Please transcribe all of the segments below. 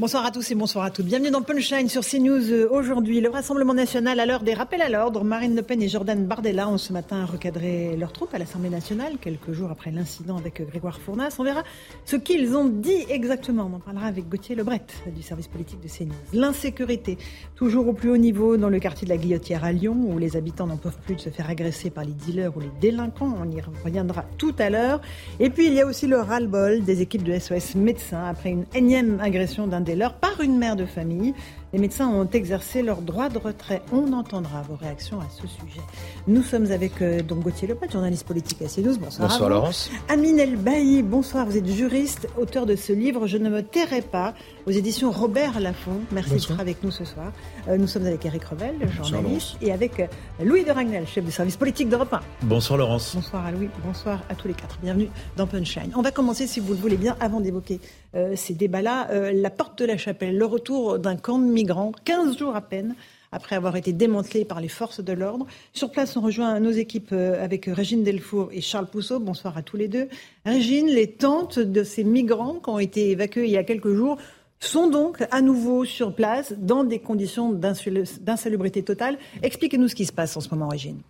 Bonsoir à tous et bonsoir à toutes. Bienvenue dans Punchline sur CNews. Euh, Aujourd'hui, le Rassemblement national à l'heure des rappels à l'ordre. Marine Le Pen et Jordan Bardella ont ce matin recadré leurs troupes à l'Assemblée nationale, quelques jours après l'incident avec Grégoire Fournas. On verra ce qu'ils ont dit exactement. On en parlera avec Gauthier Lebret du service politique de CNews. L'insécurité, toujours au plus haut niveau dans le quartier de la Guillotière à Lyon, où les habitants n'en peuvent plus de se faire agresser par les dealers ou les délinquants. On y reviendra tout à l'heure. Et puis, il y a aussi le ras-le-bol des équipes de SOS médecins après une énième agression d'un des leurs par une mère de famille. Les médecins ont exercé leur droit de retrait. On entendra vos réactions à ce sujet. Nous sommes avec euh, donc Gauthier Lepet, journaliste politique à CNews. Bonsoir. Bonsoir. Laurence. Amine El Bailly, bonsoir. Vous êtes juriste, auteur de ce livre Je ne me tairai pas aux éditions Robert Laffont. Merci d'être avec nous ce soir. Euh, nous sommes avec Eric Revel, journaliste, et avec euh, Louis de Ragnel, chef du service politique d'Europe 1. Bonsoir Laurence. Bonsoir à Louis, bonsoir à tous les quatre. Bienvenue dans Punchline. On va commencer, si vous le voulez bien, avant d'évoquer euh, ces débats-là, euh, la porte de la chapelle, le retour d'un camp de migrants, 15 jours à peine après avoir été démantelé par les forces de l'ordre. Sur place, on rejoint nos équipes euh, avec Régine Delfour et Charles Pousseau. Bonsoir à tous les deux. Régine, les tentes de ces migrants qui ont été évacués il y a quelques jours sont donc à nouveau sur place dans des conditions d'insalubrité totale. Expliquez-nous ce qui se passe en ce moment, Régine.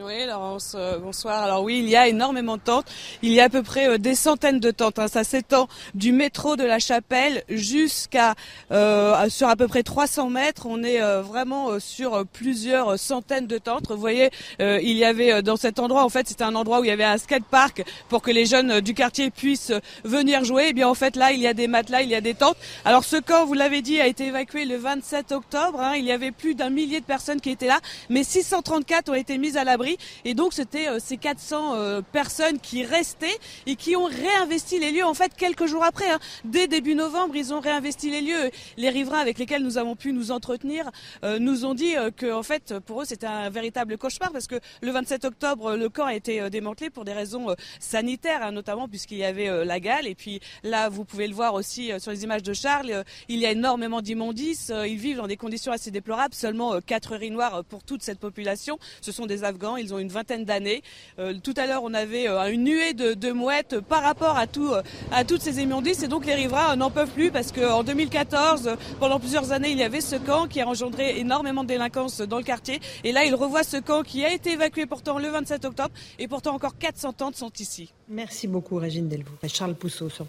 Oui, Laurence, euh, bonsoir. Alors oui, il y a énormément de tentes. Il y a à peu près euh, des centaines de tentes. hein. Ça s'étend du métro de la Chapelle jusqu'à euh, sur à peu près 300 mètres. On est euh, vraiment sur plusieurs centaines de tentes. Vous voyez, il y avait dans cet endroit, en fait, c'était un endroit où il y avait un skatepark pour que les jeunes du quartier puissent venir jouer. Et bien en fait, là, il y a des matelas, il y a des tentes. Alors ce camp, vous l'avez dit, a été évacué le 27 octobre. hein. Il y avait plus d'un millier de personnes qui étaient là, mais 634 ont été mises à l'abri. Et donc c'était euh, ces 400 euh, personnes qui restaient et qui ont réinvesti les lieux. En fait, quelques jours après, hein, dès début novembre, ils ont réinvesti les lieux. Les riverains avec lesquels nous avons pu nous entretenir euh, nous ont dit euh, que, en fait, pour eux, c'était un véritable cauchemar parce que le 27 octobre, le camp a été euh, démantelé pour des raisons sanitaires, hein, notamment puisqu'il y avait la gale. Et puis là, vous pouvez le voir aussi sur les images de Charles, il y a énormément d'immondices. Ils vivent dans des conditions assez déplorables. Seulement quatre euh, pour toute cette population. Ce sont des Afghans. Ils ont une vingtaine d'années. Euh, tout à l'heure, on avait euh, une nuée de, mouettes par rapport à euh, toutes ces immondices. Et donc les riverains n'en peuvent plus parce qu'en 2014, euh, pendant plusieurs années, il y avait ce camp qui a engendré énormément de délinquance dans le quartier. Et là, ils revoient ce camp qui a été évacué pourtant le 27 octobre. Et pourtant encore 400 tentes sont ici. Merci beaucoup, Régine Delvaux. Charles Pousseau, sur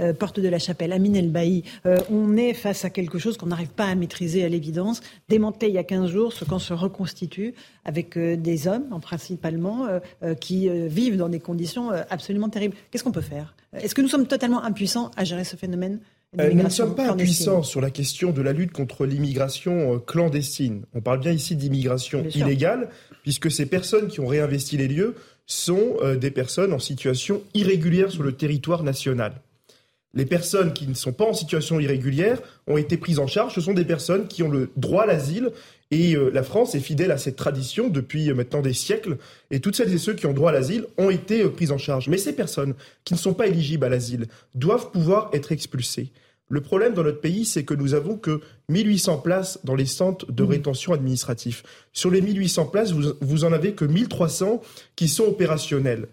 euh, Porte de la Chapelle, Amine El Bailly. Euh, on est face à quelque chose qu'on n'arrive pas à maîtriser à l'évidence. Démantelé il y a 15 jours, ce camp se reconstitue avec euh, des hommes, en principalement, qui vivent dans des conditions absolument terribles. Qu'est-ce qu'on peut faire? Est-ce que nous sommes totalement impuissants à gérer ce phénomène nous ne sommes pas impuissants sur la question de la lutte contre l'immigration clandestine. On parle bien ici d'immigration illégale, puisque ces personnes qui ont réinvesti les lieux sont euh, des personnes en situation irrégulière sur le territoire national. Les personnes qui ne sont pas en situation irrégulière ont été prises en charge. Ce sont des personnes qui ont le droit à l'asile. Et euh, la France est fidèle à cette tradition depuis euh, maintenant des siècles. Et toutes celles et ceux qui ont droit à l'asile ont été prises en charge. Mais ces personnes qui ne sont pas éligibles à l'asile doivent pouvoir être expulsées. Le problème dans notre pays, c'est que nous avons que 1800 places dans les centres de rétention administratif. Sur les 1800 places, vous, vous en avez que 1300 qui sont opérationnelles.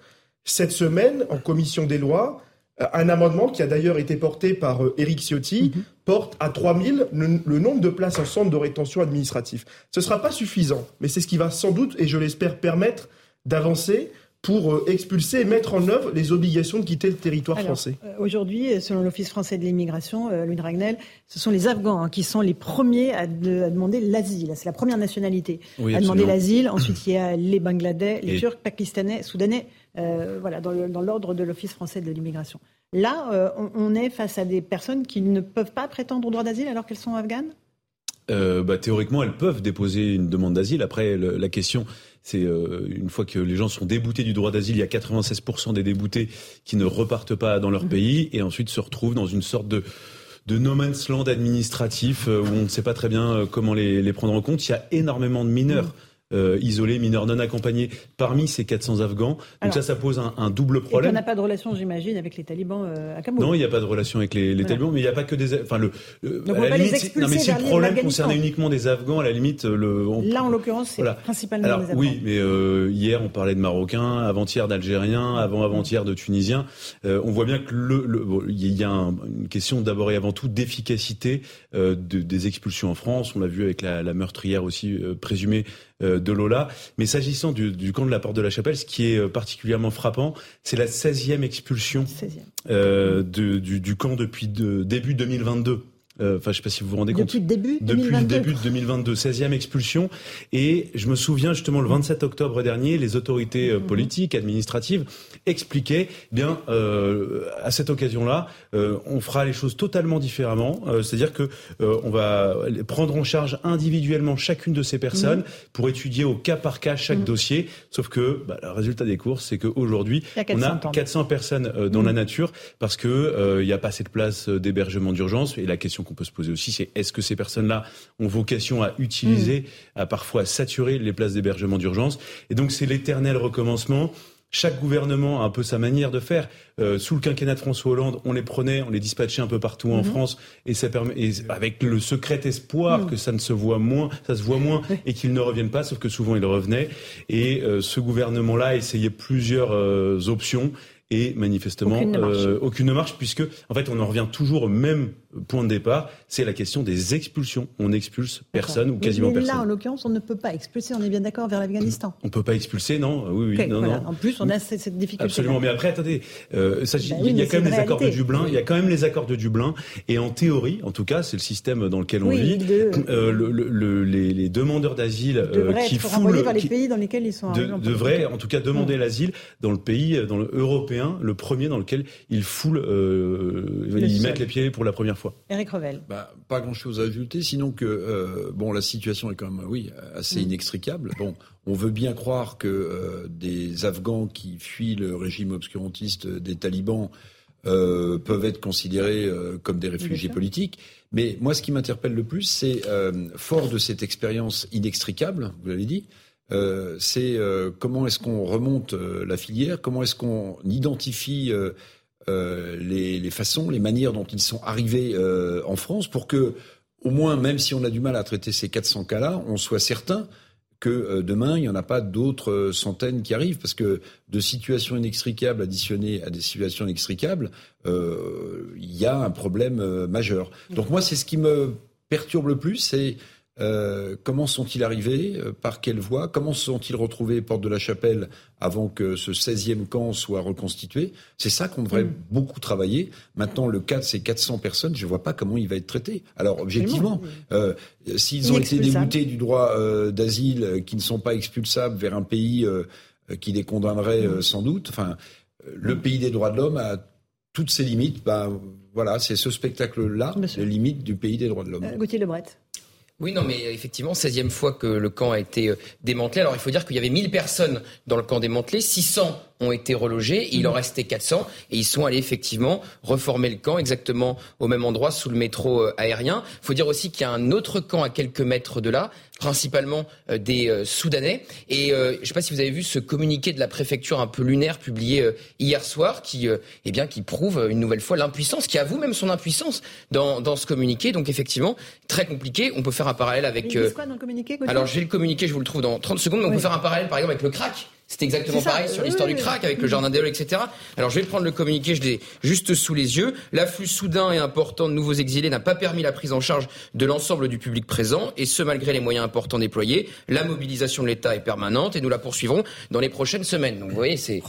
Cette semaine, en commission des lois, euh, un amendement qui a d'ailleurs été porté par euh, Éric Ciotti porte à 3000 le, le nombre de places en centre de rétention administratif. Ce ne sera pas suffisant, mais c'est ce qui va sans doute, et je l'espère, permettre d'avancer pour euh, expulser et mettre en œuvre les obligations de quitter le territoire Alors, français. euh, Aujourd'hui, selon l'Office français de l'immigration, euh, Louis Dragnel, ce sont les Afghans hein, qui sont les premiers à, de- à demander l'asile. C'est la première nationalité Oui, à demander absolument. l'asile. Ensuite, il y a les Bangladais, les Et- Turcs, Pakistanais, Soudanais, euh, voilà, dans le- dans l'ordre de l'Office français de l'immigration. Là, euh, on, on est face à des personnes qui ne peuvent pas prétendre au droit d'asile alors qu'elles sont afghanes? Euh, bah, Théoriquement, elles peuvent déposer une demande d'asile. Après, la question, c'est euh, une fois que les gens sont déboutés du droit d'asile, il y a 96% des déboutés qui ne repartent pas dans leur mmh. pays et ensuite se retrouvent dans une sorte de de no man's land administratif euh, où on ne sait pas très bien comment les, les prendre en compte. Il y a énormément de mineurs. Mmh euh, isolés, mineurs non accompagnés, parmi ces 400 Afghans. Donc ça, ça pose un, un double problème. Il n'y a pas de relation, j'imagine, avec les talibans euh, à Kaboul. Non, il n'y a pas de relation avec les, les talibans, mais il n'y a pas que des. Enfin, le. Donc à la limite, non, mais si le problème concernait uniquement des Afghans, à la limite, le. Là, en l'occurrence, c'est principalement Alors, des Afghans. Oui, mais euh, hier, on parlait de Marocains, avant-hier d'Algériens, avant-avant-hier de Tunisiens. Euh, on voit bien que le, le il y a une question d'abord et avant tout d'efficacité euh, de, des expulsions en France. On l'a vu avec la, la meurtrière aussi présumée euh, de Lola. Mais s'agissant du, du, camp de la Porte de la Chapelle, ce qui est euh, particulièrement frappant, c'est la 16e expulsion euh, de, du, du, camp depuis de, début 2022. Euh, enfin, je ne sais pas si vous vous rendez compte. Depuis le début Depuis le début de 2022, 16e expulsion. Et je me souviens justement le 27 octobre dernier, les autorités euh, mhm. politiques, administratives expliquaient, eh bien, euh, à cette occasion-là, euh, on fera les choses totalement différemment. C'est-à-dire que on va prendre en charge individuellement chacune de ces personnes mhm. pour étudier au cas par cas chaque mhm. dossier. Sauf que bah, le résultat des courses, c'est qu'aujourd'hui, on a 400 personnes dans la nature parce que il n'y a pas assez de place d'hébergement d'urgence. Et la question qu'on peut se poser aussi, c'est est-ce que ces personnes-là ont vocation à utiliser, mm. à parfois saturer les places d'hébergement d'urgence? Et donc c'est l'éternel recommencement. Chaque gouvernement a un peu sa manière de faire. Euh, sous le quinquennat de François Hollande, on les prenait, on les dispatchait un peu partout en mm-hmm. France, et ça permet, avec le secret espoir mm. que ça ne se voit moins, ça se voit moins, et qu'ils ne reviennent pas, sauf que souvent ils revenaient. Et euh, ce gouvernement-là a essayé plusieurs euh, options et manifestement aucune ne, marche. puisque en fait on en revient toujours au même point de départ, c'est la question des expulsions. On expulse personne ou quasiment mais personne. Là, en l'occurrence, on ne peut pas expulser. On est bien d'accord vers l'Afghanistan. On ne peut pas expulser, non Oui, oui, non, non. En plus, on a cette difficulté. Absolument. Mais après, attendez, euh, ça, ben il y a quand même les accords de Dublin. Il y a quand même les accords de Dublin. Et en théorie, en tout cas, c'est le système dans lequel on vit. Euh, le, le, les, les, demandeurs d'asile euh, qui foulent, par les pays dans lesquels ils sont. De, devraient, en tout cas, demander l'asile dans le pays, dans le européen, le premier dans lequel ils foulent, euh, ils mettent les pieds pour la première fois. Eric Revel. Bah, pas grand-chose à ajouter, sinon que euh, bon, la situation est quand même, oui, assez mm. inextricable. Bon, on veut bien croire que euh, des Afghans qui fuient le régime obscurantiste des talibans euh, peuvent être considérés comme des réfugiés politiques. Mais moi, ce qui m'interpelle le plus, c'est fort de cette expérience inextricable, vous l'avez dit. C'est comment est-ce qu'on remonte la filière, comment est-ce qu'on identifie euh, les, les, façons, les manières dont ils sont arrivés euh, en France pour que, au moins, même si on a du mal à traiter ces 400 cas-là, on soit certain que euh, demain, il n'y en a pas d'autres centaines qui arrivent, parce que de situations inextricables additionnées à des situations inextricables, il y a un problème majeur. Donc moi, c'est ce qui me perturbe le plus, c'est euh, comment sont-ils arrivés euh, Par quelle voie Comment se sont-ils retrouvés porte de la Chapelle avant que ce 16e camp soit reconstitué? C'est ça qu'on devrait mm. beaucoup travailler. Maintenant, le cas de ces 400 personnes, je ne vois pas comment il va être traité. Alors, objectivement, euh, s'ils ont été déboutés du droit d'asile, qui ne sont pas expulsables vers un pays qui les condamnerait mm. sans doute, enfin, le pays des droits de l'homme a toutes ses limites. Ben, voilà, c'est ce spectacle-là, les limites du pays des droits de l'homme. Gauthier Lebret. Oui, non, mais effectivement, 16e fois que le camp a été euh, démantelé. Alors, il faut dire qu'il y avait 1000 personnes dans le camp démantelé, 600 ont été relogés, il en mhm. restait 400 et ils sont allés effectivement reformer le camp exactement au même endroit sous le métro euh, aérien. Il faut dire aussi qu'il y a un autre camp à quelques mètres de là, principalement euh, des euh, Soudanais. Et je ne sais pas si vous avez vu ce communiqué de la préfecture un peu lunaire publié hier soir, qui, eh bien, qui prouve une nouvelle fois l'impuissance, qui avoue même son impuissance dans, dans ce communiqué. Donc effectivement, très compliqué. On peut faire un parallèle avec. quoi dans le communiqué Alors j'ai le communiqué, je vous le trouve dans 30 secondes. Mais on peut faire un parallèle par exemple avec le crack. C'était exactement pareil sur l'histoire du crack avec le jardin des etc. Alors je vais prendre le communiqué, je l'ai juste sous les yeux. L'afflux soudain et important de nouveaux exilés n'a pas permis la prise en charge de l'ensemble du public présent, et ce malgré les moyens importants déployés. La mobilisation de l'État est permanente et nous la poursuivrons dans les prochaines semaines. Donc vous voyez, c'est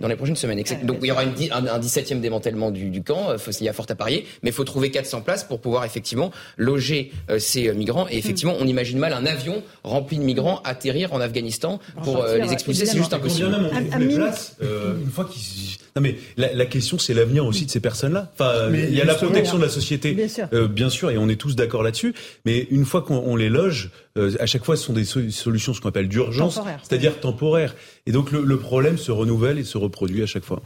dans les prochaines semaines. Donc il y aura une, un, un 17e démantèlement du, du camp. Euh, il y a fort à parier, mais il faut trouver 400 places pour pouvoir effectivement loger euh, ces euh, migrants. Et effectivement, on imagine mal un avion rempli de migrants atterrir en Afghanistan pour les expulser c'est juste impossible. Quand bien même on les places, euh, une fois qu'ils... Non mais la, la question c'est l'avenir aussi de ces personnes-là. Enfin, Mais il y a la protection de la société, Bien sûr. euh, bien sûr, et on est tous d'accord là-dessus. Mais une fois qu'on on les loge, euh, à chaque fois ce sont des so- solutions ce qu'on appelle d'urgence, Temporaires. c'est-à-dire temporaires. Et donc le, le problème se renouvelle et se reproduit à chaque fois.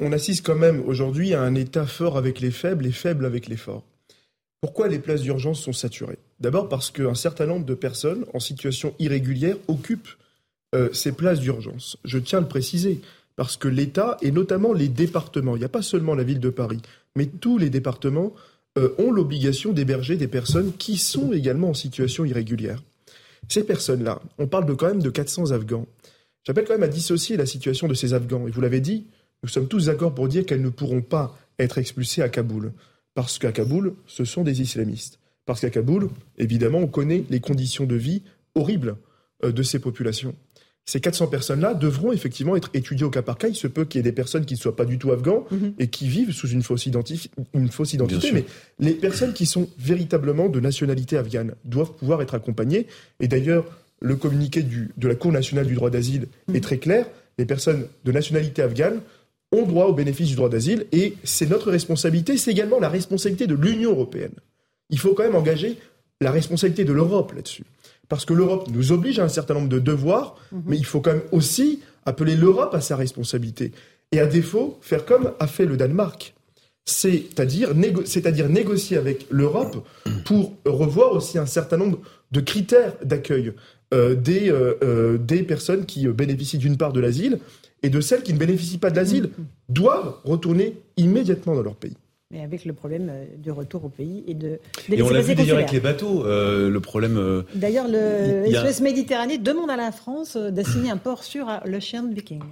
On assiste quand même aujourd'hui à un État fort avec les faibles et faible avec les forts. Pourquoi les places d'urgence sont saturées? D'abord parce qu'un certain nombre de personnes en situation irrégulière occupent ces places d'urgence. Je tiens à le préciser, parce que l'État, et notamment les départements, il n'y a pas seulement la ville de Paris, mais tous les départements euh, ont l'obligation d'héberger des personnes qui sont également en situation irrégulière. Ces personnes-là, on parle de quand même de 400 Afghans. J'appelle quand même à dissocier la situation de ces Afghans. Et vous l'avez dit, nous sommes tous d'accord pour dire qu'elles ne pourront pas être expulsées à Kaboul. Parce qu'à Kaboul, ce sont des islamistes. Parce qu'à Kaboul, évidemment, on connaît les conditions de vie horribles euh, de ces populations. Ces 400 personnes-là devront effectivement être étudiées au cas par cas. Il se peut qu'il y ait des personnes qui ne soient pas du tout afghans Mhm. et qui vivent sous une fausse, identifi- une fausse identité. Mais les personnes qui sont véritablement de nationalité afghane doivent pouvoir être accompagnées. Et d'ailleurs, le communiqué du- de la Cour nationale du droit d'asile est très clair. Les personnes de nationalité afghane ont droit au bénéfice du droit d'asile et c'est notre responsabilité, c'est également la responsabilité de l'Union européenne. Il faut quand même engager la responsabilité de l'Europe là-dessus. Parce que l'Europe nous oblige à un certain nombre de devoirs, mais il faut quand même aussi appeler l'Europe à sa responsabilité. Et à défaut, faire comme a fait le Danemark. C'est-à-dire négo- c'est-à-dire négocier avec l'Europe pour revoir aussi un certain nombre de critères d'accueil euh, des, euh, euh, des personnes qui bénéficient d'une part de l'asile et de celles qui ne bénéficient pas de l'asile doivent retourner immédiatement dans leur pays. Mais avec le problème euh, du retour au pays et de Et on l'a vu d'ailleurs avec les bateaux. euh, le problème. euh, D'ailleurs, le a- SOS Méditerranée demande à la France d'assigner un port sur euh, l'Ocean Viking.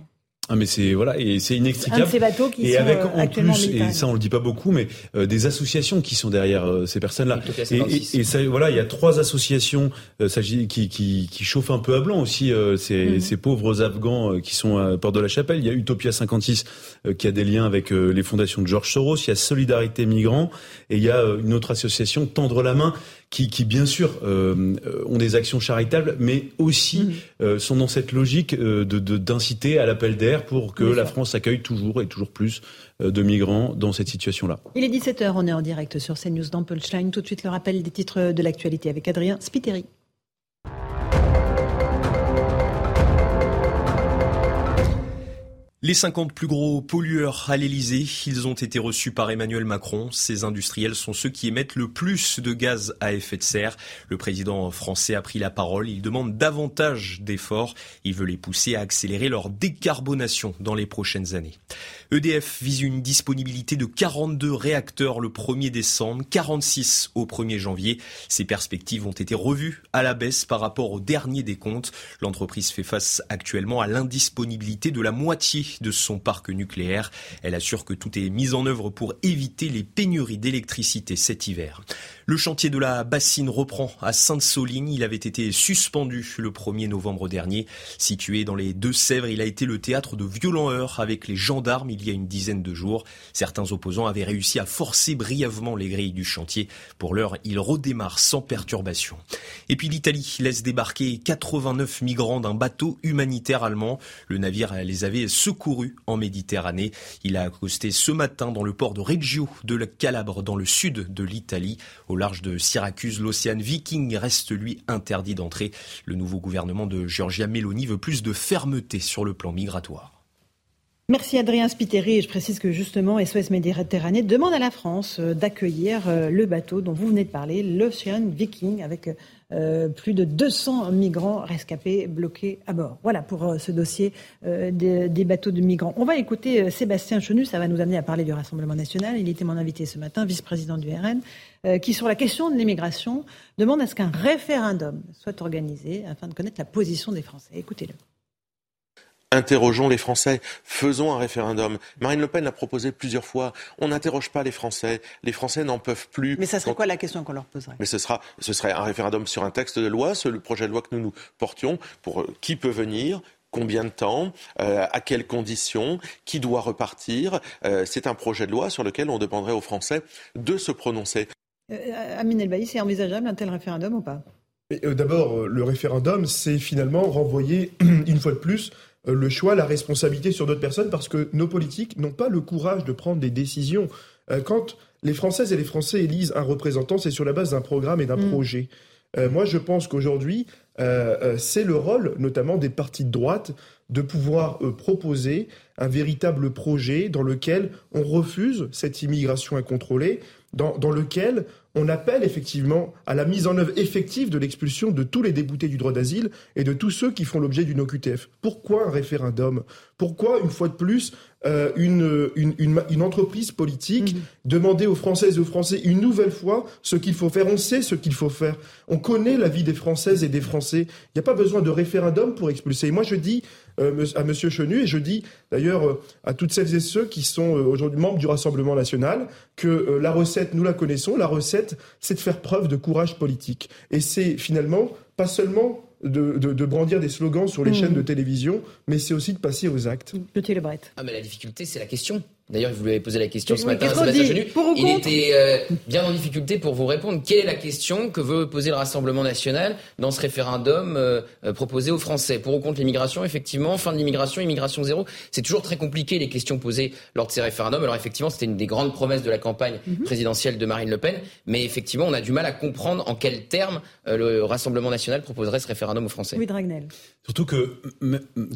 Ah mais c'est voilà et c'est Un inextricable. de ces bateaux qui et sont avec euh, en plus, et ça on le dit pas beaucoup, mais euh, des associations qui sont derrière euh, ces personnes-là. Utopia Et, 56. et, et ça, voilà, il y a trois associations euh, s'agit- qui, qui, qui chauffent un peu à blanc aussi euh, ces, Mhm. ces pauvres Afghans euh, qui sont à Porte de la Chapelle. Il y a Utopia 56 euh, qui a des liens avec euh, les fondations de George Soros. Il y a Solidarité Migrants et il y a euh, une autre association Tendre la main qui, qui bien sûr euh, euh, ont des actions charitables, mais aussi Mhm. euh, sont dans cette logique de d'inciter à l'appel d'air pour que la. France accueille toujours et toujours plus de migrants dans cette situation-là. Il est 17h, on est en direct sur CNews dans Punchline. Tout de suite, le rappel des titres de l'actualité avec Adrien Spiteri. Les 50 plus gros pollueurs à l'Elysée, ils ont été reçus par Emmanuel Macron. Ces industriels sont ceux qui émettent le plus de gaz à effet de serre. Le président français a pris la parole. Il demande davantage d'efforts. Il veut les pousser à accélérer leur décarbonation dans les prochaines années. EDF vise une disponibilité de 42 réacteurs le 1er décembre, 46 au 1er janvier. Ces perspectives ont été revues à la baisse par rapport au dernier décompte. L'entreprise fait face actuellement à l'indisponibilité de la moitié de son parc nucléaire. Elle assure que tout est mis en œuvre pour éviter les pénuries d'électricité cet hiver. Le chantier de la bassine reprend à Sainte-Soline. Il avait été suspendu le 1er novembre dernier. Situé dans les Deux-Sèvres, il a été le théâtre de violents heurts avec les gendarmes y a une dizaine de jours. Certains opposants avaient réussi à forcer brièvement les grilles du chantier. Pour l'heure, il redémarre sans perturbation. Et puis l'Italie laisse débarquer 89 migrants d'un bateau humanitaire allemand. Le navire les avait secourus en Méditerranée. Il a accosté ce matin dans le port de Reggio de la Calabre dans le sud de l'Italie. Au large de Syracuse, l'Océan Viking reste lui interdit d'entrée. Le nouveau gouvernement de Giorgia Meloni veut plus de fermeté sur le plan migratoire. Merci Adrien Spiteri. Je précise que justement, SOS Méditerranée demande à la France euh, d'accueillir euh, le bateau dont vous venez de parler, l'Ocean Viking, avec euh, plus de 200 migrants rescapés bloqués à bord. Voilà pour ce dossier des, des bateaux de migrants. On va écouter Sébastien Chenu, ça va nous amener à parler du Rassemblement national. Il était mon invité ce matin, vice-président du RN, qui sur la question de l'immigration demande à ce qu'un référendum soit organisé afin de connaître la position des Français. Écoutez-le. Interrogeons les Français, faisons un référendum. Marine Le Pen l'a proposé plusieurs fois. On n'interroge pas les Français. Les Français n'en peuvent plus. Mais ça serait quoi la question qu'on leur poserait? Mais ce sera, ce serait un référendum sur un texte de loi, sur le projet de loi que nous nous portions, pour euh, qui peut venir, combien de temps, euh, à quelles conditions, qui doit repartir. Euh, c'est un projet de loi sur lequel on demanderait aux Français de se prononcer. Euh, Amine Elbaï, c'est envisageable un tel référendum ou pas? Euh, D'abord, le référendum, c'est finalement renvoyer une fois de plus le choix, la responsabilité sur d'autres personnes parce que nos politiques n'ont pas le courage de prendre des décisions. Euh, quand les Françaises et les Français élisent un représentant, c'est sur la base d'un programme et d'un Mm. projet. Euh, moi, je pense qu'aujourd'hui, euh, euh, c'est le rôle, notamment des partis de droite, de pouvoir euh, proposer un véritable projet dans lequel on refuse cette immigration incontrôlée, dans, dans lequel on appelle effectivement à la mise en œuvre effective de l'expulsion de tous les déboutés du droit d'asile et de tous ceux qui font l'objet d'une OQTF. Pourquoi un référendum? Pourquoi, une fois de plus, euh, une, une, une, une entreprise politique demander aux Françaises et aux Français une nouvelle fois ce qu'il faut faire? On sait ce qu'il faut faire. On connaît la vie des Françaises et des Français. Il n'y a pas besoin de référendum pour expulser. Et moi, je dis à Monsieur Chenu, et je dis d'ailleurs euh, à toutes celles et ceux qui sont euh, aujourd'hui membres du Rassemblement national, que euh, la recette, nous la connaissons, la recette, c'est de faire preuve de courage politique. Et c'est finalement pas seulement de, de, de brandir des slogans sur les Mmh. chaînes de télévision, mais c'est aussi de passer aux actes. Petit Lebret. Ah, mais la difficulté, c'est la question. D'ailleurs, vous lui avez posé la question ce matin. qu'on Sébastien Chenu. Il était euh, bien en difficulté pour vous répondre. Quelle est la question que veut poser le Rassemblement national dans ce référendum euh, euh, proposé aux Français? Pour ou contre l'immigration, effectivement, fin de l'immigration, immigration zéro. C'est toujours très compliqué les questions posées lors de ces référendums. Alors effectivement, c'était une des grandes promesses de la campagne Mhm. présidentielle de Marine Le Pen, mais effectivement, on a du mal à comprendre en quels termes euh, le Rassemblement national proposerait ce référendum aux Français. Oui, Dragnel. Surtout que,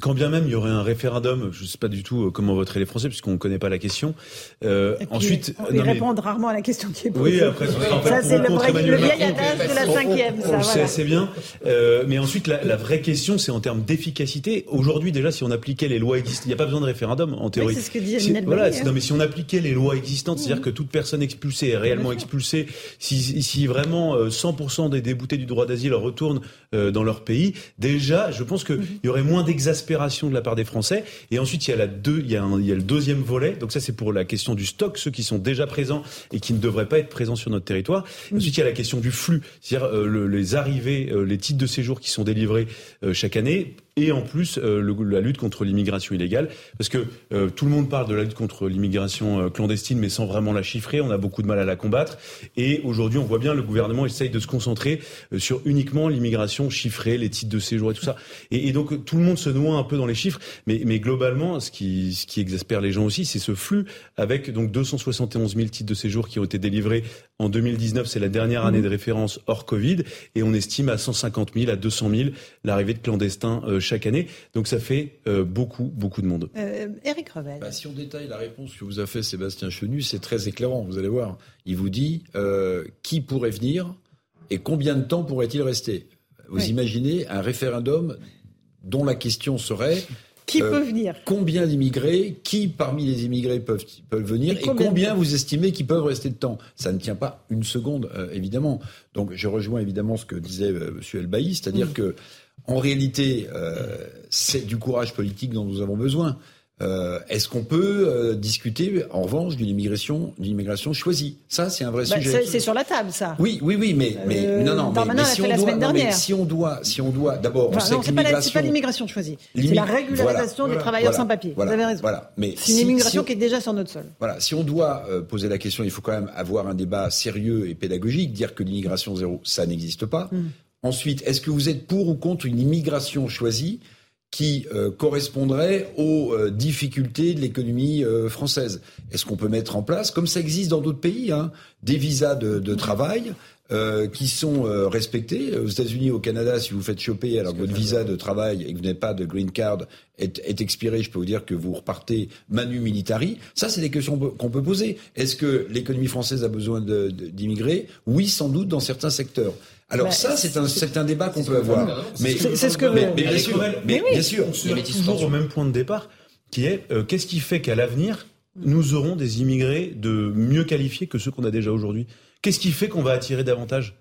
quand bien même il y aurait un référendum, je ne sais pas du tout euh, comment voteraient les Français, puisqu'on ne connaît pas la question. Euh, puis, ensuite, ils non, mais- répondent rarement à la question qui est posée. Oui, après, ça pour c'est le, vrai- le vieil adage de la On- cinquième. On Ça, le sait assez bien. Euh, mais ensuite, la, la vraie question, c'est en termes d'efficacité. Aujourd'hui, déjà, si on appliquait les lois existantes, il n'y a pas besoin de référendum, en théorie. c'est ce que dit voilà, non, mais si on appliquait les lois existantes, c'est-à-dire que toute personne expulsée est réellement expulsée, si, si vraiment euh, 100% des déboutés du droit d'asile retournent dans leur pays, déjà, je pense qu'il y aurait moins d'exaspération de la part des Français. Et ensuite, il y a la deux, il y a, un- il y a le deuxième volet. Donc ça, c'est pour la question du stock, ceux qui sont déjà présents et qui ne devraient pas être présents sur notre territoire. Ensuite, il y a la question du flux, c'est-à-dire euh, le- les arrivées, euh, les titres de séjour qui sont délivrés euh, chaque année. Et en plus, euh, la lutte contre l'immigration illégale, parce que euh, tout le monde parle de la lutte contre l'immigration euh, clandestine, mais sans vraiment la chiffrer. On a beaucoup de mal à la combattre. Et aujourd'hui, on voit bien le gouvernement essaye de se concentrer sur uniquement l'immigration chiffrée, les titres de séjour et tout ça. Et, et donc tout le monde se noie un peu dans les chiffres, mais, mais globalement, ce qui, ce qui exaspère les gens aussi, c'est ce flux avec donc 271 000 titres de séjour qui ont été délivrés en 2019. C'est la dernière année de référence hors Covid, et on estime à 150 000, à 200 000 l'arrivée de clandestins euh, chaque année. Donc ça fait euh, beaucoup, beaucoup de monde. Euh, Eric Revel. Bah, si on détaille la réponse que vous a fait Sébastien Chenu, c'est très éclairant, vous allez voir. Il vous dit euh, qui pourrait venir et combien de temps pourrait-il rester? Vous Oui. imaginez un référendum dont la question serait Qui euh, peut venir combien d'immigrés, qui parmi les immigrés peuvent, peuvent venir Et et combien vous estimez qu'ils peuvent rester de temps? Ça ne tient pas une seconde, euh, évidemment. Donc je rejoins évidemment ce que disait euh, M. Elbaï, c'est-à-dire Mm. que en réalité, euh, c'est du courage politique dont nous avons besoin. Euh, Est-ce qu'on peut euh, discuter, en revanche, d'une immigration, d'une immigration choisie? Ça, c'est un vrai Bah, sujet. c'est sur la table, ça. Oui, oui, oui, mais, mais Euh, non, non, mais, mais si on doit, semaine non, mais dernière. si on doit, si on doit, d'abord, on Enfin, sait non, que c'est pas, l'immigration, pas l'immigration choisie. C'est la régularisation voilà, des travailleurs voilà, sans papier. voilà, Vous avez raison. Voilà, mais C'est une si- immigration si- qui est déjà sur notre sol. Voilà, si on doit poser la question, il faut quand même avoir un débat sérieux et pédagogique, dire que l'immigration zéro, ça n'existe pas. Mm. Ensuite, est-ce que vous êtes pour ou contre une immigration choisie? Qui euh, correspondrait aux euh, difficultés de l'économie euh, française Est-ce qu'on peut mettre en place, comme ça existe dans d'autres pays, hein, des visas de, de travail euh, qui sont euh, respectés? Aux États-Unis, au Canada, si vous faites choper alors que votre visa de travail et que vous n'avez pas de green card est, est expiré, je peux vous dire que vous repartez manu militari. Ça, c'est des questions qu'on peut poser. Est-ce que l'économie française a besoin d'immigrés Oui, sans doute dans certains secteurs. Alors Bah, ça, c'est un, un débat qu'on peut avoir. Mais, C'est- ce que mais, bien sûr, mais, mais oui. bien sûr. On se toujours au même point de départ, qui est euh, qu'est-ce qui fait qu'à l'avenir, nous aurons des immigrés de mieux qualifiés que ceux qu'on a déjà aujourd'hui? Qu'est-ce qui fait qu'on va attirer davantage?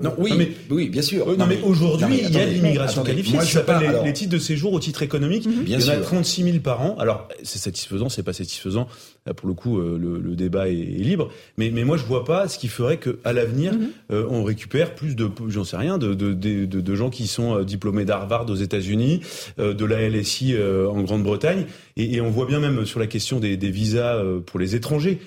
Non, oui, Non, mais- oui, bien sûr. Euh, non, mais aujourd'hui, il y a l'immigration qualifiée. moi, je les, alors- les titres de séjour au titre économique. Bien il y en a sûr. 36 000 par an. Alors, c'est satisfaisant, c'est pas satisfaisant. Là, pour le coup, euh, le, le débat est, est libre. Mais, mais moi, je vois pas ce qui ferait qu'à l'avenir, euh, on récupère plus de, j'en sais rien, de, de, de, de- de gens qui sont euh, diplômés d'Harvard aux États-Unis, de la LSI en Grande-Bretagne. Et, et on voit bien même sur la question des, des visas pour les étrangers.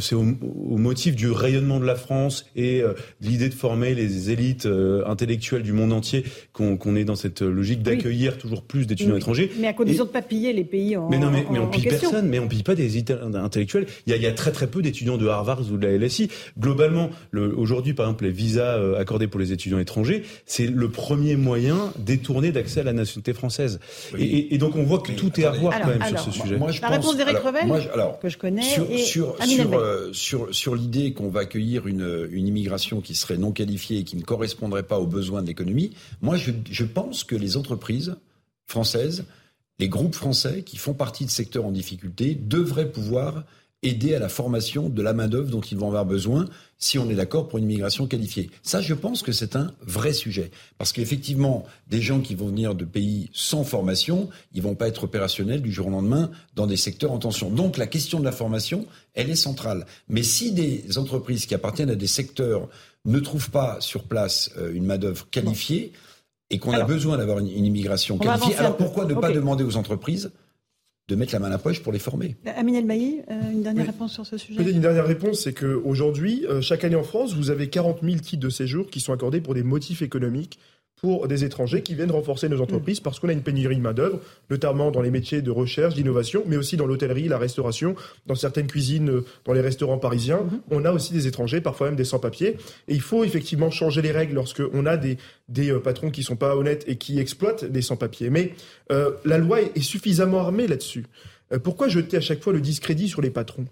C'est au, au motif du rayonnement de la France et et l'idée de former les élites intellectuelles du monde entier qu'on est dans cette logique d'accueillir toujours plus d'étudiants étrangers. Mais à condition de pas piller les pays en Mais non, mais, mais on pille personne, mais on pille pas des intellectuels. Il y, a, il y a très très peu d'étudiants de Harvard ou de la LSI. Globalement, aujourd'hui, par exemple, les visas accordés pour les étudiants étrangers, c'est le premier moyen détourné d'accès à la nationalité française. Et, et, donc on voit que tout est à voir quand même sur ce sujet. Moi, je la réponse d'Éric Revel, que je connais, sur, et sur, sur, euh, sur, sur l'idée qu'on va accueillir une, une immigration qui serait non qualifiée et qui ne correspondrait pas aux besoins de l'économie, moi je, je pense que les entreprises françaises, les groupes français qui font partie de secteurs en difficulté devraient pouvoir aider à la formation de la main-d'œuvre dont ils vont avoir besoin si on est d'accord pour une immigration qualifiée. Ça, je pense que c'est un vrai sujet. Parce qu'effectivement, des gens qui vont venir de pays sans formation, ils vont pas être opérationnels du jour au lendemain dans des secteurs en tension. Donc, la question de la formation, elle est centrale. Mais si des entreprises qui appartiennent à des secteurs ne trouvent pas sur place euh, une main-d'œuvre qualifiée, et qu'on a besoin d'avoir une, immigration qualifiée, alors pourquoi ne pas demander aux entreprises de mettre la main à la poche pour les former? Amine El Mailly, euh, une dernière réponse sur ce sujet. Peut-être une dernière réponse, c'est qu'aujourd'hui, euh, chaque année en France, vous avez 40 000 titres de séjour qui sont accordés pour des motifs économiques pour des étrangers qui viennent renforcer nos entreprises parce qu'on a une pénurie de main-d'œuvre, notamment dans les métiers de recherche, d'innovation, mais aussi dans l'hôtellerie, la restauration, dans certaines cuisines, euh, dans les restaurants parisiens. Mhm. On a aussi des étrangers, parfois même des sans-papiers. Et il faut effectivement changer les règles lorsqu'on a des, des euh, patrons qui sont pas honnêtes et qui exploitent des sans-papiers. Mais euh, la loi est, suffisamment armée là-dessus. pourquoi jeter à chaque fois le discrédit sur les patrons?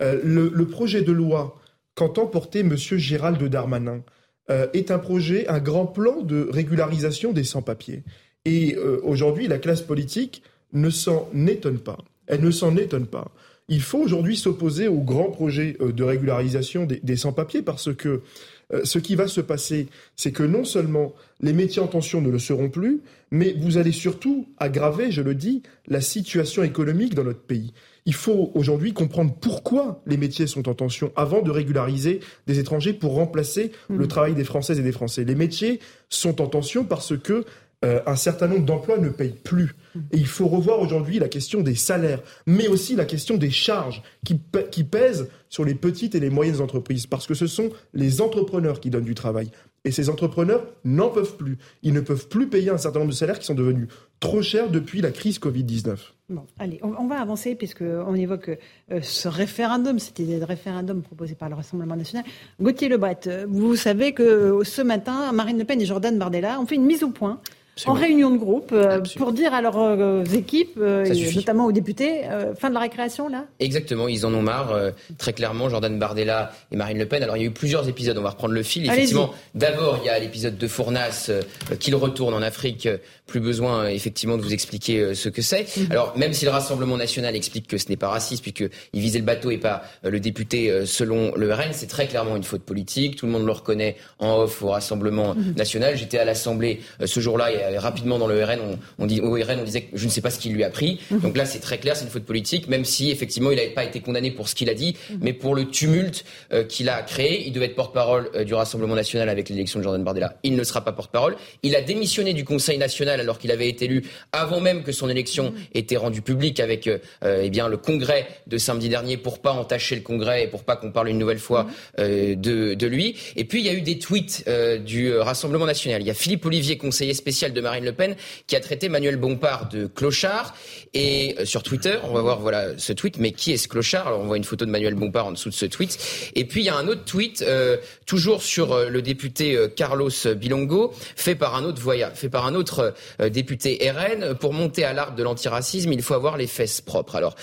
Le, le projet de loi qu'entend porter M. Gérald Darmanin, euh, est un projet, un grand plan de régularisation des sans-papiers. Et euh, aujourd'hui, la classe politique ne s'en étonne pas. Elle ne s'en étonne pas. Il faut aujourd'hui s'opposer au grand projet euh, de régularisation des, des sans-papiers parce que ce qui va se passer, c'est que non seulement les métiers en tension ne le seront plus, mais vous allez surtout aggraver, je le dis, la situation économique dans notre pays. Il faut aujourd'hui comprendre pourquoi les métiers sont en tension avant de régulariser des étrangers pour remplacer mmh. le travail des Françaises et des Français. Les métiers sont en tension parce que euh, un certain nombre d'emplois ne payent plus. Mmh. Et il faut revoir aujourd'hui la question des salaires, mais aussi la question des charges qui, qui pèsent sur les petites et les moyennes entreprises, parce que ce sont les entrepreneurs qui donnent du travail. Et ces entrepreneurs n'en peuvent plus. Ils ne peuvent plus payer un certain nombre de salaires qui sont devenus trop chers depuis la crise Covid-19. Bon, allez, on, va avancer puisqu'on évoque euh, ce référendum, c'était le référendum proposé par le Rassemblement national. Gauthier Lebret, euh, vous savez que euh, ce matin, Marine Le Pen et Jordan Bardella ont fait une mise au point en réunion de groupe euh, pour dire à leurs euh, équipes, euh, notamment aux députés, fin de la récréation là? Exactement, ils en ont marre. très clairement, Jordan Bardella et Marine Le Pen. Alors il y a eu plusieurs épisodes, on va reprendre le fil. Effectivement, d'abord il y a l'épisode de Fournas qu'il retourne en Afrique. Plus besoin effectivement de vous expliquer ce que c'est. Mhm. Alors même si le Rassemblement national explique que ce n'est pas raciste puisqu'il visait le bateau et pas le député selon le RN, c'est très clairement une faute politique. Tout le monde le reconnaît en off au Rassemblement mhm. national. J'étais à l'Assemblée ce jour-là euh, rapidement dans le RN, on, dit, au RN, on disait que je ne sais pas ce qu'il lui a pris. Mhm. Donc là, c'est très clair, c'est une faute politique, même si effectivement, il n'avait pas été condamné pour ce qu'il a dit, mais pour le tumulte euh, qu'il a créé. Il devait être porte-parole euh, du Rassemblement national avec l'élection de Jordan Bardella. Il ne sera pas porte-parole. Il a démissionné du Conseil national alors qu'il avait été élu avant même que son élection mhm. était rendue publique avec eh bien le Congrès de samedi dernier pour pas entacher le Congrès et pour pas qu'on parle une nouvelle fois de, de, lui. Et puis il y a eu des tweets du Rassemblement national. Il y a Philippe Olivier, conseiller spécial de Marine Le Pen, qui a traité Manuel Bompard de clochard. Et euh, sur Twitter, on va voir voilà ce tweet. Mais qui est ce clochard? Alors on voit une photo de Manuel Bompard en dessous de ce tweet. Et puis il y a un autre tweet, euh, toujours sur euh, le député Carlos Bilongo, fait par un autre voyage, fait par un autre député RN. Pour monter à l'arbre de l'antiracisme, il faut avoir les fesses propres. Alors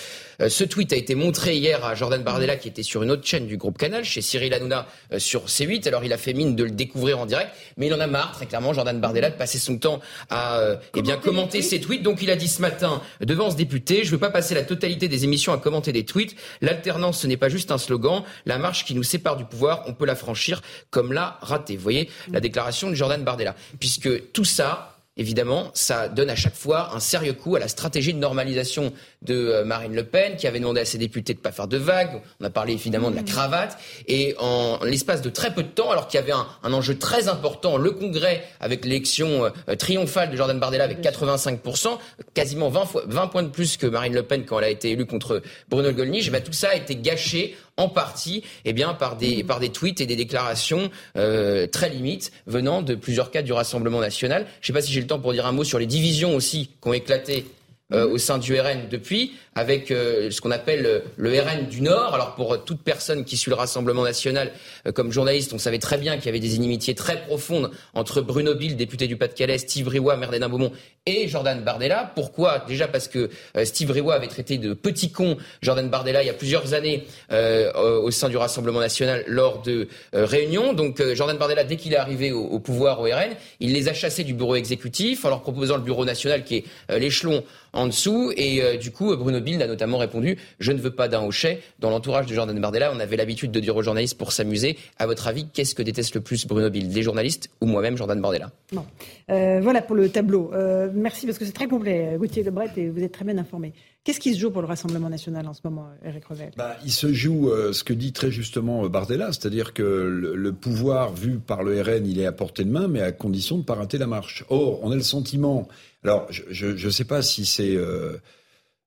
ce tweet a été montré hier à Jordan Bardella, qui était sur une autre chaîne du groupe Canal, chez Cyril Hanouna sur C8. Alors il a fait mine de le découvrir en direct, mais il en a marre très clairement Jordan Bardella de passer son temps à euh, eh bien commenter ses tweets. Donc il a dit ce matin devant ce député, je ne veux pas passer la totalité des émissions à commenter des tweets. L'alternance, ce n'est pas juste un slogan. La marche qui nous sépare du pouvoir, on peut la franchir comme l'a raté. Vous voyez la déclaration de Jordan Bardella. Puisque tout ça, évidemment, ça donne à chaque fois un sérieux coup à la stratégie de normalisation de euh, Marine Le Pen, qui avait demandé à ses députés de ne pas faire de vagues. On a parlé évidemment de la cravate. Et en l'espace de très peu de temps, alors qu'il y avait un, enjeu très important, le Congrès, avec l'élection euh, triomphale de Jordan Bardella avec 85%, quasiment 20, fois, 20 points de plus que Marine Le Pen quand elle a été élue contre Bruno Gollnisch, eh ben, tout ça a été gâché en partie eh bien, par, des, par des tweets et des déclarations euh, très limites venant de plusieurs cas du Rassemblement national. Je ne sais pas si j'ai le temps pour dire un mot sur les divisions aussi qui ont éclaté euh, au sein du RN depuis, avec euh, ce qu'on appelle euh, le RN du Nord. Alors pour toute personne qui suit le Rassemblement national comme journaliste, on savait très bien qu'il y avait des inimitiés très profondes entre Bruno Bill, député du Pas-de-Calais, Steve Riouat, maire d'Hénin-Beaumont, et Jordan Bardella. Pourquoi? Déjà parce que Steve Riouat avait traité de petit con Jordan Bardella il y a plusieurs années au sein du Rassemblement national lors de réunions. Donc Jordan Bardella, dès qu'il est arrivé au, au, pouvoir au RN, il les a chassés du bureau exécutif en leur proposant le bureau national qui est l'échelon en dessous. Et euh, du coup, Bruno Bild a notamment répondu Je ne veux pas d'un hochet. Dans l'entourage de Jordan Bardella, on avait l'habitude de dire aux journalistes pour s'amuser À votre avis, qu'est-ce que déteste le plus Bruno Bild Les journalistes ou moi-même, Jordan Bardella? Non. Euh, voilà pour le tableau. Euh, merci parce que c'est très complet, Gauthier Lebret, et vous êtes très bien informé. Qu'est-ce qui se joue pour le Rassemblement national en ce moment, Eric Revel? Bah, Il se joue ce que dit très justement Bardella, c'est-à-dire que le, pouvoir vu par le RN, il est à portée de main, mais à condition de ne pas rater la marche. Or, on a le sentiment, alors, je ne sais pas si c'est euh,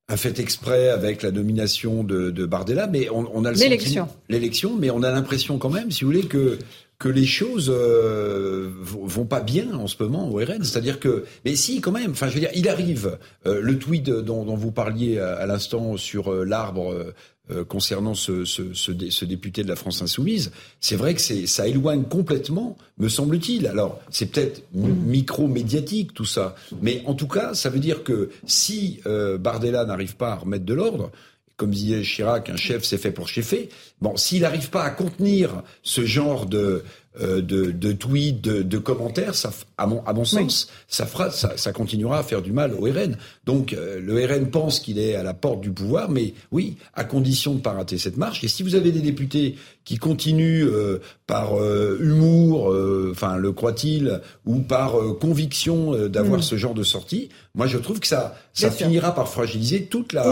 un fait exprès avec la nomination de, de Bardella, mais on, on a le l'élection, l'élection, mais on a l'impression quand même, si vous voulez, que que les choses euh, vont pas bien en ce moment au RN. C'est-à-dire que, mais si, quand même. Enfin, je veux dire, il arrive. Euh, le tweet dont, dont, vous parliez à, l'instant sur euh, l'arbre euh, concernant ce, ce, ce, député de la France insoumise, c'est vrai que ça éloigne complètement, me semble-t-il. Alors, c'est peut-être micro-médiatique tout ça, mais en tout cas, ça veut dire que si euh, Bardella n'arrive pas à remettre de l'ordre, comme disait Chirac, un chef c'est fait pour cheffer. Bon, s'il n'arrive pas à contenir ce genre de euh, de, de, tweets, de, commentaires, ça, à mon, à mon sens, ça, fera, ça, ça, continuera à faire du mal au RN. Donc euh, le RN pense qu'il est à la porte du pouvoir, mais oui, à condition de ne pas rater cette marche. Et si vous avez des députés qui continuent euh, par humour, enfin le croit-il, ou par conviction d'avoir mm. ce genre de sortie, moi je trouve que ça, ça finira par fragiliser toute la,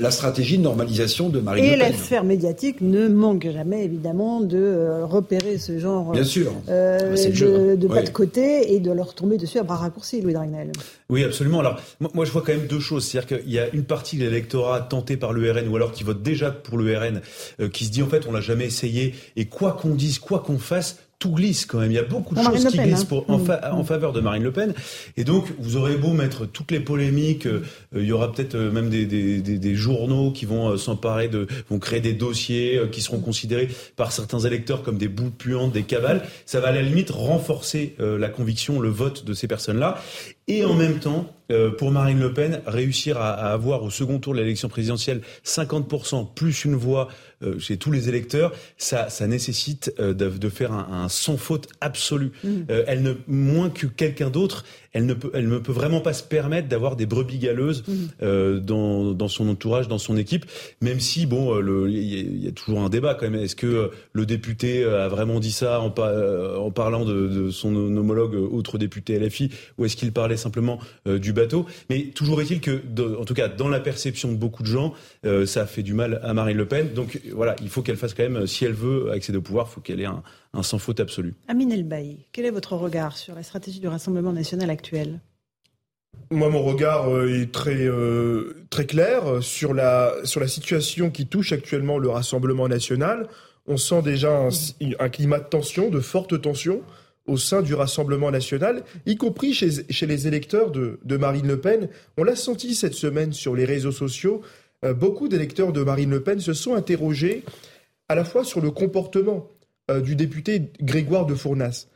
la, stratégie de normalisation de Marine Le Pen. Et la sphère médiatique ne manque jamais évidemment de repérer ce genre Bien sûr. Euh, de, de pas de côté et de leur tomber dessus à bras raccourcis, Louis Dragnel. Oui, absolument. Alors, moi, je vois quand même deux choses. C'est-à-dire qu'il y a une partie de l'électorat tenté par le RN ou alors qui vote déjà pour le RN, euh, qui se dit en fait, on l'a jamais essayé et quoi qu'on dise, quoi qu'on fasse, tout glisse quand même. Il y a beaucoup de choses qui glissent hein. en, mm. en, faveur de Marine Le Pen. Et donc, vous aurez beau mettre toutes les polémiques, euh, il y aura peut-être euh, même des, des, des, des, journaux qui vont euh, s'emparer de, vont créer des dossiers qui seront considérés par certains électeurs comme des boules puantes, des cavales. Ça va à la limite renforcer la conviction, le vote de ces personnes-là. Et en même temps, pour Marine Le Pen, réussir à, à avoir au second tour de l'élection présidentielle 50% plus une voix euh, chez tous les électeurs, ça, ça nécessite euh, de, de, faire un, un, sans faute absolu. Mmh. Euh, elle ne moins que quelqu'un d'autre, elle ne peut, elle ne peut vraiment pas se permettre d'avoir des brebis galeuses mmh. euh, dans, dans son entourage, dans son équipe. Même si bon, il y, y, a toujours un débat quand même. Est-ce que le député a vraiment dit ça en, en parlant de, de, son homologue autre député LFI, ou est-ce qu'il parlait simplement du bateau? Mais toujours est-il que, en tout cas, dans la perception de beaucoup de gens, ça a fait du mal à Marine Le Pen. Donc voilà, il faut qu'elle fasse quand même, si elle veut accéder au pouvoir, il faut qu'elle ait un, sans faute absolu. Amine Elbaï, quel est votre regard sur la stratégie du Rassemblement national actuel? Moi, mon regard euh, est très euh, très clair sur la sur la situation qui touche actuellement le Rassemblement national. On sent déjà un, climat de tension, de forte tension au sein du Rassemblement national, y compris chez, chez les électeurs de, de Marine Le Pen. On l'a senti cette semaine sur les réseaux sociaux. Euh, beaucoup d'électeurs de Marine Le Pen se sont interrogés à la fois sur le comportement euh, du député Grégoire de Fournas,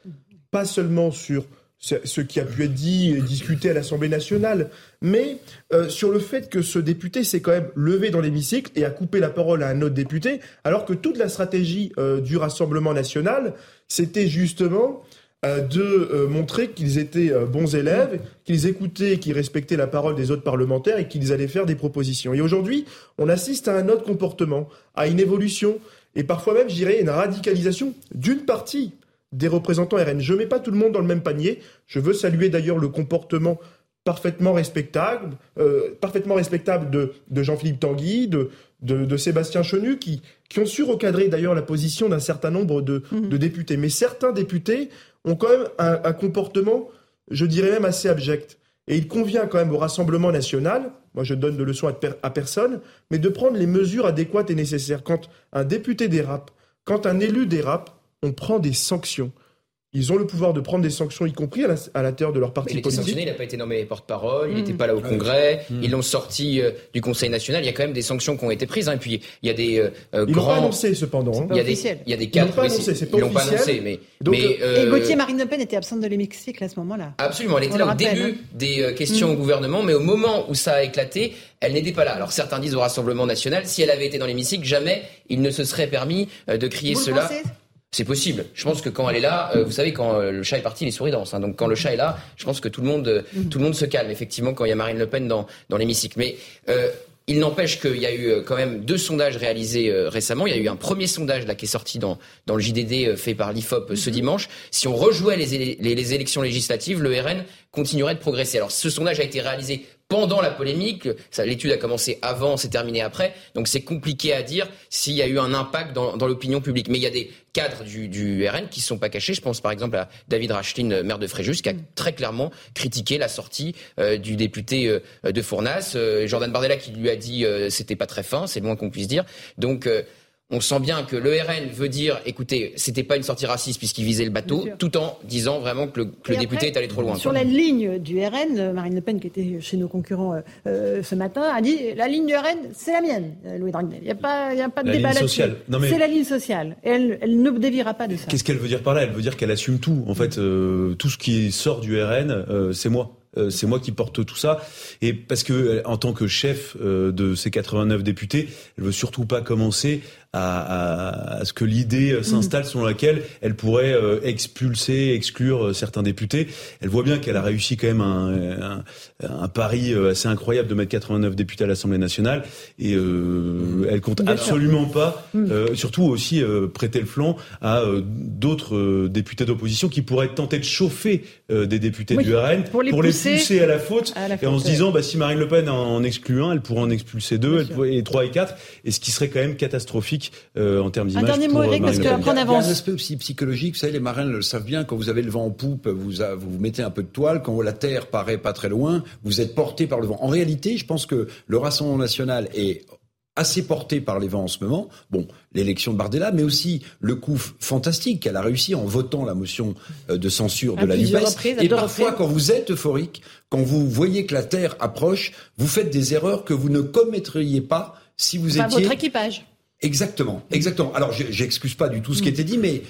pas seulement sur ce qui a pu être dit et discuté à l'Assemblée nationale, mais euh, sur le fait que ce député s'est quand même levé dans l'hémicycle et a coupé la parole à un autre député, alors que toute la stratégie du Rassemblement national, c'était justement euh, de euh, montrer qu'ils étaient euh, bons élèves, qu'ils écoutaient, qu'ils respectaient la parole des autres parlementaires et qu'ils allaient faire des propositions. Et aujourd'hui, on assiste à un autre comportement, à une évolution et parfois même, je dirais, une radicalisation d'une partie des représentants RN. Je ne mets pas tout le monde dans le même panier. Je veux saluer d'ailleurs le comportement parfaitement respectable, euh, parfaitement respectable de, de Jean-Philippe Tanguy, de, de, de, Sébastien Chenu, qui, qui ont su recadrer d'ailleurs la position d'un certain nombre de, mmh. de, députés. Mais certains députés ont quand même un, un, comportement, je dirais même assez abject. Et il convient quand même au Rassemblement national, moi je donne de leçons à, à personne, mais de prendre les mesures adéquates et nécessaires. Quand un député dérape, quand un élu dérape, on prend des sanctions. Ils ont le pouvoir de prendre des sanctions, y compris à l'intérieur de leur parti il politique. Sanctionné, il n'a pas été nommé porte-parole, il n'était mmh. pas là au Congrès, mmh. ils l'ont sorti euh, du Conseil national. Il y a quand même des sanctions qui ont été prises. Hein. Et puis il y a des euh, ils grands. Ils l'ont pas annoncé cependant. Hein. Il y a des, il y a des cadres. Ils l'ont pas annoncé, c'est pas Ils l'ont pas annoncé, mais. Donc, mais euh... Et Gauthier Marine Le Pen était absente de l'hémicycle à ce moment-là. Absolument, elle était là au début hein. des euh, questions mmh. au gouvernement, mais au moment où ça a éclaté, elle n'était pas là. Alors certains disent au Rassemblement national, si elle avait été dans l'hémicycle, jamais il ne se serait permis de crier Vous cela. Le c'est possible. Je pense que quand elle est là, euh, vous savez, quand euh, le chat est parti, les souris dansent. Hein. Donc quand le chat est là, je pense que tout le monde, mmh. tout le monde se calme. Effectivement, quand il y a Marine Le Pen dans, dans l'hémicycle. Mais euh, il n'empêche qu'il y a eu quand même deux sondages réalisés euh, récemment. Il y a eu un premier sondage là qui est sorti dans, dans le JDD fait par l'IFOP ce dimanche. Si on rejouait les, les, les élections législatives, le RN continuerait de progresser. Alors ce sondage a été réalisé pendant la polémique. L'étude a commencé avant, c'est terminé après. Donc c'est compliqué à dire s'il y a eu un impact dans, dans l'opinion publique. Mais il y a des cadres du, du RN qui ne sont pas cachés. Je pense par exemple à David Rachlin, maire de Fréjus, qui a très clairement critiqué la sortie euh, du député euh, de Fournas. Euh, Jordan Bardella qui lui a dit c'était pas très fin, c'est le moins qu'on puisse dire. Donc on sent bien que le RN veut dire, écoutez, c'était pas une sortie raciste puisqu'il visait le bateau, tout en disant vraiment que le, que le député est allé trop loin. Sur quoi. la ligne du RN, Marine Le Pen, qui était chez nos concurrents euh, ce matin, a dit la ligne du RN, c'est la mienne, Louis Dragnel. Il n'y a pas, il y a pas de La débat ligne là-dessus. sociale. Non, mais- C'est la ligne sociale. Et elle, elle ne déviera pas de ça. Qu'est-ce qu'elle veut dire par là? Elle veut dire qu'elle assume tout. En fait, euh, tout ce qui sort du RN, euh, c'est moi. Euh, c'est moi qui porte tout ça. Et parce que, euh, en tant que chef euh, de ces 89 députés, elle veut surtout pas commencer à, à- à ce que l'idée s'installe selon laquelle elle pourrait euh, expulser, exclure euh, certains députés. Elle voit bien qu'elle a réussi quand même un, un, un pari euh, assez incroyable de mettre 89 députés à l'Assemblée nationale. Et euh, elle compte Bien sûr. absolument pas, euh, surtout aussi euh, prêter le flanc à d'autres députés d'opposition qui pourraient tenter de chauffer des députés Oui, du RN pour les pousser à la faute. à la et en se disant, bah, si Marine Le Pen en exclut un, elle pourrait en expulser deux, elle pourrait- et trois et quatre, et ce qui serait quand même catastrophique euh, en termes Un d'image. dernier pour, mot, euh, Eric, parce Marine que Le Pen. après on Il y a avance. un aspect aussi psychologique, vous savez, les marins le savent bien, quand vous avez le vent en poupe, vous, a- vous mettez un peu de toile, quand la terre paraît pas très loin, vous êtes porté par le vent. En réalité, je pense que le Rassemblement national est assez porté par les vents en ce moment. Bon, l'élection de Bardella, mais aussi le coup fantastique qu'elle a réussi en votant la motion euh, de censure À de la NUPES. Et parfois, reprises. quand vous êtes euphorique, quand vous voyez que la terre approche, vous faites des erreurs que vous ne commettriez pas si vous Enfin, étiez votre équipage. Exactement, exactement. Alors, je- j'excuse pas du tout ce qui était dit, mais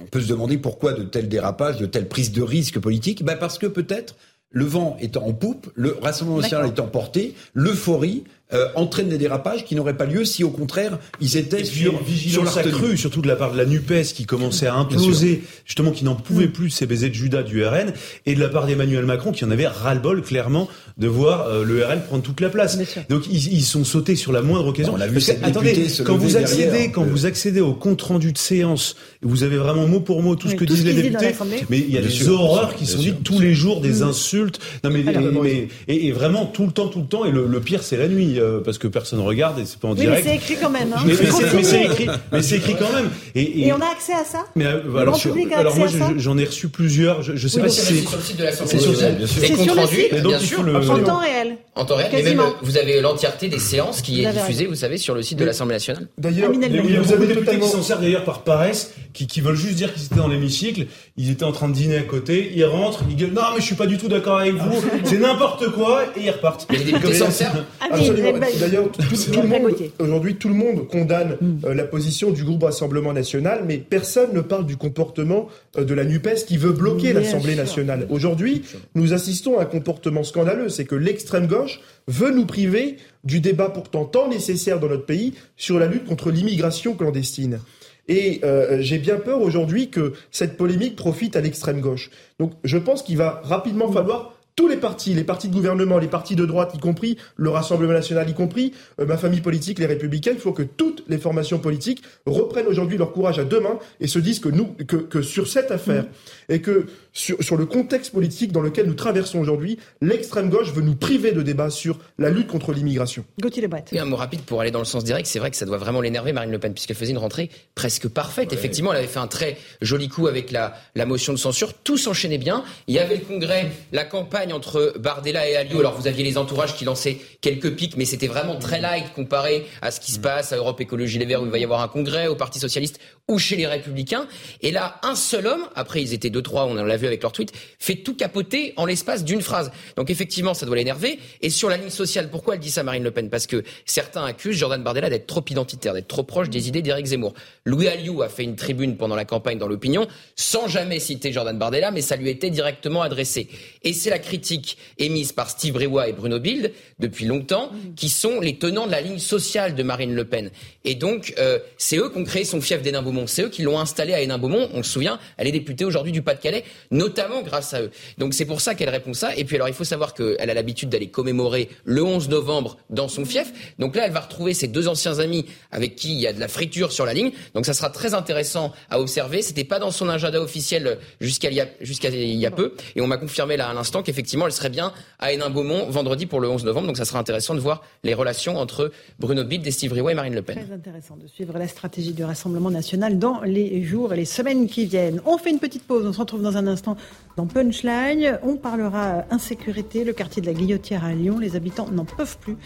on peut se demander pourquoi de tels dérapages, de telles prises de risques politiques. Ben parce que peut-être le vent étant en poupe, le Rassemblement national D'accord. étant porté, l'euphorie euh, entraîne des dérapages qui n'auraient pas lieu si, au contraire, ils étaient sur, sur tenue. accrue, surtout de la part de la NUPES qui commençait à imploser, justement qui n'en pouvait Mm. plus de ces baisers de Judas du RN, et de la part d'Emmanuel Macron qui en avait ras-le-bol clairement de voir euh, le RN prendre toute la place. Donc ils, ils sont sautés sur la moindre occasion. On a vu Parce que, cette attendez, quand vous accédez, derrière, quand euh, vous accédez au compte rendu de séance, vous avez vraiment mot pour mot tout ce que tout disent ce les députés, mais il y a Bien des sûr, horreurs bien qui sont dites tous les jours, des insultes. Non mais, Alors, mais- et, et vraiment tout le temps, tout le temps. Et le, le pire c'est la nuit euh, parce que personne regarde et c'est pas en Oui, mais direct. c'est écrit quand même. Hein. Mais, mais c'est- mais écrit, mais c'est écrit quand même. Et, Et on a accès à ça mais euh, alors, sur- alors moi j'en ai reçu plusieurs. Je, je sais Oui, pas si c'est c'est. sur le site de l'Assemblée c'est sur- nationale. bien sûr. C'est sur le site. Et bien sûr. En temps réel. En temps réel, mais même Quasiment. vous avez l'entièreté des séances qui est diffusée, vous savez, sur le site de l'Assemblée nationale. D'ailleurs, Vous avez députés qui s'en servent d'ailleurs par paresse, qui, qui veulent juste dire qu'ils étaient dans l'hémicycle, ils étaient en train de dîner à côté, ils rentrent, ils gueulent non mais je suis pas du tout d'accord avec vous, c'est n'importe quoi, et ils repartent. Mais les députés s'en servent. Absolument. D'ailleurs, Gauthier. aujourd'hui, tout le monde condamne euh, la position du groupe Rassemblement National, mais personne ne parle du comportement euh, de la NUPES qui veut bloquer l'Assemblée nationale. Aujourd'hui, nous assistons à un comportement scandaleux, c'est que l'extrême gauche veut nous priver du débat pourtant tant nécessaire dans notre pays sur la lutte contre l'immigration clandestine. Et euh, j'ai bien peur aujourd'hui que cette polémique profite à l'extrême gauche. Donc je pense qu'il va rapidement falloir tous les partis, les partis de gouvernement, les partis de droite y compris, le Rassemblement national y compris, euh, ma famille politique, les républicains, il faut que toutes les formations politiques reprennent aujourd'hui leur courage à deux mains et se disent que nous, que, que sur cette affaire et que sur, sur le contexte politique dans lequel nous traversons aujourd'hui, l'extrême gauche veut nous priver de débat sur la lutte contre l'immigration. Gauthier Lebret. Et un mot rapide pour aller dans le sens direct, c'est vrai que ça doit vraiment l'énerver Marine Le Pen puisqu'elle faisait une rentrée presque parfaite. Effectivement, elle avait fait un très joli coup avec la, la motion de censure. Tout s'enchaînait bien. Il y avait le congrès, la campagne entre Bardella et Alliot. Alors vous aviez les entourages qui lançaient quelques pics, mais c'était vraiment très light comparé à ce qui se passe à Europe Écologie Les Verts où il va y avoir un congrès, au Parti Socialiste ou chez les Républicains. Et là, un seul homme, après ils étaient deux, trois, on l'a vu avec leur tweet, fait tout capoter en l'espace d'une phrase. Donc effectivement, ça doit l'énerver. Et sur la ligne sociale, pourquoi elle dit ça, Marine Le Pen? Parce que certains accusent Jordan Bardella d'être trop identitaire, d'être trop proche des idées d'Éric Zemmour. Louis Alliot a fait une tribune pendant la campagne dans l'opinion, sans jamais citer Jordan Bardella, mais ça lui était directement adressé. Et c'est la critique émise par Steve Brewa et Bruno Bild depuis longtemps, qui sont les tenants de la ligne sociale de Marine Le Pen. Et donc, euh, c'est eux qui ont créé son fief d'Hénin-Beaumont. C'est eux qui l'ont installé à Hénin-Beaumont. On se souvient, elle est députée aujourd'hui du Pas-de-Calais, notamment grâce à eux. Donc c'est pour ça qu'elle répond ça. Et puis alors, il faut savoir qu'elle a l'habitude d'aller commémorer le 11 novembre dans son fief. Donc là, elle va retrouver ses deux anciens amis avec qui il y a de la friture sur la ligne. Donc ça sera très intéressant à observer. C'était pas dans son agenda officiel jusqu'à il, y a- jusqu'à il y a peu. Et on m'a confirmé là à l'instant qu'effectivement, elle serait bien à Hénin-Beaumont vendredi pour le 11 novembre. Donc ça sera intéressant de voir les relations entre Bruno Bild, Steve Riouet et Marine Le Pen. Très intéressant de suivre la stratégie du Rassemblement national dans les jours et les semaines qui viennent. On fait une petite pause, on se retrouve dans un instant dans Punchline. On parlera insécurité, le quartier de la Guillotière à Lyon. Les habitants n'en peuvent plus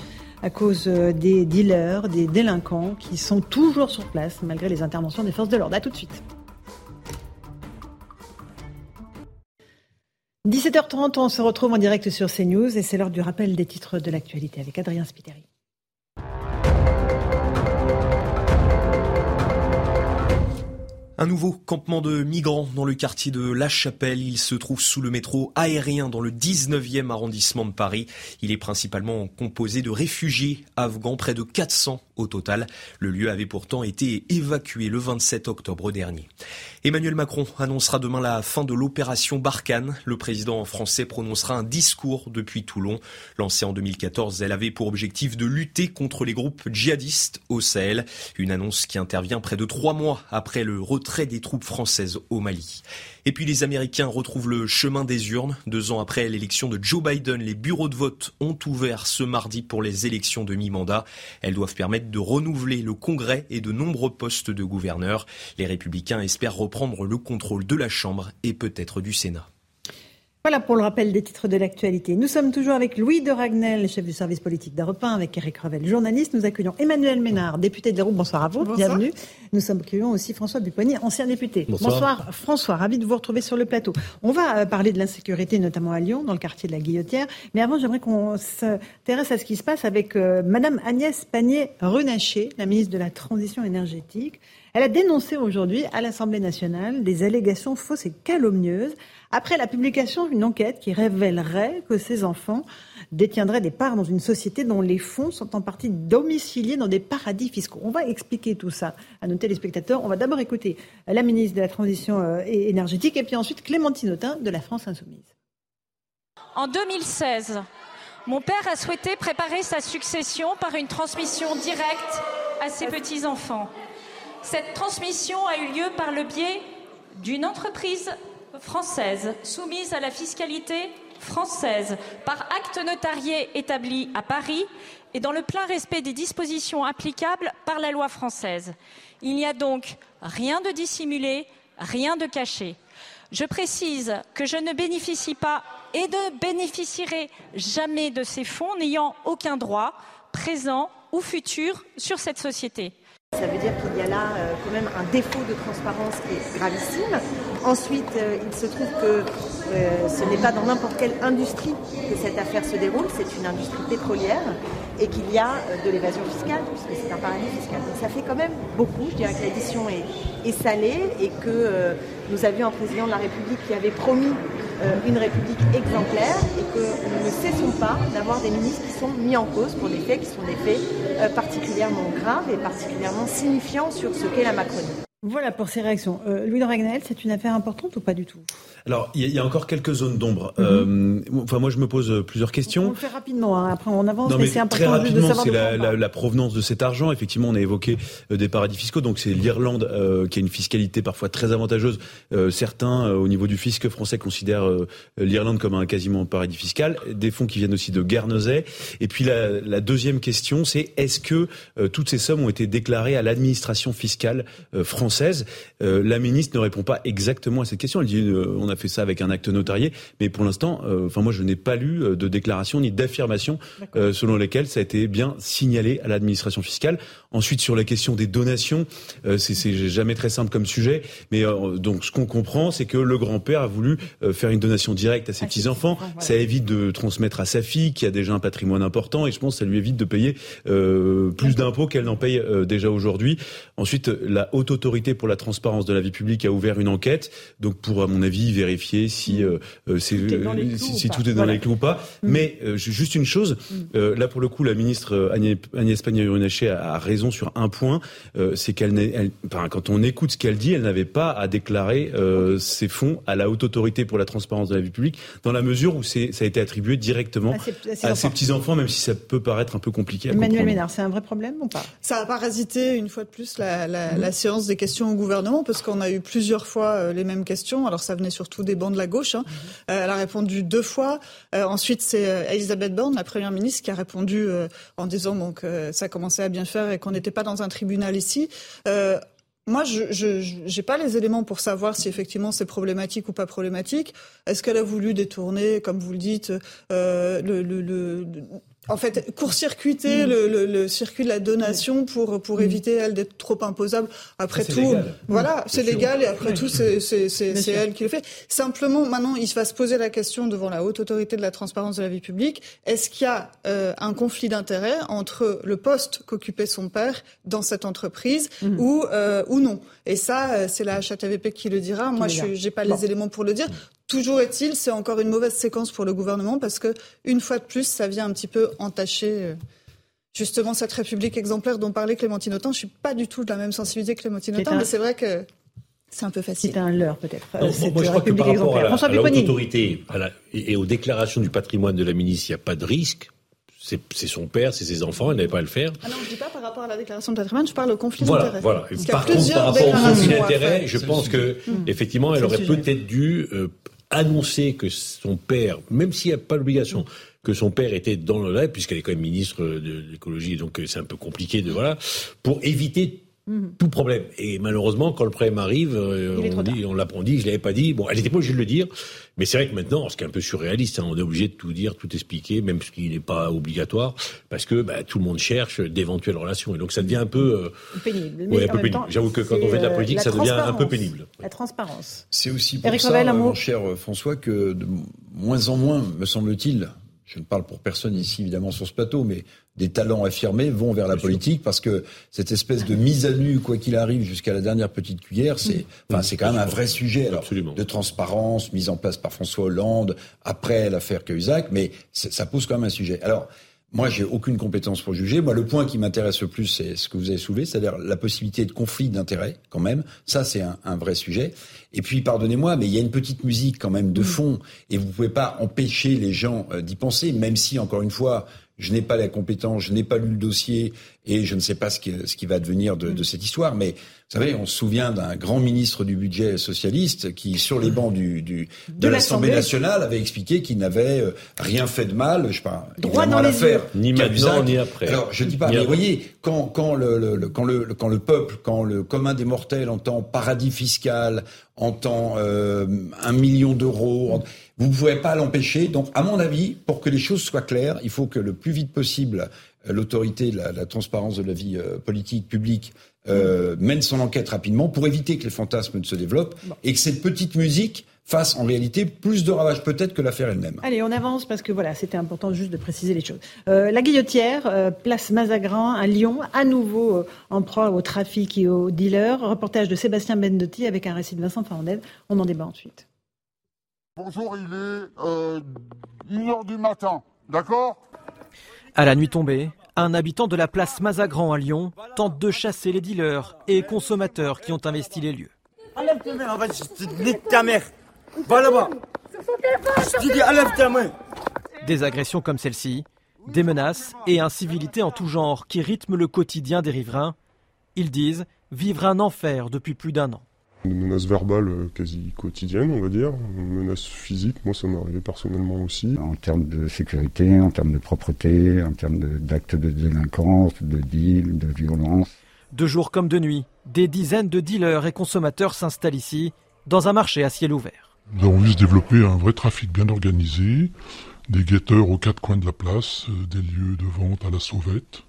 à cause euh, des dealers, des délinquants qui sont toujours sur place malgré les interventions des forces de l'ordre. A tout de suite. 17h30, on se retrouve en direct sur CNews et c'est l'heure du rappel des titres de l'actualité avec Adrien Spiteri. Un nouveau campement de migrants dans le quartier de La Chapelle. Il se trouve sous le métro aérien dans le 19e arrondissement de Paris. Il est principalement composé de réfugiés afghans, près de 400 au total. Le lieu avait pourtant été évacué le 27 octobre dernier. Emmanuel Macron annoncera demain la fin de l'opération Barkhane. Le président français prononcera un discours depuis Toulon. Lancée en 2014, elle avait pour objectif de lutter contre les groupes djihadistes au Sahel. Une annonce qui intervient près de trois mois après le retrait des troupes françaises au Mali. Et puis les Américains retrouvent le chemin des urnes. Deux ans après l'élection de Joe Biden, les bureaux de vote ont ouvert ce mardi pour les élections de mi-mandat. Elles doivent permettre de renouveler le Congrès et de nombreux postes de gouverneurs. Les républicains espèrent reprendre le contrôle de la Chambre et peut-être du Sénat. Voilà pour le rappel des titres de l'actualité. Nous sommes toujours avec Louis de Ragnel, chef du service politique d'Europe 1, avec Eric Revel, journaliste. Nous accueillons Emmanuel Ménard, député de l'Hérault. Bonsoir à vous, bienvenue. Nous sommes accueillons aussi François Pupponi, ancien député. Bonsoir. François, ravi de vous retrouver sur le plateau. On va euh, parler de l'insécurité, notamment à Lyon, dans le quartier de la Guillotière. Mais avant, j'aimerais qu'on s'intéresse à ce qui se passe avec euh, Madame Agnès Pannier-Runacher, la ministre de la Transition énergétique. Elle a dénoncé aujourd'hui à l'Assemblée nationale des allégations fausses et calomnieuses après la publication d'une enquête qui révélerait que ces enfants détiendraient des parts dans une société dont les fonds sont en partie domiciliés dans des paradis fiscaux. On va expliquer tout ça à nos téléspectateurs. On va d'abord écouter la ministre de la Transition euh, énergétique et puis ensuite Clémentine Autain de la France Insoumise. En 2016, mon père a souhaité préparer sa succession par une transmission directe à ses petits-enfants. Cette transmission a eu lieu par le biais d'une entreprise française soumise à la fiscalité française par acte notarié établi à Paris et dans le plein respect des dispositions applicables par la loi française. Il n'y a donc rien de dissimulé, rien de caché. Je précise que je ne bénéficie pas et ne bénéficierai jamais de ces fonds n'ayant aucun droit, présent ou futur, sur cette société. Ça veut dire qu'il y a là euh, quand même un défaut de transparence qui est gravissime. Ensuite, euh, il se trouve que euh, ce n'est pas dans n'importe quelle industrie que cette affaire se déroule, c'est une industrie pétrolière et qu'il y a de l'évasion fiscale, puisque c'est un paradis fiscal. Donc ça fait quand même beaucoup. Je dirais que l'addition est, est salée et que euh, nous avions un président de la République qui avait promis euh, une République exemplaire et que nous ne cessons pas d'avoir des ministres qui sont mis en cause pour des faits qui sont des faits euh, particulièrement graves et particulièrement signifiants sur ce qu'est la Macronie. Voilà pour ces réactions. Euh, Louis de Ragnel, c'est une affaire importante ou pas du tout? Alors, il y, a encore quelques zones d'ombre. Mhm. euh, enfin, moi, je me pose plusieurs questions. On le fait rapidement. Hein. Après, on avance, non, mais, mais c'est important très rapidement, de savoir c'est la, provenance de cet argent. Effectivement, on a évoqué euh, des paradis fiscaux. Donc, c'est l'Irlande euh, qui a une fiscalité parfois très avantageuse. Euh, certains, euh, au niveau du fisc français, considèrent euh, l'Irlande comme un quasiment paradis fiscal. Des fonds qui viennent aussi de Guernesey. Et puis, la, la deuxième question, c'est est-ce que euh, toutes ces sommes ont été déclarées à l'administration fiscale euh, française Euh, La ministre ne répond pas exactement à cette question. Elle dit euh, on a fait ça avec un acte notarié, mais pour l'instant, euh, enfin moi je n'ai pas lu euh, de déclaration ni d'affirmation euh, selon lesquelles ça a été bien signalé à l'administration fiscale. Ensuite sur la question des donations, euh, c'est jamais très simple comme sujet, mais euh, donc ce qu'on comprend, c'est que le grand-père a voulu euh, faire une donation directe à ses petits enfants. Ça évite de transmettre à sa fille qui a déjà un patrimoine important, et je pense que ça lui évite de payer euh, plus d'impôts qu'elle n'en paye euh, déjà aujourd'hui. Ensuite, la haute autorité pour la transparence de la vie publique a ouvert une enquête, donc pour à mon avis vérifier si euh, euh, c'est Tout est dans les euh, clous si, ou si pas. tout est dans Voilà. les clous ou pas. Mm. Mais euh, ju- juste une chose, euh, là pour le coup, la ministre Agnès, Agnès Pannier-Runacher a, a raison sur un point, euh, c'est qu'elle, elle- enfin, quand on écoute ce qu'elle dit, elle n'avait pas à déclarer euh, ses fonds à la haute autorité pour la transparence de la vie publique, dans la mesure où c'est, ça a été attribué directement À ses- à ses à enfants. ses petits enfants, même si ça peut paraître un peu compliqué. À Emmanuel comprendre. Ménard, c'est un vrai problème ou pas? Ça a parasité une fois de plus la, la, la séance des questions au gouvernement parce qu'on a eu plusieurs fois euh, les mêmes questions. Alors ça venait surtout des bancs de la gauche. hein. Euh, elle a répondu deux fois. Euh, ensuite c'est Elisabeth Borne, la première ministre, qui a répondu en disant bon, que ça commençait à bien faire et qu'on n'était pas dans un tribunal ici. Moi, je n'ai pas les éléments pour savoir si effectivement c'est problématique ou pas problématique. Est-ce qu'elle a voulu détourner, comme vous le dites, euh, le, le, le- le- en fait, court-circuiter Mm. le, le, le circuit de la donation pour pour éviter elle d'être trop imposable. Après c'est tout, légal. voilà, Mm. c'est légal et après tout, c'est c'est c'est Bien c'est sûr. elle qui le fait. Simplement, maintenant, il va se poser la question devant la haute autorité de la transparence de la vie publique est-ce qu'il y a euh, un conflit d'intérêts entre le poste qu'occupait son père dans cette entreprise ou euh, ou non? Et ça, euh, c'est la HATVP qui le dira. Moi, je n'ai pas Bon. les éléments pour le dire. Toujours est-il, c'est encore une mauvaise séquence pour le gouvernement parce que une fois de plus, ça vient un petit peu entacher. euh, Justement, cette République exemplaire dont parlait Clémentine Autain, je suis pas du tout de la même sensibilité que Clémentine Autain, un- mais c'est vrai que c'est un peu facile. C'est un leurre peut-être. Cette moi, je crois que République par rapport à exemplaire. à la autorité à la- et aux déclarations du patrimoine de la ministre, il n'y a pas de risque. C'est son père, c'est ses enfants, elle n'avait pas à le faire. Ah non, je dis pas par rapport à la déclaration de patrimoine, je parle au conflit Voilà, d'intérêts. voilà. Parce qu'il y a Par contre, par rapport au conflit d'intérêts, je pense que Hum. effectivement, elle aurait peut-être dû euh, annoncer que son père, même s'il n'y a pas l'obligation, que son père était dans le live, puisqu'elle est quand même ministre de l'écologie, donc euh, c'est un peu compliqué de voilà, pour éviter tout problème. Et malheureusement, quand le problème arrive, euh, on dit, on l'a on dit, je l'avais pas dit. Bon, elle n'était pas obligée de le dire, mais c'est vrai que maintenant, ce qui est un peu surréaliste, hein, on est obligé de tout dire, tout expliquer, même ce qui n'est pas obligatoire, parce que bah, tout le monde cherche d'éventuelles relations, et donc ça devient un peu euh, pénible. Ouais, pénible. J'avoue que quand on fait de la euh, politique, la ça devient un peu pénible. La transparence. C'est aussi pour ça, euh, mon cher François, que de moins en moins, me semble-t-il, je ne parle pour personne ici évidemment sur ce plateau, mais des talents affirmés vont vers la politique parce que cette espèce de mise à nu, quoi qu'il arrive, jusqu'à la dernière petite cuillère, c'est, enfin, c'est quand même un vrai sujet. Alors, Absolument. de transparence, mise en place par François Hollande, après l'affaire Cahuzac, mais ça pose quand même un sujet. Alors, moi, j'ai aucune compétence pour juger. Moi, le point qui m'intéresse le plus, c'est ce que vous avez soulevé, c'est-à-dire la possibilité de conflit d'intérêts, quand même. Ça, c'est un, un vrai sujet. Et puis, pardonnez-moi, mais il y a une petite musique quand même de fond, et vous pouvez pas empêcher les gens euh, d'y penser, même si, encore une fois, je n'ai pas la compétence, je n'ai pas lu le dossier, et je ne sais pas ce qui, ce qui va devenir de, de cette histoire. Mais vous savez, on se souvient d'un grand ministre du budget socialiste qui, sur les bancs du, du de, De l'Assemblée nationale, avait expliqué qu'il n'avait euh, rien fait de mal. Je sais pas. Droit dans l'affaire. Ni maintenant, ni après. Alors, je dis pas, Ni mais après. voyez, quand, quand le, le- le- quand le, le- quand le peuple, quand le commun des mortels entend paradis fiscal, entend euh, un million d'euros, vous ne pouvez pas l'empêcher. Donc, à mon avis, pour que les choses soient claires, il faut que le plus vite possible, euh, l'autorité, la, la transparence de la vie euh, politique, publique, euh, mène son enquête rapidement pour éviter que les fantasmes ne se développent et que cette petite musique fasse en réalité plus de ravages peut-être que l'affaire elle-même. Allez, on avance parce que voilà, c'était important juste de préciser les choses. Euh, la Guillotière, euh, place Mazagran à Lyon, à nouveau euh, en proie au trafic et aux dealers. Reportage de Sébastien Bendotti avec un récit de Vincent Fernandez. On en débat ensuite. Bonjour, il est euh, 1h du matin, d'accord? À la nuit tombée, un habitant de la place Mazagran à Lyon tente de chasser les dealers et consommateurs qui ont investi les lieux. Enlève ta main, va te ta mère. Va là-bas. Je dis, enlève ta main. Des agressions comme celle-ci, des menaces et incivilités en tout genre qui rythment le quotidien des riverains. Ils disent vivre un enfer depuis plus d'un an. Une menace verbale euh, quasi quotidienne, on va dire. Une menace physique, moi ça m'est arrivé personnellement aussi. En termes de sécurité, en termes de propreté, en termes d'actes de, délinquance, de deal, de violence. De jour comme de nuit, des dizaines de dealers et consommateurs s'installent ici, dans un marché à ciel ouvert. Nous avons vu se développer un vrai trafic bien organisé, des guetteurs aux quatre coins de la place, euh, des lieux de vente à la sauvette,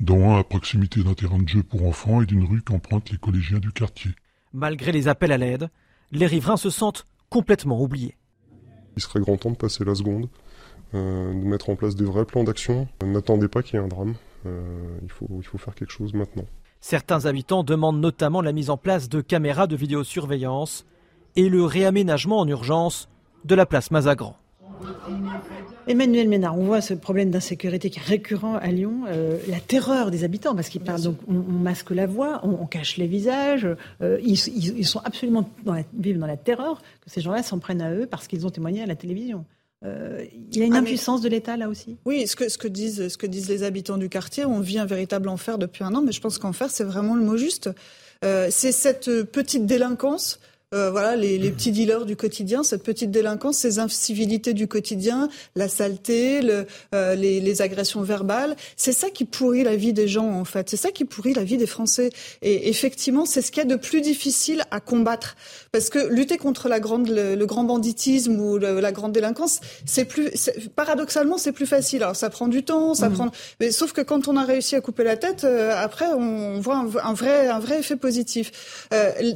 dont un à proximité d'un terrain de jeu pour enfants et d'une rue qu'empruntent les collégiens du quartier. Malgré les appels à l'aide, les riverains se sentent complètement oubliés. Il serait grand temps de passer la seconde, euh, de mettre en place des vrais plans d'action. N'attendez pas qu'il y ait un drame. Euh, il, faut, il faut faire quelque chose maintenant. Certains habitants demandent notamment la mise en place de caméras de vidéosurveillance et le réaménagement en urgence de la place Mazagran. Emmanuel Ménard, on voit ce problème d'insécurité qui est récurrent à Lyon, euh, la terreur des habitants, parce qu'ils parlent, donc on, masque la voix, on, cache les visages, euh, ils, sont absolument dans la, vivent dans la terreur que ces gens-là s'en prennent à eux parce qu'ils ont témoigné à la télévision. Euh, il y a une ah, impuissance de l'État là aussi? Oui, ce que, ce, que disent, ce que disent les habitants du quartier, on vit un véritable enfer depuis un an, mais je pense qu'enfer, c'est vraiment le mot juste. c'est cette petite délinquance euh, voilà, les, les, petits dealers du quotidien, cette petite délinquance, ces incivilités du quotidien, la saleté, le, euh, les, les, agressions verbales, c'est ça qui pourrit la vie des gens en fait. C'est ça qui pourrit la vie des Français. Et effectivement, c'est ce qu'il y a de plus difficile à combattre, parce que lutter contre la grande, le, grand banditisme ou la grande délinquance, c'est plus paradoxalement c'est plus facile. Alors ça prend du temps, ça mmh. prend, mais sauf que quand on a réussi à couper la tête, euh, après on voit un, un, vrai un vrai effet positif.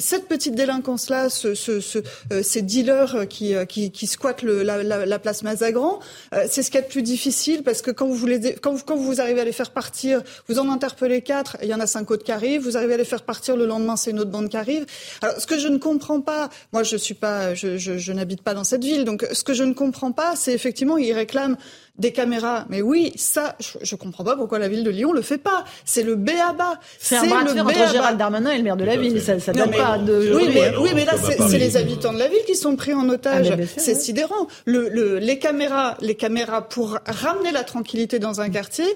cette petite délinquance là euh, ces dealers qui, euh, squattent la, place Mazagran, euh, c'est ce qui est le plus difficile parce que quand vous, quand, vous, vous arrivez à les faire partir, vous en interpellez quatre, il y en a cinq autres qui arrivent, vous arrivez à les faire partir le lendemain, c'est une autre bande qui arrive. Alors, ce que je ne comprends pas, moi je suis pas, je, je n'habite pas dans cette ville, donc ce que je ne comprends pas, c'est effectivement, ils réclament des caméras. Mais oui, ça, je, ne comprends pas pourquoi la ville de Lyon le fait pas. C'est le béaba. C'est un bras entre Gérald Darmanin et le maire de la ville. Ça, ça donne pas de. Oui, mais, oui, mais là, c'est les habitants de la ville qui sont pris en otage. Ah, c'est sidérant. Le, les caméras, les caméras pour ramener la tranquillité dans un quartier,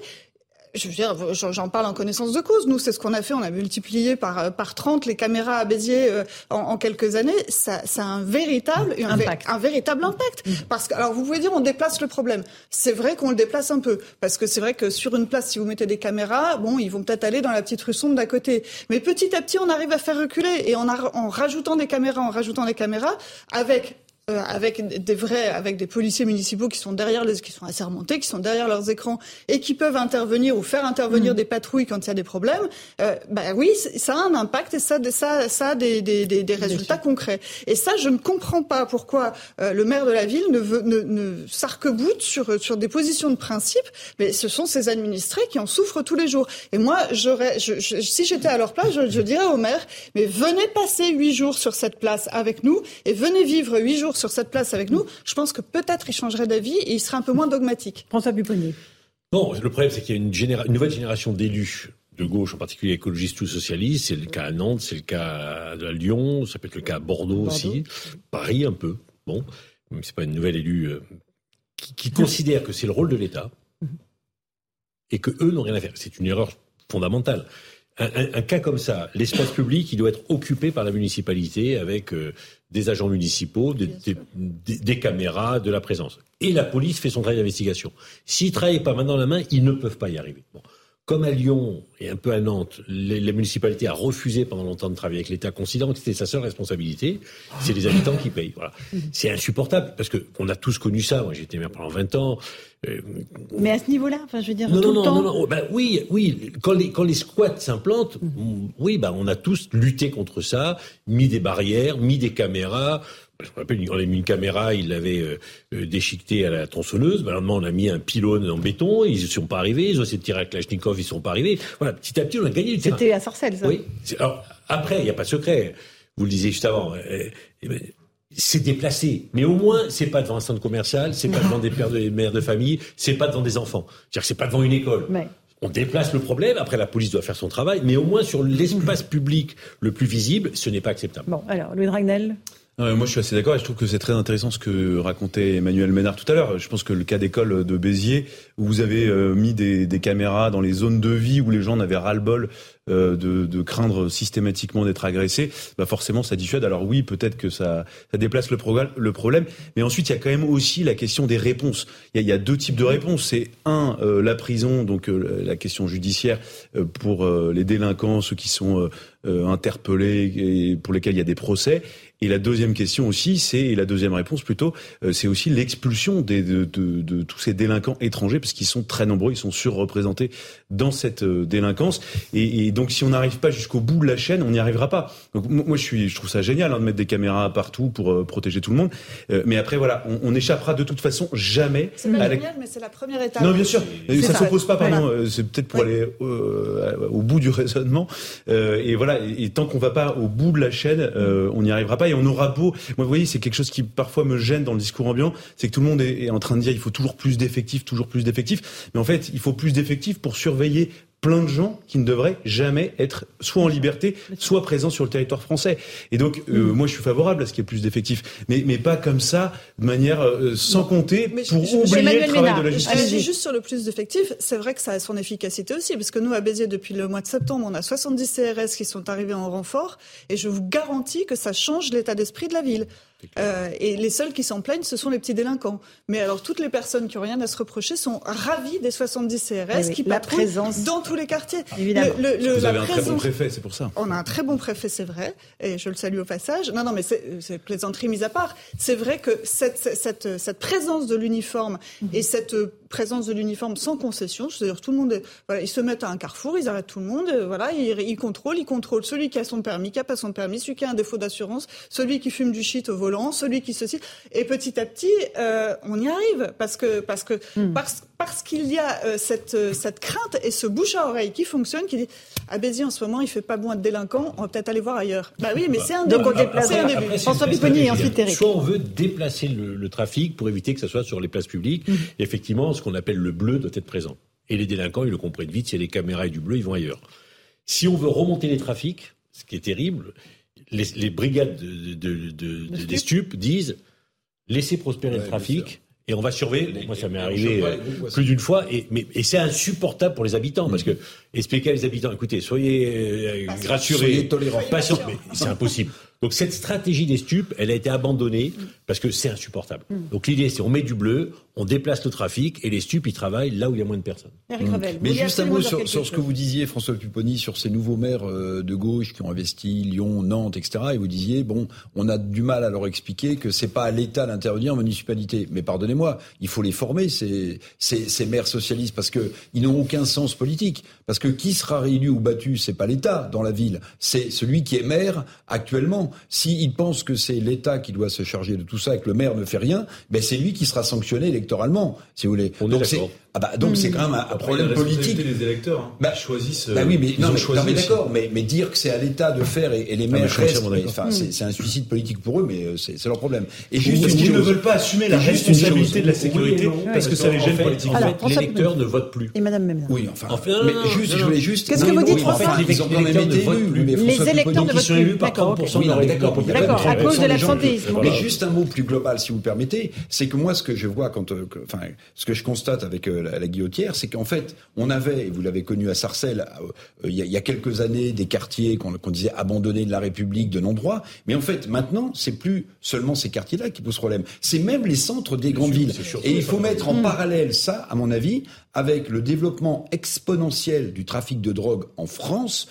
je veux dire, j'en parle en connaissance de cause. Nous, c'est ce qu'on a fait. On a multiplié par euh, par 30 les caméras à Béziers euh, en, en quelques années. Ça, ça a un véritable un, impact. un véritable impact. Mm. Parce que alors vous pouvez dire on déplace le problème. C'est vrai qu'on le déplace un peu parce que c'est vrai que sur une place, si vous mettez des caméras, bon, ils vont peut-être aller dans la petite rue sombre d'à côté. Mais petit à petit, on arrive à faire reculer et en, en rajoutant des caméras, en rajoutant des caméras, avec euh, avec des vrais, avec des policiers municipaux qui sont derrière les, qui sont assermentés, qui sont derrière leurs écrans et qui peuvent intervenir ou faire intervenir mm. des patrouilles quand il y a des problèmes. Euh, bah oui, ça a un impact et ça, ça, ça a des, des, des, des résultats concrets. Et ça, je ne comprends pas pourquoi euh, le maire de la ville ne, veut, ne, ne s'arc-boute sur sur des positions de principe. Mais ce sont ces administrés qui en souffrent tous les jours. Et moi, j'aurais, je, si j'étais à leur place, je, je dirais au maire, mais venez passer huit jours sur cette place avec nous et venez vivre huit jours sur cette place avec nous, je pense que peut-être il changerait d'avis et il serait un peu moins dogmatique. François Pupponi. Non, le problème, c'est qu'il y a une, nouvelle génération d'élus de gauche, en particulier écologistes ou socialistes. C'est le cas à Nantes, c'est le cas à Lyon, ça peut être le cas à Bordeaux, aussi, Paris un peu. Bon, c'est pas une nouvelle élue euh, qui, considère que c'est le rôle de l'État et que eux n'ont rien à faire. C'est une erreur fondamentale. Un, cas comme ça, l'espace public, il doit être occupé par la municipalité avec euh, des agents municipaux, des, caméras, de la présence. Et la police fait son travail d'investigation. S'ils ne travaillent pas main dans la main, ils ne peuvent pas y arriver. Comme à Lyon et un peu à Nantes, la municipalité a refusé pendant longtemps de travailler avec l'État, considérant que c'était sa seule responsabilité, c'est les habitants qui payent. Voilà. C'est insupportable, parce qu'on a tous connu ça. Moi, j'ai été maire pendant 20 ans. Euh, Mais à ce niveau-là, enfin, je veux dire, non, tout non, le temps... non, non, ben, oui, oui. Quand les, quand les squats s'implantent, mm. oui, ben, on a tous lutté contre ça, mis des barrières, mis des caméras, je me rappelle, on a mis une caméra, il l'avait euh, euh, déchiqueté à la tronçonneuse. Malheureusement, on a mis un pylône en béton, ils ne sont pas arrivés. Ils ont essayé de tirer à Kalachnikov, ils ne sont pas arrivés. Voilà, petit à petit, on a gagné du terrain. C'était à Sarcelles, ça Oui. Alors, après, il n'y a pas de secret. Vous le disiez juste avant. Eh ben, c'est déplacé. Mais au moins, c'est pas devant un centre commercial, c'est pas devant des pères de, des mères de famille, c'est pas devant des enfants. C'est-à-dire que c'est pas devant une école. On déplace le problème, après la police doit faire son travail, mais au moins sur l'espace public le plus visible, ce n'est pas acceptable. Bon, alors, Louis Dragnel? Moi, je suis assez d'accord et je trouve que c'est très intéressant ce que racontait Emmanuel Ménard tout à l'heure. Je pense que le cas d'école de Béziers, où vous avez euh, mis des, des, caméras dans les zones de vie où les gens n'avaient ras-le-bol euh, de, de, craindre systématiquement d'être agressés, bah forcément, ça dissuade. Alors oui, peut-être que ça, ça déplace le, le, problème, mais ensuite, il y a quand même aussi la question des réponses. Il y a, il y a deux types de réponses. C'est un, euh, la prison, donc la question judiciaire pour les délinquants, ceux qui sont interpellés et pour lesquels il y a des procès. Et la deuxième question aussi, c'est et la deuxième réponse plutôt, euh, c'est aussi l'expulsion de, de, de, tous ces délinquants étrangers parce qu'ils sont très nombreux, ils sont surreprésentés dans cette euh, délinquance. Et, et, donc, si on n'arrive pas jusqu'au bout de la chaîne, on n'y arrivera pas. Donc, moi, je suis, je trouve ça génial hein, de mettre des caméras partout pour euh, protéger tout le monde. mais après, voilà, on, on, échappera de toute façon jamais. C'est pas génial, mais c'est la première étape. Non, bien sûr, ça, ne s'oppose pas. Pardon, c'est peut-être pour aller au bout du raisonnement. et voilà, et, et tant qu'on va pas au bout de la chaîne, on n'y arrivera pas et on aura beau. Moi, vous voyez, c'est quelque chose qui parfois me gêne dans le discours ambiant, c'est que tout le monde est, en train de dire il faut toujours plus d'effectifs, toujours plus d'effectifs. Mais en fait, il faut plus d'effectifs pour surveiller plein de gens qui ne devraient jamais être soit en liberté, soit présents sur le territoire français. Et donc, euh, moi, je suis favorable à ce qu'il y ait plus d'effectifs, mais, mais pas comme ça, de manière euh, sans compter, pour oublier le travail de la justice. Je juste sur le plus d'effectifs, c'est vrai que ça a son efficacité aussi, parce que nous, à Béziers, depuis le mois de septembre, on a 70 CRS qui sont arrivés en renfort, et je vous garantis que ça change l'état d'esprit de la ville. Euh, et les seuls qui s'en plaignent, ce sont les petits délinquants. Mais alors, toutes les personnes qui ont rien à se reprocher sont ravies des 70 CRS qui la présence dans tous les quartiers. Évidemment. Vous avez un très bon préfet, c'est pour ça. On a un très bon préfet, c'est vrai, et je le salue au passage. Non, non, mais c'est plaisanterie mise à part. C'est vrai que cette, cette, cette présence de l'uniforme mhm. et cette présence de l'uniforme sans concession, c'est-à-dire tout le monde, voilà, ils se mettent à un carrefour, ils arrêtent tout le monde, voilà, ils, ils contrôlent, ils contrôlent celui qui a son permis, qui a pas son permis, celui qui a un défaut d'assurance, celui qui fume du shit au volant, celui qui ceci. Et petit à petit, euh, on y arrive parce que parce que hmm. parce, parce qu'il y a euh, cette euh, cette crainte et ce bouche à oreille qui fonctionne, qui dit à Béziers en ce moment il fait pas moins de délinquants, on va peut-être aller voir ailleurs. Bah oui, mais c'est un, début. François Pipponi et ensuite Eric. Soit on veut déplacer le, trafic pour éviter que ça soit sur les places publiques. Hmm. Effectivement, ce qu'on appelle le bleu doit être présent. Et les délinquants, ils le comprennent vite. S'il y a des caméras et du bleu, ils vont ailleurs. Si on veut remonter les trafics, ce qui est terrible, les, brigades de, des stupes disent laissez prospérer le trafic. Et on va surveiller. moi, ça m'est arrivé euh, plus d'une fois. Et, mais, et c'est insupportable pour les habitants. Parce que expliquer à les habitants, écoutez, soyez euh, rassurés, soyez tolérants, patients. Mais c'est impossible. Donc cette stratégie des stupes, elle a été abandonnée parce que c'est insupportable. Mm. Donc l'idée, c'est on met du bleu, on déplace le trafic et les stupes, ils travaillent là où il y a moins de personnes. Mm. Mais juste un mot sur, ce que vous disiez, François Pupponi, sur ces nouveaux maires euh, de gauche qui ont investi Lyon, Nantes, etc. Et vous disiez, bon, on a du mal à leur expliquer que c'est pas à l'État d'intervenir en municipalité. Mais pardonnez-moi, il faut les former, ces, ces, ces maires socialistes, parce que ils n'ont aucun sens politique. Parce que qui sera réélu ou battu, c'est pas l'État dans la ville, c'est celui qui est maire actuellement. S'il pense que c'est l'État qui doit se charger de tout ça et que le maire ne fait rien, ben c'est lui qui sera sanctionné électoralement, si vous voulez. donc ah bah, donc c'est quand même un, problème politique. Les électeurs hein, bah, choisissent. Bah oui, mais, non, mais, d'accord, mais, mais, dire que c'est à l'État de faire et, les maires restent, enfin, c'est un suicide politique pour eux, mais euh, c'est leur problème. Et juste parce qu'ils ne veulent pas assumer la responsabilité de la sécurité parce que ça les gêne politiquement. L'électeur ne vote plus. Et Madame Memna. Oui, enfin. Mais juste, je voulais juste. Qu'est-ce que vous dites, François Ils ont quand même été élus. Les électeurs ne votent plus. D'accord, d'accord, à cause de l'absentéisme. Mais juste un mot plus global, si vous permettez, c'est que moi, ce que je vois quand, euh, enfin, ce que je constate avec euh, la guillotière, c'est qu'en fait, on avait, et vous l'avez connu à Sarcelles, euh, il y, a quelques années, des quartiers qu'on disait abandonnés de la République de non-droit. Mais en fait, maintenant, c'est plus seulement ces quartiers-là qui posent problème. C'est même les centres des grandes villes. Et il faut mettre en parallèle ça, à mon avis, avec le développement exponentiel du trafic de drogue en France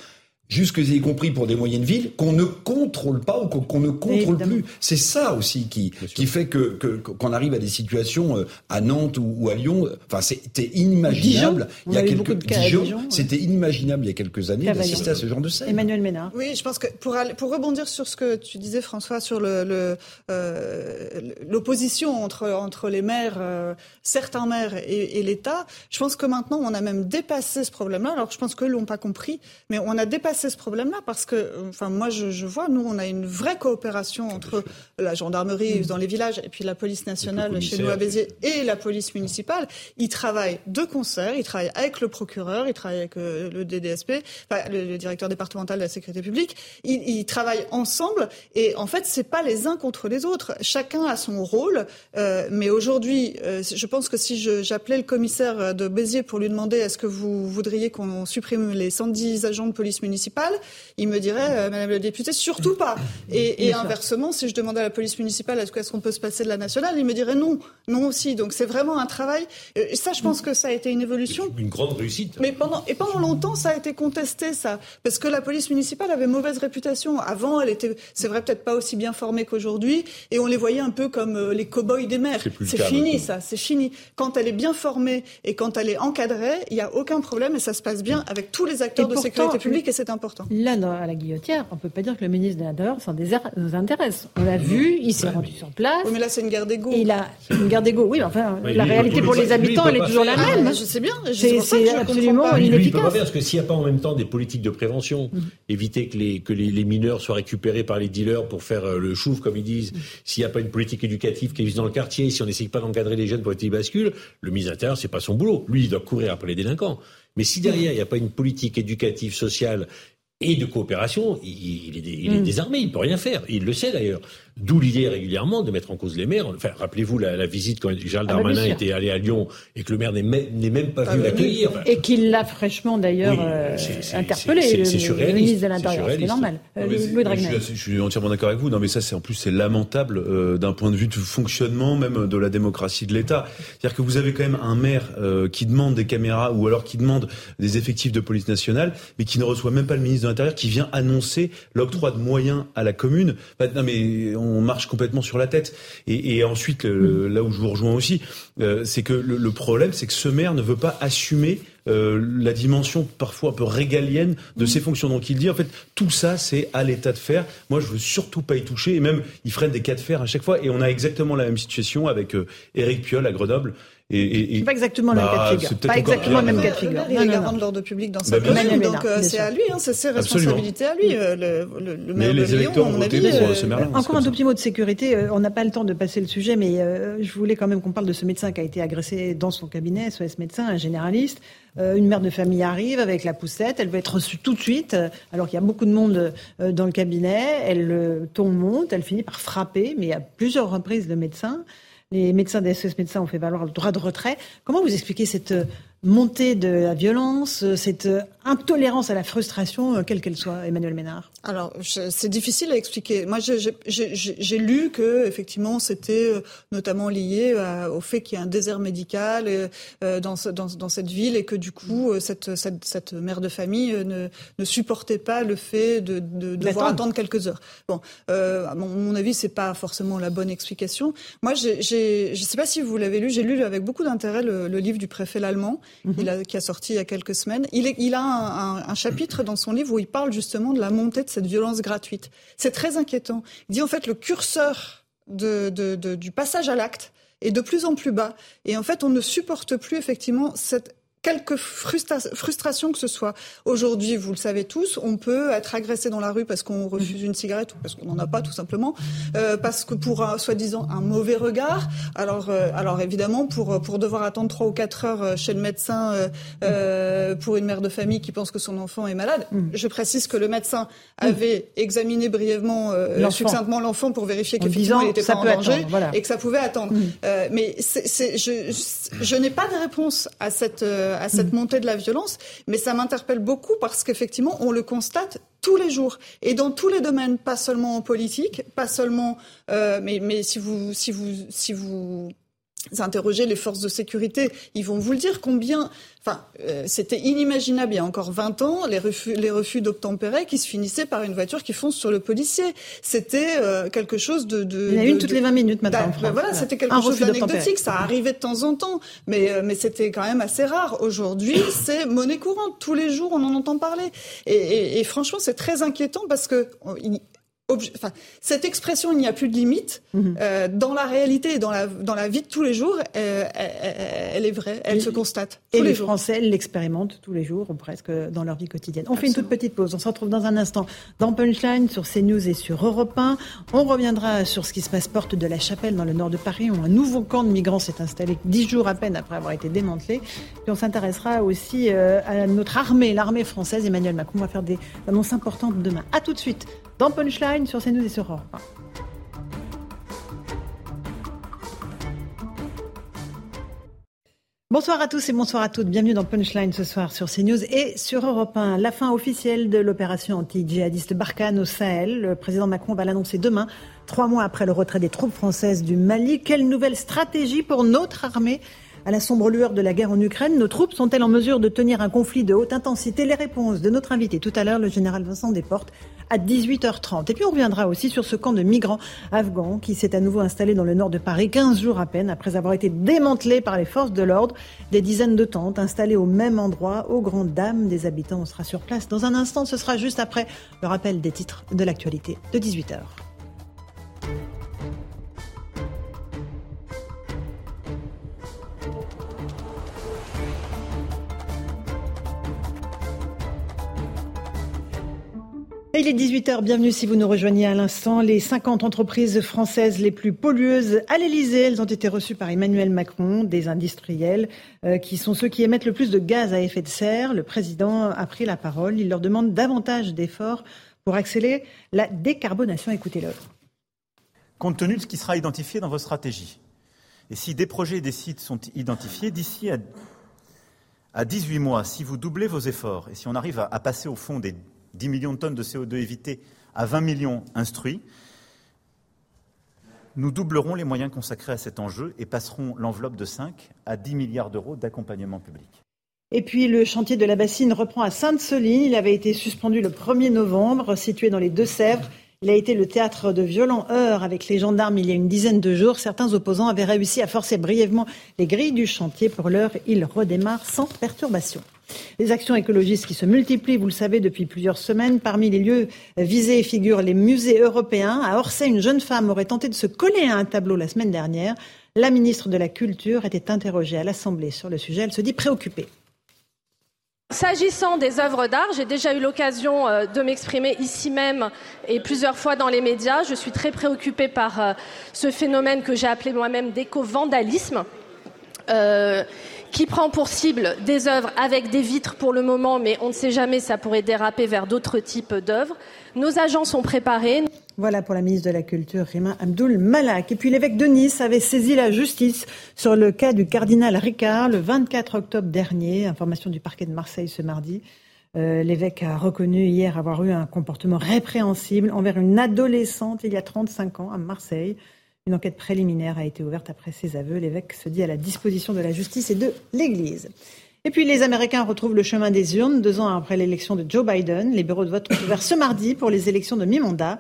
jusque y compris pour des moyennes villes, qu'on ne contrôle pas ou qu'on ne contrôle plus. C'est ça aussi qui, qui fait que qu'on arrive à des situations euh, à Nantes ou, à Lyon. Enfin, c'était inimaginable. il y a quelques Dijon, c'était inimaginable il y a quelques années d'assister à ce genre de scène. Emmanuel Ménard. Oui, je pense que pour aller, pour rebondir sur ce que tu disais, François, sur le euh, l'opposition entre entre les maires, euh, certains maires et, et l'État, je pense que maintenant on a même dépassé ce problème-là. Alors je pense qu'eux l'ont pas compris, mais on a dépassé dépasser ce problème-là parce que, enfin, moi, je, je, vois, nous, on a une vraie coopération entre la gendarmerie mmh. dans les villages et puis la police nationale chez nous à Béziers et la police municipale. Ils travaillent de concert, ils travaillent avec le procureur, ils travaillent avec euh, le DDSP, enfin, le, directeur départemental de la sécurité publique. Ils, ils travaillent ensemble et en fait, c'est pas les uns contre les autres. Chacun a son rôle. Euh, mais aujourd'hui, euh, je pense que si j'appelais le commissaire de Béziers pour lui demander est-ce que vous voudriez qu'on supprime les 110 agents de police municipale, il me dirait, euh, Madame la députée, surtout pas. Et, et inversement, si je demandais à la police municipale est-ce qu'on peut se passer de la nationale, il me dirait non, non aussi. Donc c'est vraiment un travail. Et ça, je pense que ça a été une évolution. Une grande réussite. Mais pendant et pendant longtemps, ça a été contesté, ça, parce que la police municipale avait mauvaise réputation. Avant, elle était, c'est vrai, peut-être pas aussi bien formée qu'aujourd'hui, et on les voyait un peu comme euh, les cow-boys des mers. C'est fini, ça, c'est fini. Quand elle est bien formée et quand elle est encadrée, il n'y a aucun problème et ça se passe bien avec tous les acteurs de sécurité publique et c'est important. Là, dans, à la guillotière, on peut pas dire que le ministre de l'Intérieur s'en intéresse. On l'a vu, il s'est rendu sur place. Oui, mais là, c'est une guerre d'ego. Il a une guerre d'ego. Oui, enfin, la réalité pour les habitants, elle est toujours la même. je sais bien. C'est absolument inefficace. Il peut pas faire parce que s'il n'y a pas en même temps des politiques de prévention, mm. éviter que les que les, mineurs soient récupérés par les dealers pour faire euh, le chouf, comme ils disent, mm. s'il n'y a pas une politique éducative qui existe dans le quartier, si on n'essaye pas d'encadrer les jeunes pour être ils basculent, le ministre de l'Intérieur, c'est pas son boulot. Lui, il doit courir après les délinquants. Mais si derrière, il n'y a pas une politique éducative, sociale et de coopération, il, est, il est, mm. désarmé, il peut rien faire. Il le sait d'ailleurs. D'où l'idée régulièrement de mettre en cause les maires. Enfin, rappelez-vous la, la, visite quand Gérald ah Darmanin était allé à Lyon et que le maire n'est même, pas ah venu l'accueillir. et qu'il l'a fraîchement d'ailleurs euh, interpellé, le, ministre de l'Intérieur. C'est normal. Euh, je, suis, entièrement d'accord avec vous. Non, mais ça, c'est en plus c'est lamentable euh, d'un point de vue de fonctionnement même de la démocratie de l'État. C'est-à-dire que vous avez quand même un maire qui demande des caméras ou alors qui demande des effectifs de police nationale, mais qui ne reçoit même pas le ministre de l'Intérieur, qui vient annoncer l'octroi de moyens à la commune. Bah, non, mais on marche complètement sur la tête. Et, ensuite, là où je vous rejoins aussi, euh, c'est que le, problème, c'est que ce maire ne veut pas assumer euh, la dimension parfois un peu régalienne de ses fonctions. Donc il dit en fait tout ça c'est à l'état de faire. Moi je veux surtout pas y toucher et même il freine des cas de fer à chaque fois. Et on a exactement la même situation avec euh, Éric Piolle à Grenoble et, et, pas exactement le même cas de bah, figure. Pas exactement le même cas de figure. Il est garant de l'ordre public dans sa bah, commune, donc euh, c'est à lui, hein, c'est ses responsabilités à lui. Euh, le, le, le maire de Lyon, à mon avis. Euh, encore un tout petit mot de sécurité. On n'a pas le temps de passer le sujet, mais je voulais quand même qu'on parle de ce médecin qui a été agressé dans son cabinet, SOS médecin, un généraliste. une mère de famille arrive avec la poussette, elle veut être reçue tout de suite, alors qu'il y a beaucoup de monde dans le cabinet. Elle, le ton monte, elle finit par frapper, mais à plusieurs reprises le médecin les médecins des SOS médecins ont fait valoir le droit de retrait. Comment vous expliquez cette montée de la violence, cette intolérance à la frustration, euh, quelle qu'elle soit, Emmanuel Ménard? Alors, c'est difficile à expliquer. Moi, j'ai lu que effectivement, c'était euh, notamment lié au fait qu'il y a un désert médical euh, dans, dans, dans, cette ville et que du coup, cette, cette, cette mère de famille ne, ne, supportait pas le fait de, de, devoir attendre quelques heures. Bon, euh, à mon, avis, c'est pas forcément la bonne explication. Moi, je ne sais pas si vous l'avez lu, j'ai lu avec beaucoup d'intérêt le, le, livre du préfet l'allemand, mhm. qui a sorti il y a quelques semaines. Il, est, il a un, chapitre dans son livre où il parle justement de la montée de cette violence gratuite. C'est très inquiétant. Il dit en fait le curseur du passage à l'acte est de plus en plus bas. Et en fait, on ne supporte plus effectivement cette quelque frustration que ce soit. Aujourd'hui, vous le savez tous, on peut être agressé dans la rue parce qu'on refuse une cigarette ou parce qu'on n'en a pas tout simplement, euh, parce que pour soi-disant un mauvais regard. Alors, euh, alors évidemment, pour pour devoir attendre trois ou quatre heures euh, chez le médecin euh, pour une mère de famille qui pense que son enfant est malade. Mm. Je précise que le médecin avait examiné brièvement, succinctement l'enfant pour vérifier qu'effectivement il n'était pas en danger et que ça pouvait attendre. Mm. mais c'est, je, je n'ai pas de réponse à cette à cette mm. montée de la violence, mais ça m'interpelle beaucoup parce qu'effectivement, on le constate tous les jours et dans tous les domaines, pas seulement en politique, pas seulement, euh, mais, mais si vous, si vous, si vous interrogez les forces de sécurité, ils vont vous le dire combien Enfin, euh, c'était inimaginable il y a encore 20 ans, les refus, les refus d'obtempérer qui se finissaient par une voiture qui fonce sur le policier. C'était euh, quelque chose de, de... Il y en a une toutes les 20 minutes maintenant. Ben voilà, c'était quelque chose d'anecdotique. Ça arrivait de temps en temps, mais, euh, mais c'était quand même assez rare. Aujourd'hui, c'est monnaie courante. Tous les jours, on en entend parler. Et, et, et franchement, c'est très inquiétant parce que Enfin, cette expression il n'y a plus de limite mhm. euh, dans la réalité dans la dans la vie de tous les jours euh, elle, est vraie elle se constate et les, Français l'expérimentent tous les jours ou presque dans leur vie quotidienne. On fait une toute petite pause. On se retrouve dans un instant dans Punchline sur CNews et sur Europe 1 on reviendra sur ce qui se passe porte de la Chapelle dans le nord de Paris où un nouveau camp de migrants s'est installé dix jours à peine après avoir été démantelé. Puis on s'intéressera aussi euh, à notre armée l'armée française. Emmanuel Macron va faire des annonces importantes demain. À tout de suite dans Punchline sur CNews et sur Europe Bonsoir à tous et bonsoir à toutes. Bienvenue dans Punchline ce soir sur CNews et sur Europe 1. La fin officielle de l'opération anti-djihadiste Barkhane au Sahel. Le président Macron va l'annoncer demain, trois mois après le retrait des troupes françaises du Mali. Quelle nouvelle stratégie pour notre armée? À la sombre lueur de la guerre en Ukraine, nos troupes sont-elles en mesure de tenir un conflit de haute intensité? Les réponses de notre invité tout à l'heure, le général Vincent Desportes, à 18h30. Et puis on reviendra aussi sur ce camp de migrants afghans qui s'est à nouveau installé dans le nord de Paris 15 jours à peine après avoir été démantelé par les forces de l'ordre. Des dizaines de tentes installées au même endroit, aux grandes dames des habitants. On sera sur place dans un instant. Ce sera juste après le rappel des titres de l'actualité de 18h. Il est 18h, bienvenue si vous nous rejoignez à l'instant. Les 50 entreprises françaises les plus pollueuses à l'Elysée, elles ont été reçues par Emmanuel Macron, des industriels, euh, qui sont ceux qui émettent le plus de gaz à effet de serre. Le président a pris la parole, il leur demande davantage d'efforts pour accélérer la décarbonation. Écoutez-le. Compte tenu de ce qui sera identifié dans vos stratégies, et si des projets et des sites sont identifiés d'ici à, à 18 mois, si vous doublez vos efforts et si on arrive à passer au fond des 10 millions de tonnes de CO2 évitées à 20 millions instruits, nous doublerons les moyens consacrés à cet enjeu et passerons l'enveloppe de 5 à 10 milliards d'euros d'accompagnement public. Et puis le chantier de la bassine reprend à Sainte-Soline. Il avait été suspendu le 1er novembre, situé dans les Deux-Sèvres. Il a été le théâtre de violents heurts avec les gendarmes il y a une dizaine de jours. Certains opposants avaient réussi à forcer brièvement les grilles du chantier. Pour l'heure, il redémarre sans perturbation. Les actions écologistes qui se multiplient, vous le savez, depuis plusieurs semaines. Parmi les lieux visés figurent les musées européens. À Orsay, une jeune femme aurait tenté de se coller à un tableau la semaine dernière. La ministre de la Culture était interrogée à l'Assemblée sur le sujet. Elle se dit préoccupée. S'agissant des œuvres d'art, j'ai déjà eu l'occasion euh, de m'exprimer ici même et plusieurs fois dans les médias. Je suis très préoccupée par euh, ce phénomène que j'ai appelé moi-même d'éco-vandalisme. Euh, qui prend pour cible des œuvres avec des vitres pour le moment, mais on ne sait jamais, ça pourrait déraper vers d'autres types d'œuvres. Nos agents sont préparés. Voilà pour la ministre de la Culture, Rima Abdul Malak. Et puis l'évêque de Nice avait saisi la justice sur le cas du cardinal Ricard le 24 octobre dernier. Information du parquet de Marseille ce mardi. Euh, l'évêque a reconnu hier avoir eu un comportement répréhensible envers une adolescente il y a 35 ans à Marseille. Une enquête préliminaire a été ouverte après ses aveux. L'évêque se dit à la disposition de la justice et de l'Église. Et puis les Américains retrouvent le chemin des urnes deux ans après l'élection de Joe Biden. Les bureaux de vote ont ouvert ce mardi pour les élections de mi-mandat.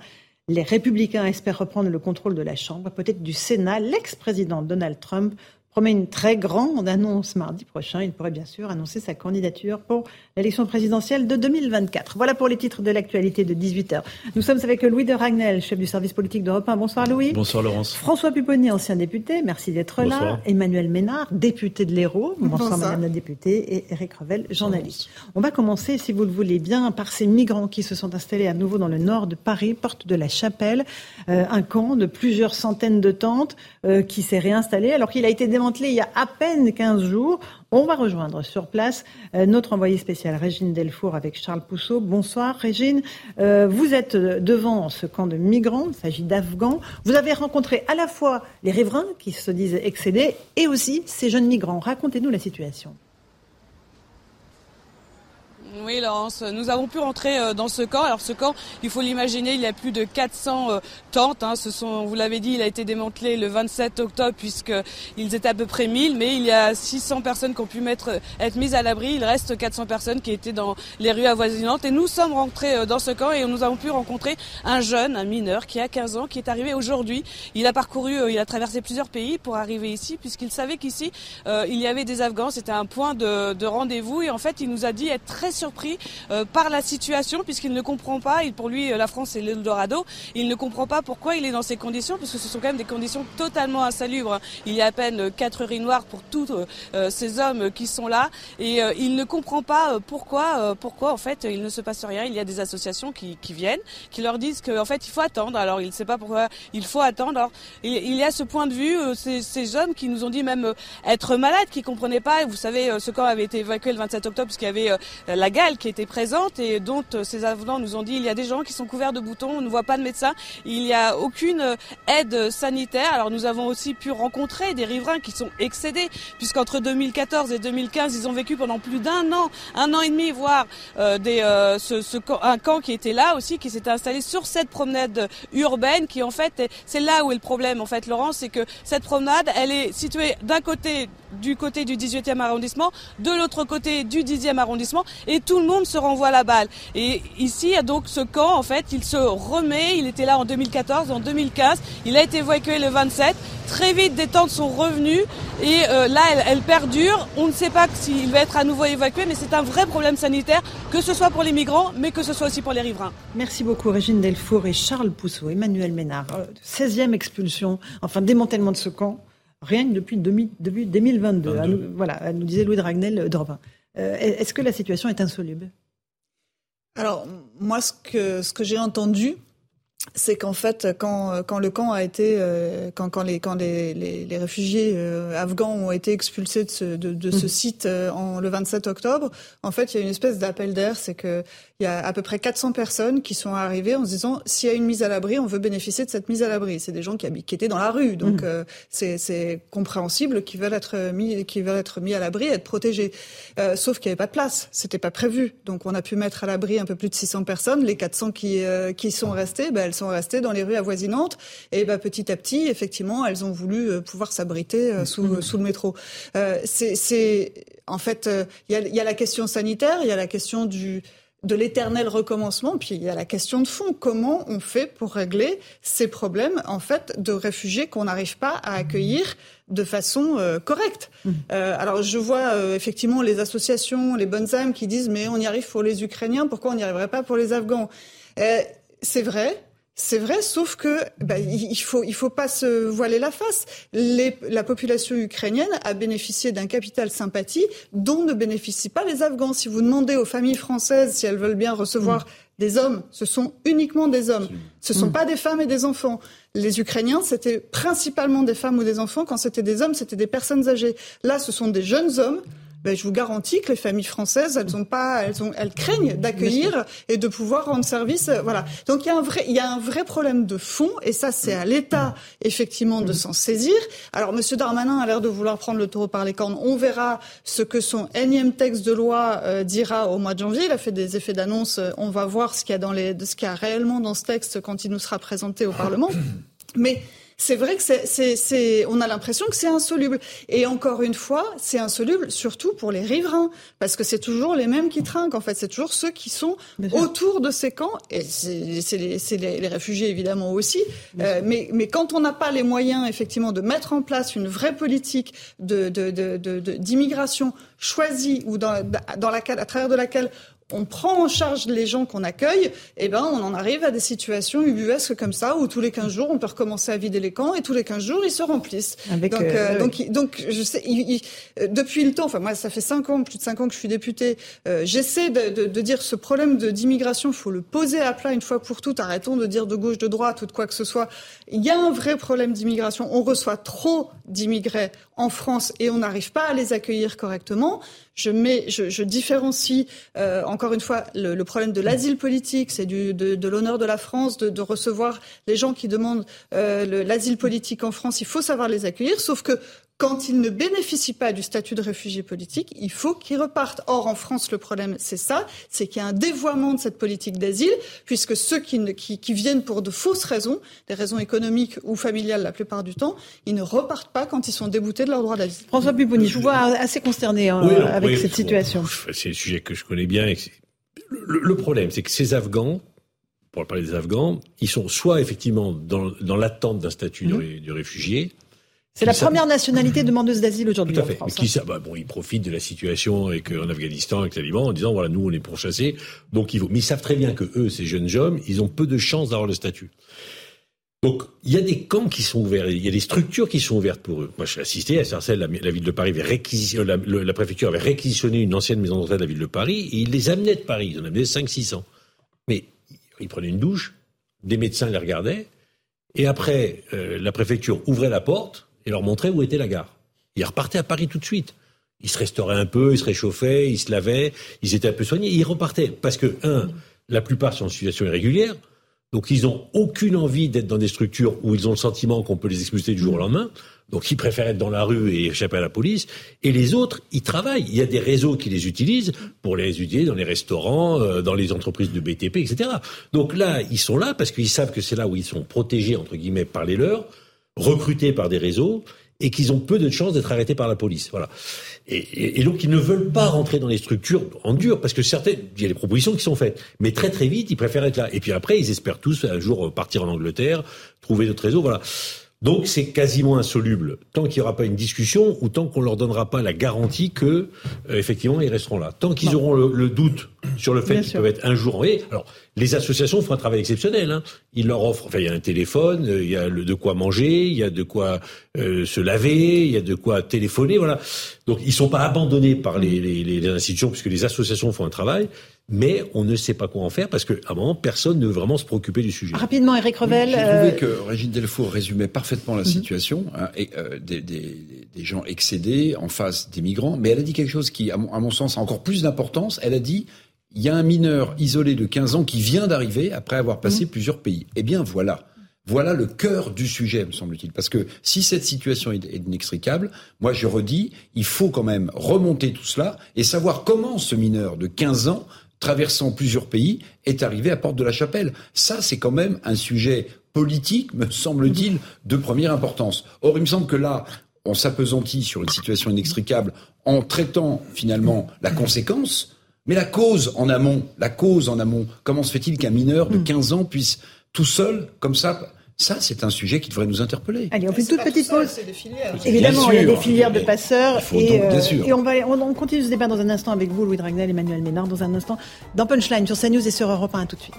Les républicains espèrent reprendre le contrôle de la Chambre, peut-être du Sénat. L'ex-président Donald Trump promet une très grande annonce mardi prochain. Il pourrait bien sûr annoncer sa candidature pour l'élection présidentielle de 2024. Voilà pour les titres de l'actualité de 18h. Nous sommes avec Louis de Ragnel, chef du service politique d'Europe 1. Bonsoir Louis. Bonsoir Laurence. François Pupponi, ancien député, merci d'être là. Emmanuel Ménard, député de l'Hérault. Bonsoir, Madame la députée. Et Eric Revel, journaliste. On va commencer, si vous le voulez bien, par ces migrants qui se sont installés à nouveau dans le nord de Paris, porte de la Chapelle. Euh, un camp de plusieurs centaines de tentes euh, qui s'est réinstallé alors qu'il a été il y a à peine 15 jours. On va rejoindre sur place euh, notre envoyée spéciale Régine Delfour avec Charles Pousseau. Bonsoir Régine. Euh, vous êtes devant ce camp de migrants, il s'agit d'Afghans. Vous avez rencontré à la fois les riverains qui se disent excédés et aussi ces jeunes migrants. Racontez-nous la situation. Oui, Laurence, nous avons pu rentrer euh, dans ce camp. Alors ce camp, il faut l'imaginer, il y a plus de 400 euh, tentes. Hein. Ce sont, vous l'avez dit, il a été démantelé le 27 octobre puisqu'ils étaient à peu près 1000, mais il y a 600 personnes qui ont pu mettre, être mises à l'abri. Il reste 400 personnes qui étaient dans les rues avoisinantes. Et nous sommes rentrés euh, dans ce camp et nous avons pu rencontrer un jeune, un mineur qui a 15 ans, qui est arrivé aujourd'hui. Il a parcouru, il a traversé plusieurs pays pour arriver ici puisqu'il savait qu'ici, il y avait des Afghans. C'était un point de, de rendez-vous et en fait, il nous a dit être très surpris par la situation puisqu'il ne comprend pas. Il, pour lui, la France c'est l'Eldorado. Il ne comprend pas pourquoi il est dans ces conditions puisque ce sont quand même des conditions totalement insalubres. Il y a à peine quatre heures noires pour tous ces hommes qui sont là et il ne comprend pas pourquoi, pourquoi en fait il ne se passe rien. Il y a des associations qui, qui viennent, qui leur disent qu'en fait il faut attendre. Alors il ne sait pas pourquoi il faut attendre. Alors, il y a ce point de vue, ces, ces hommes qui nous ont dit même être malades, qui comprenaient pas. Vous savez, ce camp avait été évacué le 27 octobre puisqu'il y avait la qui était présente et dont ces avenants nous ont dit il y a des gens qui sont couverts de boutons, on ne voit pas de médecin, il n'y a aucune aide sanitaire. Alors nous avons aussi pu rencontrer des riverains qui sont excédés puisqu'entre 2014 et 2015 ils ont vécu pendant plus d'un an, un an et demi, voire euh, euh, un camp qui était là aussi, qui s'était installé sur cette promenade urbaine, qui en fait, c'est là où est le problème en fait, Laurent, c'est que cette promenade, elle est située d'un côté du côté du 18e arrondissement, de l'autre côté du 10e arrondissement, et tout le monde se renvoie la balle. Et ici, donc ce camp, en fait, il se remet, il était là en 2014, en 2015, il a été évacué le 27, très vite des tentes sont revenues, et euh, là, elles, elles perdurent. On ne sait pas s'il va être à nouveau évacué, mais c'est un vrai problème sanitaire, que ce soit pour les migrants, mais que ce soit aussi pour les riverains. Merci beaucoup, Régine Delfour et Charles Pousseau, Emmanuel Ménard. 16e expulsion, enfin démantèlement de ce camp rien que depuis, demi, depuis 2022. À nous, voilà, nous disait Louis Dragnel euh, d'Orvin. Euh, Est-ce que la situation est insoluble? Alors, moi, ce que, ce que j'ai entendu, c'est qu'en fait, quand, quand le camp a été, euh, quand, quand, les, quand les, les, les réfugiés euh, afghans ont été expulsés de ce, de, de ce mmh. site euh, en, le 27 octobre, en fait, il y a une espèce d'appel d'air, c'est que il y a à peu près 400 personnes qui sont arrivées en se disant s'il y a une mise à l'abri, on veut bénéficier de cette mise à l'abri. C'est des gens qui, qui étaient dans la rue, donc mmh. euh, c'est compréhensible qu'ils veulent être mis, qu'ils veulent être mis à l'abri, être protégés. Euh, sauf qu'il n'y avait pas de place, c'était pas prévu. Donc on a pu mettre à l'abri un peu plus de 600 personnes. Les 400 qui qui sont restées, ben, elles sont restées dans les rues avoisinantes. Et ben, petit à petit, effectivement, elles ont voulu euh, pouvoir s'abriter euh, sous, mmh. sous le métro. Euh, c'est en fait, il y, y, a la question sanitaire, il y a la question du de l'éternel recommencement, puis il y a la question de fond. Comment on fait pour régler ces problèmes, en fait, de réfugiés qu'on n'arrive pas à accueillir de façon euh, correcte? Mmh. euh, Alors, je vois euh, effectivement les associations, les bonnes âmes qui disent, mais on y arrive pour les Ukrainiens, pourquoi on n'y arriverait pas pour les Afghans? C'est vrai, c'est vrai, sauf que bah, il faut il faut pas se voiler la face. Les, la population ukrainienne a bénéficié d'un capital sympathie dont ne bénéficient pas les Afghans. Si vous demandez aux familles françaises si elles veulent bien recevoir mmh. des hommes, ce sont uniquement des hommes. Ce sont mmh. pas des femmes et des enfants. Les Ukrainiens, c'était principalement des femmes ou des enfants. Quand c'était des hommes, c'était des personnes âgées. Là, ce sont des jeunes hommes ben, je vous garantis que les familles françaises, elles ont pas, elles ont, elles craignent d'accueillir et de pouvoir rendre service. Euh, voilà. Donc il y a un vrai, il y a un vrai problème de fond, et ça c'est à l'État effectivement de s'en saisir. Alors Monsieur Darmanin a l'air de vouloir prendre le taureau par les cornes. On verra ce que son énième texte de loi euh, dira au mois de janvier. Il a fait des effets d'annonce. On va voir ce qu'il y a dans les, ce qu'il y a réellement dans ce texte quand il nous sera présenté au Parlement. Mais c'est vrai que c'est, on a l'impression que c'est insoluble. Et encore une fois, c'est insoluble surtout pour les riverains, parce que c'est toujours les mêmes qui trinquent. En fait, c'est toujours ceux qui sont autour de ces camps, et c'est les, les, les, réfugiés évidemment aussi. Euh, mais, mais quand on n'a pas les moyens effectivement de mettre en place une vraie politique de, d'immigration choisie ou dans, dans laquelle, à travers de laquelle on prend en charge les gens qu'on accueille, et eh ben on en arrive à des situations ubuesques comme ça où tous les 15 jours on peut recommencer à vider les camps et tous les 15 jours ils se remplissent. donc, euh, euh donc, donc je sais, il, il, euh, depuis le temps, enfin moi ça fait 5 ans, plus de 5 ans que je suis députée, euh, j'essaie de, de, de, dire ce problème d'immigration, il faut le poser à plat une fois pour toutes. Arrêtons de dire de gauche, de droite ou de quoi que ce soit. Il y a un vrai problème d'immigration. On reçoit trop d'immigrés en France et on n'arrive pas à les accueillir correctement. Je, mets, je, je différencie euh, encore une fois le, le problème de l'asile politique, c'est de, de l'honneur de la France de, de, recevoir les gens qui demandent euh, l'asile politique en France. Il faut savoir les accueillir, sauf que quand ils ne bénéficient pas du statut de réfugié politique, il faut qu'ils repartent. Or, en France, le problème, c'est ça, c'est qu'il y a un dévoiement de cette politique d'asile, puisque ceux qui, ne, qui, qui, viennent pour de fausses raisons, des raisons économiques ou familiales la plupart du temps, ils ne repartent pas quand ils sont déboutés de leur droit d'asile. François Pupponi, je vous vois assez consterné hein, oui, avec oui, cette situation. C'est un sujet que je connais bien. Le, le problème, c'est que ces Afghans, pour parler des Afghans, ils sont soit effectivement dans, dans l'attente d'un statut mmh. de, de réfugié, C'est la première nationalité demandeuse d'asile aujourd'hui Tout à en fait. France. Mais qui, ça, bah, bon, ils profitent de la situation avec, euh, en Afghanistan, avec les talibans, en disant, voilà, nous, on est pourchassés. Donc, ils vont. Mais ils savent très bien que eux, ces jeunes hommes, ils ont peu de chances d'avoir le statut. Donc, il y a des camps qui sont ouverts, il y a des structures qui sont ouvertes pour eux. Moi, je suis assisté à Sarcelles, la, la ville de Paris avait réquisitionné, la, le- la préfecture avait réquisitionné une ancienne maison de retraite de la ville de Paris, et ils les amenaient de Paris, ils en amenaient 500-600. Mais ils prenaient une douche, des médecins les regardaient, et après, euh, la préfecture ouvrait la porte et leur montrait où était la gare. Ils repartaient à Paris tout de suite. Ils se restauraient un peu, ils se réchauffaient, ils se lavaient, ils étaient un peu soignés, ils repartaient. Parce que, un, la plupart sont en situation irrégulière, donc ils ont aucune envie d'être dans des structures où ils ont le sentiment qu'on peut les expulser du jour au lendemain. Donc ils préfèrent être dans la rue et échapper à la police. Et les autres, ils travaillent. Il y a des réseaux qui les utilisent pour les utiliser dans les restaurants, euh, dans les entreprises de BTP, etc. Donc là, ils sont là parce qu'ils savent que c'est là où ils sont protégés, entre guillemets, par les leurs, recrutés par des réseaux, et qu'ils ont peu de chances d'être arrêtés par la police. Voilà. Et, et- et donc ils ne veulent pas rentrer dans les structures en dur parce que certaines, il y a des propositions qui sont faites, mais très très vite ils préfèrent être là. Et puis après ils espèrent tous un jour partir en Angleterre, trouver d'autres réseaux, voilà. Donc c'est quasiment insoluble tant qu'il n'y aura pas une discussion ou tant qu'on leur donnera pas la garantie que euh, effectivement ils resteront là. Tant qu'ils auront le, le doute sur le fait qu'ils peuvent être un jour envoyés. Alors les associations font un travail exceptionnel. Hein. Ils leur offrent, enfin il y a un téléphone, euh, il y a le, de quoi manger, il y a de quoi euh, se laver, il y a de quoi téléphoner, voilà. Donc ils sont pas abandonnés par les, les, les institutions puisque les associations font un travail, mais on ne sait pas quoi en faire parce qu'à un moment personne ne veut vraiment se préoccuper du sujet. Rapidement, Eric Revel. J'ai euh, trouvé que Régine Delfour résumait parfaitement la situation, hein, et, euh, des, des- des gens excédés en face des migrants, mais elle a dit quelque chose qui, à mon, à mon sens, a encore plus d'importance. Elle a dit, il y a un mineur isolé de 15 ans qui vient d'arriver après avoir passé plusieurs pays. Eh bien, voilà. Voilà le cœur du sujet, me semble-t-il. Parce que si cette situation est, est inextricable, moi je redis, il faut quand même remonter tout cela et savoir comment ce mineur de 15 ans, traversant plusieurs pays, est arrivé à Porte de la Chapelle. Ça, c'est quand même un sujet politique, me semble-t-il, de première importance. Or, il me semble que là, on s'apesantit sur une situation inextricable en traitant finalement la conséquence, mais la cause en amont, la cause en amont. Comment se fait-il qu'un mineur de 15 ans puisse tout seul, comme ça, ça c'est un sujet qui devrait nous interpeller. Allez, on fait une toute petite pause. C'est des filières. Évidemment, il y a des filières de passeurs. Il faut et, donc, bien euh, sûr. et on, va, on, on continue ce débat dans un instant avec vous, Louis Dragnel, Emmanuel Ménard, dans un instant, dans Punchline, sur CNews et sur Europe 1. À tout de suite.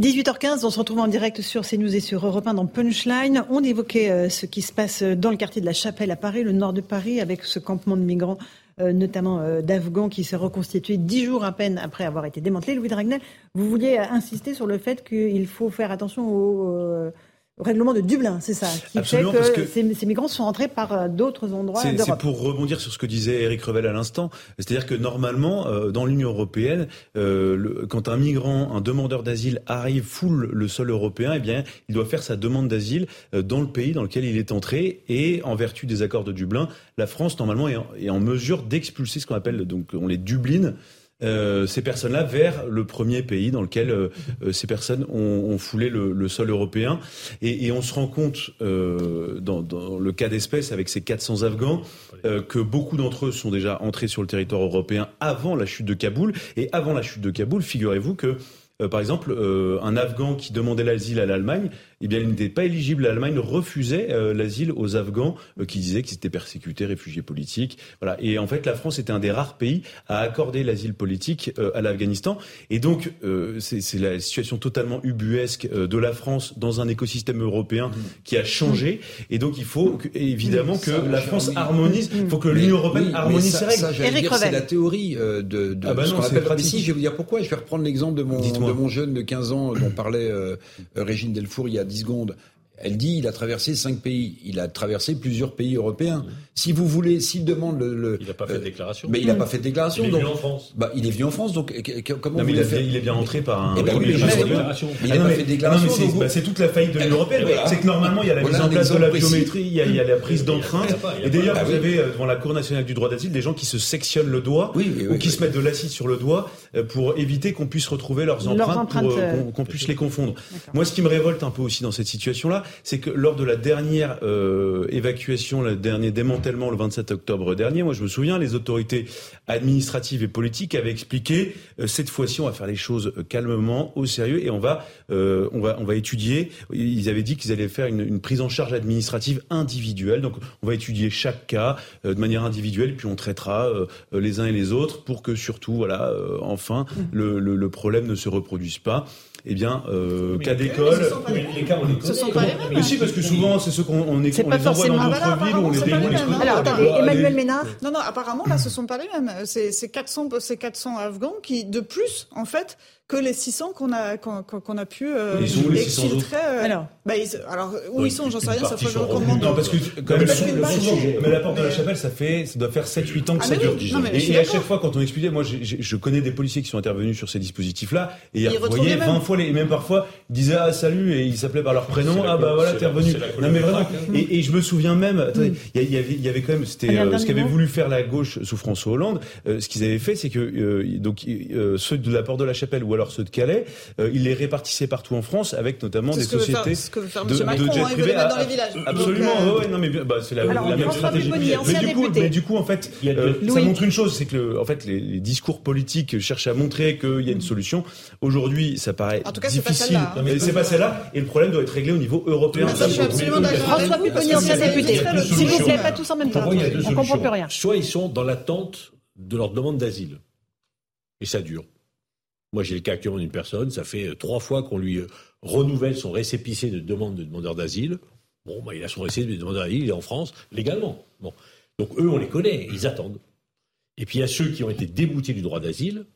18h15, on se retrouve en direct sur CNews et sur Europe 1 dans Punchline. On évoquait euh, ce qui se passe dans le quartier de la Chapelle à Paris, le nord de Paris, avec ce campement de migrants, euh, notamment euh, d'Afghans, qui s'est reconstitué dix jours à peine après avoir été démantelé. Louis Dragnel, vous vouliez euh, insister sur le fait qu'il faut faire attention au, euh, au règlement de Dublin, c'est ça, qui Absolument, fait que, parce que- Ces, ces migrants sont rentrés par euh, d'autres endroits C'est pour rebondir sur ce que disait Eric Revel à l'instant. C'est-à-dire que normalement, euh, dans l'Union européenne, euh, le- quand un migrant, un demandeur d'asile arrive, foule le sol européen, eh bien, il doit faire sa demande d'asile euh, dans le pays dans lequel il est entré. Et en vertu des accords de Dublin, la France normalement est en, est en mesure d'expulser ce qu'on appelle donc on les dubline. Euh, ces personnes-là vers le premier pays dans lequel euh, euh, ces personnes ont, ont foulé le, le sol européen. Et, et on se rend compte, euh, dans, dans le cas d'espèce, avec ces 400 Afghans, euh, que beaucoup d'entre eux sont déjà entrés sur le territoire européen avant la chute de Kaboul. Et avant la chute de Kaboul, figurez-vous que, euh, par exemple, euh, un Afghan qui demandait l'asile à l'Allemagne, eh bien, il n'était pas éligible. L'Allemagne refusait euh, l'asile aux Afghans euh, qui disaient qu'ils étaient persécutés, réfugiés politiques. Voilà. Et en fait, la France était un des rares pays à accorder l'asile politique euh, à l'Afghanistan. Et donc, euh, c'est c'est la situation totalement ubuesque euh, de la France dans un écosystème européen qui a changé. Et donc, il faut que- évidemment que Ça, la France harmonise. Il faut que l'Union européenne oui, harmonise ça- ses règles. c'est la théorie euh, de, de Ah bah ce non, qu'on c'est appelle pratique. ici. Je vais vous dire pourquoi. Je vais reprendre l'exemple de mon, de mon jeune de 15 ans dont parlait Régine Delfour il y a 10 secondes. Elle dit il a traversé cinq pays. Il a traversé plusieurs pays européens. Si vous voulez, s'il demande le, le- Il n'a pas fait de déclaration. mais il n'a pas fait de déclaration. Il est donc, venu en France. Bah, il est venu en France. Donc comment Non, mais vous il, a il est bien entré par un. Eh ben oui, mais mais il Ah n'a pas mais- fait de déclaration, non, mais c'est- bah, c'est toute la faillite de l'Union européenne. Voilà. C'est que normalement, il y a la Voilà mise en place de la précis. biométrie, il y a, il y a la prise d'empreinte. Il y a pas, il y a Et d'ailleurs, vous Ah avez euh, devant la Cour nationale du droit d'asile des gens qui se sectionnent le doigt Oui, oui, ou qui se mettent de l'acide sur le doigt euh, pour éviter qu'on puisse retrouver leurs empreintes, euh, euh, qu'on qu'on puisse les confondre. Moi, ce qui me révolte un peu aussi dans cette situation-là, c'est que lors de la dernière euh, évacuation, le dernier démantèlement le 27 octobre dernier, moi je me souviens, les autorités administratives et politiques avaient expliqué euh, cette fois-ci on va faire les choses euh, calmement, au sérieux et on va euh, on va on va étudier. Ils avaient dit qu'ils allaient faire une, une, prise en charge administrative individuelle. Donc on va étudier chaque cas de manière individuelle, puis on traitera les uns et les autres pour que surtout voilà enfin mmh. le, le, le problème ne se reproduise pas eh bien, euh, cas d'école. Les cas, on Ce sont pas les mêmes. Mais si, parce que souvent, c'est ceux qu'on on, est, on les envoie dans d'autres villes où on les déroule. Alors, attendez, Emmanuel Ménard Non, non, apparemment, là, ce sont pas les mêmes. C'est 400, 400 Afghans qui, de plus, en fait, que les 600 qu'on a qu'on a pu euh, ils sont où, les 600 autres euh, alors. bah, ils, alors où ils sont j'en sais rien ça ferait recommande non parce que quand même mais la porte de la chapelle ça fait ça doit faire 7 8 ans que ah, ça dure. et, à chaque fois quand on expliquait moi je connais des policiers qui sont intervenus sur ces dispositifs là et ils voyaient 20 fois les, et même parfois ils disaient ah salut et ils s'appelaient par leur prénom ah bah voilà t'es revenu. non mais vraiment et je me souviens même il y avait quand même c'était ce qu'avait voulu faire la gauche sous François Hollande ce qu'ils avaient fait c'est que donc ceux de la porte de la chapelle ou alors ceux de Calais, euh, il les répartissait partout en France avec notamment des sociétés ce que veut faire de, Macron, de jet hein, privé. dans les villages. Absolument, Donc, euh... ouais, non mais bah, c'est la, Alors, la même stratégie. mais, du coup, mais du coup, en fait, euh, ça montre une chose, c'est que le, en fait, les, les, discours politiques cherchent à montrer qu'il y a une solution. Aujourd'hui, ça paraît en tout cas, difficile. Hein. Mais c'est pas celle-là, et le problème doit être réglé au niveau européen. Je suis absolument d'accord. François Pupponi, ancien député. S'il vous plaît, pas tous en même temps. On comprend plus rien. Soit ils sont dans l'attente de leur demande d'asile. Et ça dure. Moi, j'ai le cas actuellement d'une personne, ça fait euh, trois fois qu'on lui euh, renouvelle son récépissé de demande de demandeur d'asile. Bon, bah, il a son récépissé de demandeur d'asile, il est en France, légalement. Bon. Donc eux, on les connaît, ils attendent. Et puis il y a ceux qui ont été déboutés du droit d'asile,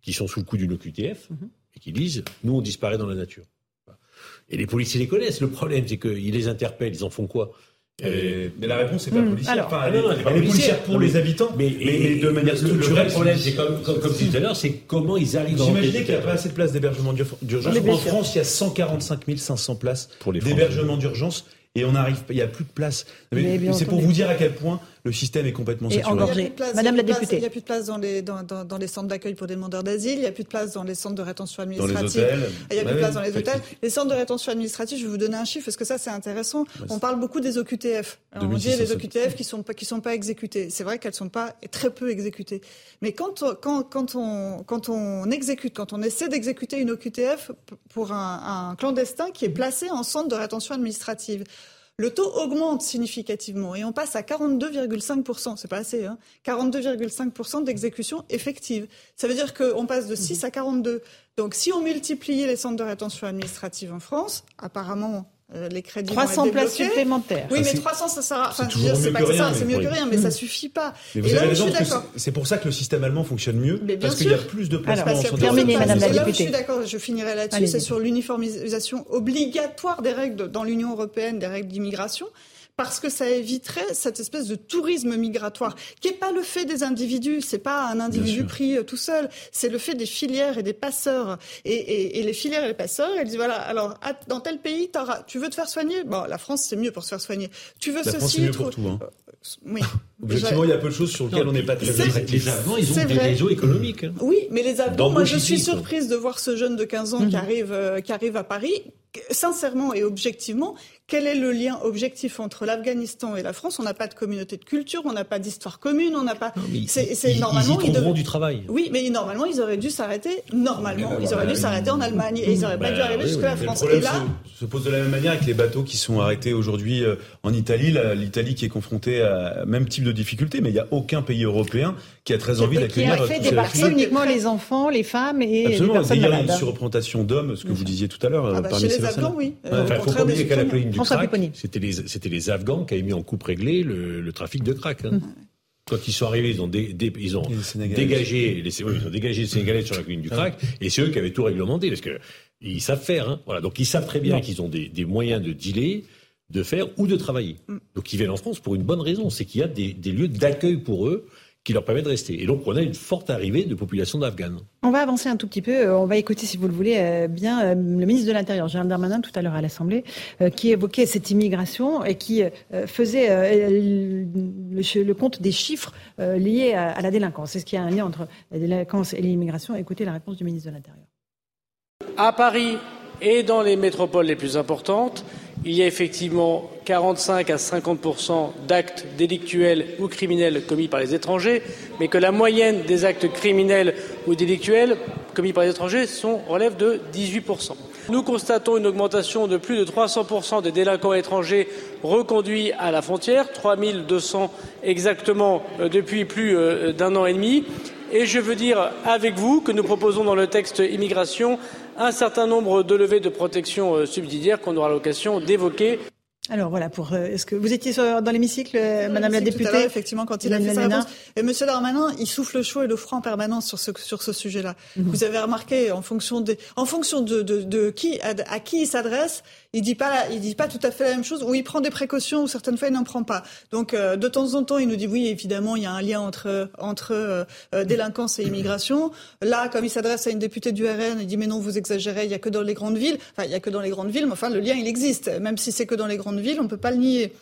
qui sont sous le coup d'une OQTF, mhm. et qui disent, nous, on disparaît dans la nature. Et les policiers les connaissent. Le problème, c'est qu'ils les interpellent, ils en font quoi? Euh, mais la réponse, c'est pas mmh. policière. enfin, elle, est, elle est policière pour les habitants, mais, mais, de manière structurelle. Le problème, c'est comme, comme, comme tout à l'heure, c'est comment ils arrivent. Vous imaginez qu'il n'y a pas assez de places d'hébergement d'urgence. En France, il y a 145 500 places d'hébergement d'urgence et on arrive, il n'y a plus de place. C'est pour vous dire à quel point le système est complètement saturé. Engorgé. Madame la députée. Il n'y a plus de place dans les, dans, dans, les centres d'accueil pour des demandeurs d'asile, il n'y a plus de place dans les centres de rétention administrative. Dans les hôtels. Il n'y a plus de place dans les hôtels. Les centres de rétention administrative, je vais vous donner un chiffre, parce que ça c'est intéressant. on parle beaucoup des OQTF. on dit les OQTF qui ne sont, pas, qui sont pas exécutées. C'est vrai qu'elles ne sont pas très peu exécutées. Mais quand, quand, quand, on, quand on exécute, quand on essaie d'exécuter une OQTF pour un, un clandestin qui est placé en centre de rétention administrative, le taux augmente significativement et on passe à 42,5%, c'est pas assez, hein, 42,5% d'exécution effective. Ça veut dire qu'on passe de 6 à 42. Donc si on multipliait les centres de rétention administrative en France, apparemment euh, les crédits 300 places supplémentaires. Oui, mais 300, ça sert à... Enfin, c'est pas que ça, c'est mieux que rien, mais ça suffit pas. Mais vous avez raison, c'est pour ça que le système allemand fonctionne mieux, parce qu'il y a plus de places Alors, terminé, Madame la députée. je suis d'accord, je finirai là-dessus, c'est sur l'uniformisation obligatoire des règles dans l'Union européenne, des règles d'immigration parce que ça éviterait cette espèce de tourisme migratoire qui est pas le fait des individus, c'est pas un individu pris euh, tout seul, c'est le fait des filières et des passeurs. Et, et, et, les filières et les passeurs, elles disent voilà, alors dans tel pays, tu veux te faire soigner, bon, la France c'est mieux pour se faire soigner. Tu veux la ceci, France, mieux pour tout. Hein. Euh, oui. Objectivement, il y a peu de choses sur lesquelles on n'est pas très Les Afghans, ils ont des réseaux économiques. Hein. Oui, mais les Afghans, moi je suis surprise de voir ce jeune de 15 ans qui mhm. arrive, euh, qui arrive à Paris sincèrement et objectivement, quel est le lien objectif entre l'Afghanistan et la France? On n'a pas de communauté de culture, on n'a pas d'histoire commune, on n'a pas. C'est normalement ils, y du travail. Oui, mais normalement ils auraient dû s'arrêter. Normalement, ils auraient dû s'arrêter en Allemagne et ils n'auraient pas dû arriver bah jusqu'à la France. et là, se, pose de la même manière avec les bateaux qui sont arrêtés aujourd'hui euh, en Italie. L'Italie qui est confrontée à même type de difficulté, mais il n'y a aucun pays européen qui a très envie d'accueillir. Qui a fait débarquer uniquement les enfants, les femmes et Absolument. les personnes Il y a une surreprésentation d'hommes, ce que vous disiez tout à l'heure. Ah bah, chez les Afghans, oui. Euh, il faut pas oublier qu'à la colline du crack, c'était les, c'était les Afghans qui avaient mis en coupe réglée le, le trafic de crack. Hein. Mm. Quand ils sont arrivés, ils ont, dé, ils ont dégagé les, oui, ils ont dégagé les Sénégalais sur la colline du crack, et c'est eux qui avaient tout réglementé, parce que ils savent faire. Hein. Voilà, donc ils savent très bien qu'ils ont des, des, moyens de dealer, de faire ou de travailler. Mm. Donc ils viennent en France pour une bonne raison, c'est qu'il y a des, des lieux d'accueil pour eux qui leur permet de rester. Et donc, on a une forte arrivée de population d'Afghanes. On va avancer un tout petit peu. Euh, on va écouter, si vous le voulez, euh, bien euh, le ministre de l'Intérieur, Gérald Darmanin, tout à l'heure à l'Assemblée, qui évoquait cette immigration et qui faisait le, compte des chiffres liés à la délinquance. Est-ce qu'il y a un lien entre la délinquance et l'immigration? Écoutez la réponse du ministre de l'Intérieur. À Paris et dans les métropoles les plus importantes, il y a effectivement 45 à 50 d'actes délictuels ou criminels commis par les étrangers, mais que la moyenne des actes criminels ou délictuels commis par les étrangers relève de 18 Nous constatons une augmentation de plus de 300 des délinquants étrangers reconduits à la frontière, 3200 exactement euh, depuis plus euh, d'un an et demi. Et je veux dire avec vous que nous proposons dans le texte immigration un certain nombre de levées de protection euh, subsidiaire qu'on aura l'occasion d'évoquer. Alors voilà, pour euh, est-ce que vous étiez dans l'hémicycle, euh, Madame la députée Effectivement, quand il a fait sa réponse. Et Monsieur Darmanin, il souffle chaud et le froid en permanence sur ce sur ce sujet-là. Mhm. Vous avez remarqué en fonction des, en fonction de, de, de qui à, à qui il s'adresse, il dit pas, il dit pas tout à fait la même chose, ou il prend des précautions, ou certaines fois il n'en prend pas. Donc euh, de temps en temps, il nous dit oui, évidemment, il y a un lien entre entre euh, délinquance et immigration. Là, comme il s'adresse à une députée du RN, il dit mais non, vous exagérez, il y a que dans les grandes villes. Enfin, il y a que dans les grandes villes, mais enfin le lien il existe. Même si c'est que dans les grandes villes, on peut pas le nier.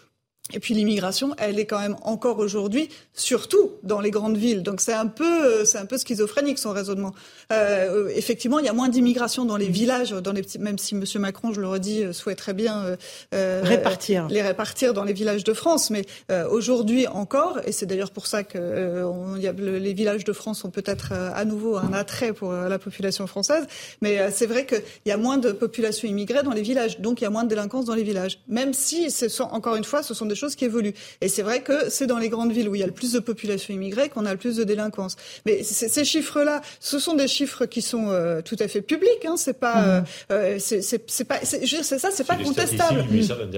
Et puis l'immigration, elle est quand même encore aujourd'hui, surtout dans les grandes villes. Donc c'est un peu, c'est un peu schizophrénique son raisonnement. Euh, effectivement, il y a moins d'immigration dans les villages, dans les petits, même si Monsieur Macron, je le redis, euh, souhaiterait bien euh, euh, répartir les répartir dans les villages de France. Mais euh, aujourd'hui encore, et c'est d'ailleurs pour ça que on, y a, les villages de France sont peut-être à nouveau un attrait pour la population française. Mais c'est vrai qu'il y a moins de population immigrée dans les villages, donc il y a moins de délinquance dans les villages. Même si, ce sont, encore une fois, ce sont des choses qui évoluent. Et c'est vrai que c'est dans les grandes villes où il y a le plus de population immigrée qu'on a le plus de délinquance. Mais ces chiffres-là, ce sont des chiffres qui sont euh, tout à fait publics. Hein, c'est pas, mhm. euh, euh c'est pas, c'est ça, c'est pas contestable.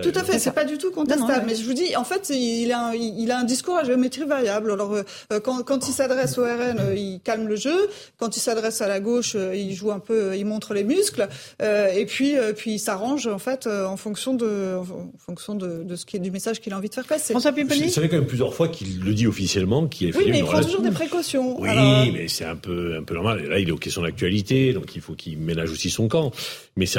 Tout à fait, c'est pas du tout contestable. Mais je vous dis, en fait, il a, un, il a un discours à géométrie variable. Alors, euh, quand, quand il s'adresse au RN, il calme le jeu. Quand il s'adresse à la gauche, il joue un peu, il montre les muscles. et puis, puis il s'arrange en fait en fonction de, en fonction de, de ce qui est du message qu'il a envie de faire passer. François Pimponi. Ça fait quand même plusieurs fois qu'il le dit officiellement, qu'il Oui, mais il prend toujours des précautions. Oui, mais c'est un peu, un peu normal. là, il est aux questions d'actualité, donc il faut qu'il ménage aussi son camp. Mais c'est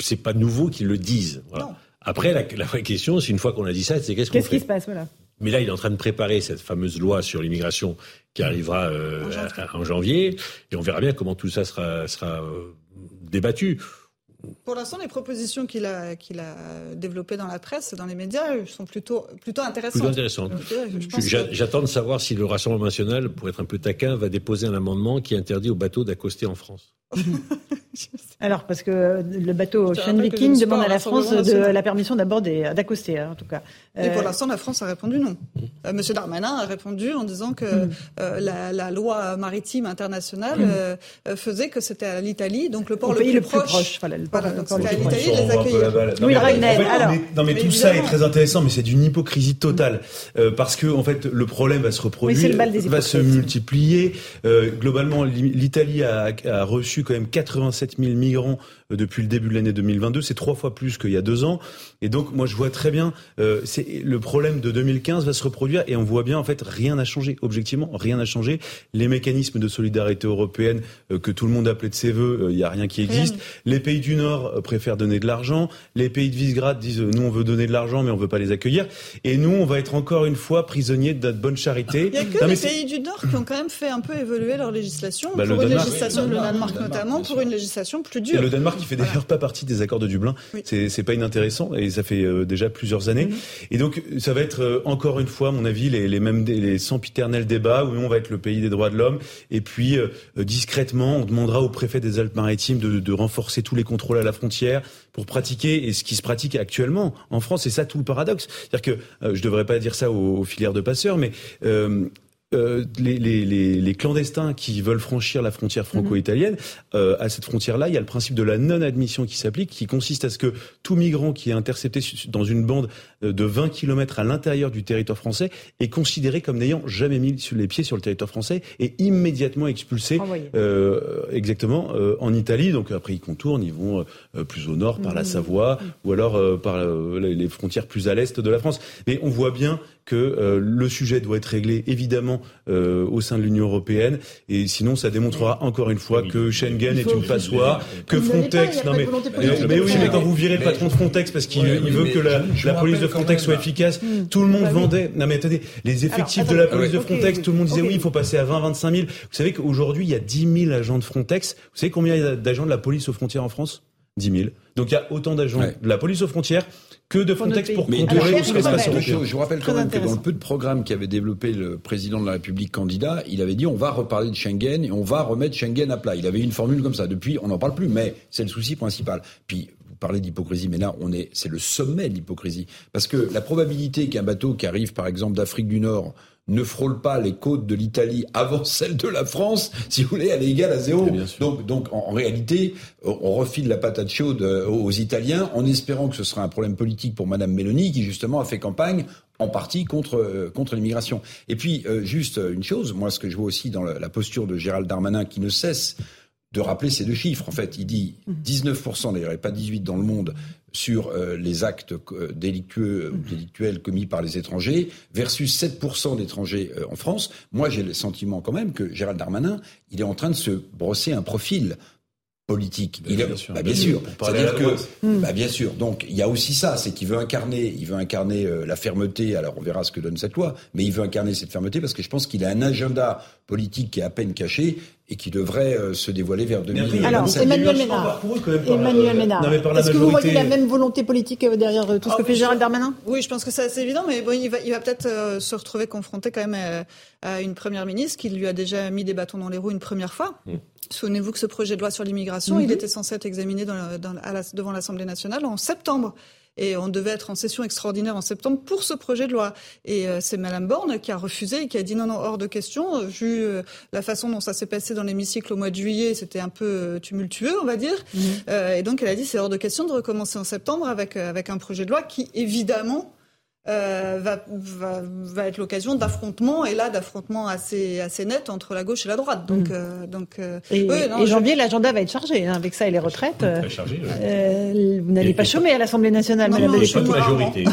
c'est pas nouveau qu'ils le disent. Voilà. Après, la, la, vraie question, c'est une fois qu'on a dit ça, c'est qu'est-ce qu'on fait Qu'est-ce qui se passe, voilà. Mais là, il est en train de préparer cette fameuse loi sur l'immigration qui arrivera euh, en, janvier. et on verra bien comment tout ça sera, sera euh, débattu. Pour l'instant, les propositions qu'il a, qu'il a développées dans la presse et dans les médias sont plutôt, plutôt intéressantes. Plutôt intéressantes. J'attends de savoir si le Rassemblement national, pour être un peu taquin, va déposer un amendement qui interdit aux bateaux d'accoster en France. Alors, parce que le bateau Ocean Viking demande à la France de la permission d'aborder, d'accoster, hein, en tout cas. Et pour euh, l'instant, la France a répondu non. Euh, Monsieur Darmanin a répondu en disant que mm. euh, la, loi maritime internationale mm. faisait que c'était à l'Italie, donc le port le, pays plus, le plus proche. Voilà, le port le plus proche. l'Italie les accueillir. Non, oui, alors, non, mais tout ça est très intéressant, mais c'est d'une hypocrisie totale. parce que, en fait, le problème va se reproduire, va se multiplier. globalement, l'Italie a, a reçu quand même 87 000 migrants depuis le début de l'année 2022. C'est trois fois plus qu'il y a deux ans. Et donc, moi, je vois très bien, euh, c'est le problème de 2015 va se reproduire et on voit bien, en fait, rien n'a changé. Objectivement, rien n'a changé. Les mécanismes de solidarité européenne euh, que tout le monde appelait de ses voeux, il n'y a rien qui existe. Les pays du Nord préfèrent donner de l'argent. Les pays de Visegrad disent, nous, on veut donner de l'argent, mais on veut pas les accueillir. Et nous, on va être encore une fois prisonniers de notre bonne charité. Il n'y a que les pays du Nord qui ont quand même fait un peu évoluer leur législation. Bah, pour une législation, le Danemark, notamment, pour une législation plus dure. Et le Danemark, qui fait d'ailleurs pas partie des accords de Dublin. C'est pas inintéressant et ça fait euh, déjà plusieurs années. Mhm. Et donc, ça va être euh, encore une fois, à mon avis, les, les mêmes les sempiternels débats où on va être le pays des droits de l'homme. Et puis, euh, discrètement, on demandera au préfet des Alpes-Maritimes de, de, renforcer tous les contrôles à la frontière pour pratiquer et ce qui se pratique actuellement en France. C'est ça tout le paradoxe. C'est-à-dire que je devrais pas dire ça aux, filières de passeurs, mais euh, les, les, les, clandestins qui veulent franchir la frontière mhm. franco-italienne, euh, à cette frontière-là, il y a le principe de la non-admission qui s'applique, qui consiste à ce que tout migrant qui est intercepté dans une bande euh, de 20 km à l'intérieur du territoire français est considéré comme n'ayant jamais mis les pieds sur le territoire français et immédiatement expulsé euh, exactement euh, en Italie. Donc après ils contournent, ils vont plus au nord par la mhm. Savoie ou alors par les frontières plus à l'est de la France. Mais on voit bien que euh, le sujet doit être réglé évidemment euh, au sein de l'Union européenne. Et sinon ça démontrera encore une fois que Schengen est une passoire, que Frontex non mais, mais oui mais quand vous virez le patron de Frontex parce qu'il veut que la, la police de Frontex soit efficace, hmm. tout le monde bah vendait. Non mais attendez, les effectifs de la police de Frontex, tout le monde disait oui, il faut passer à 20 25 000. Vous savez qu'aujourd'hui il y a 10 000 agents de Frontex. Vous savez combien il y a d'agents de la police aux frontières en France? 10 000. Donc il y a autant d'agents de la police aux frontières que de Frontex pour Mais contrôler je, je, je vous rappelle quand même que dans le peu de programme qu'avait développé le président de la République candidat, il avait dit on va reparler de Schengen et on va remettre Schengen à plat. Il avait une formule comme ça. Depuis, on n'en parle plus, mais c'est le souci principal. Puis vous parlez d'hypocrisie, mais là, on est, c'est le sommet de l'hypocrisie. Parce que la probabilité qu'un bateau qui arrive, par exemple, d'Afrique du Nord, ne frôle pas les côtes de l'Italie avant celle de la France, si vous voulez, elle est égale à zéro. Donc, donc en, en, réalité, on refile la patate chaude euh, aux Italiens en espérant que ce sera un problème politique pour Madame Meloni, qui justement a fait campagne en partie contre euh, contre l'immigration. Et puis euh, juste une chose, moi ce que je vois aussi dans la, la posture de Gérald Darmanin qui ne cesse de rappeler ces deux chiffres. En fait, il dit 19%, d'ailleurs, et pas 18 dans le monde, sur euh, les actes euh, délictueux ou délictuels commis par les étrangers, versus 7% d'étrangers euh, en France. Moi, j'ai le sentiment quand même que Gérald Darmanin, il est en train de se brosser un profil politique. Bien, il a, bien sûr. bah, bien sûr. C'est-à-dire que, base. bah, bien sûr. Donc, il y a aussi ça, c'est qu'il veut incarner, il veut incarner euh, la fermeté. Alors, on verra ce que donne cette loi, mais il veut incarner cette fermeté parce que je pense qu'il a un agenda politique qui est à peine caché et qui devrait euh, se dévoiler vers 2027. Alors, Emmanuel Ménard. Emmanuel Ménard. Est-ce que vous voyez la même volonté politique euh, derrière euh, tout ce Ah que fait Gérald Darmanin? Oui, je pense que c'est assez évident, mais bon, il va, il va peut-être euh, se retrouver confronté quand même euh, à une première ministre qui lui a déjà mis des bâtons dans les roues une première fois. Souvenez-vous que ce projet de loi sur l'immigration, Mhm. il était censé être examiné dans la- dans la- à la- devant l'Assemblée nationale en septembre. Et on devait être en session extraordinaire en septembre pour ce projet de loi. Et euh, c'est Madame Borne qui a refusé et qui a dit non, non, hors de question. Euh, Vu euh, la façon dont ça s'est passé dans l'hémicycle au mois de juillet, c'était un peu tumultueux, on va dire. Euh, et donc elle a dit c'est hors de question de recommencer en septembre avec, avec un projet de loi qui, évidemment, euh, va, va, va être l'occasion d'affrontements, et là d'affrontements assez, assez nets entre la gauche et la droite. Donc, euh, donc euh, Et, oui, non, et je- janvier, l'agenda va être chargé hein, avec ça et les retraites. euh, Très chargé, ouais. euh, vous n'allez Et- pas et chômer à l'Assemblée nationale, Non, Madame non, Et pas de Léchaume. majorité. Et pas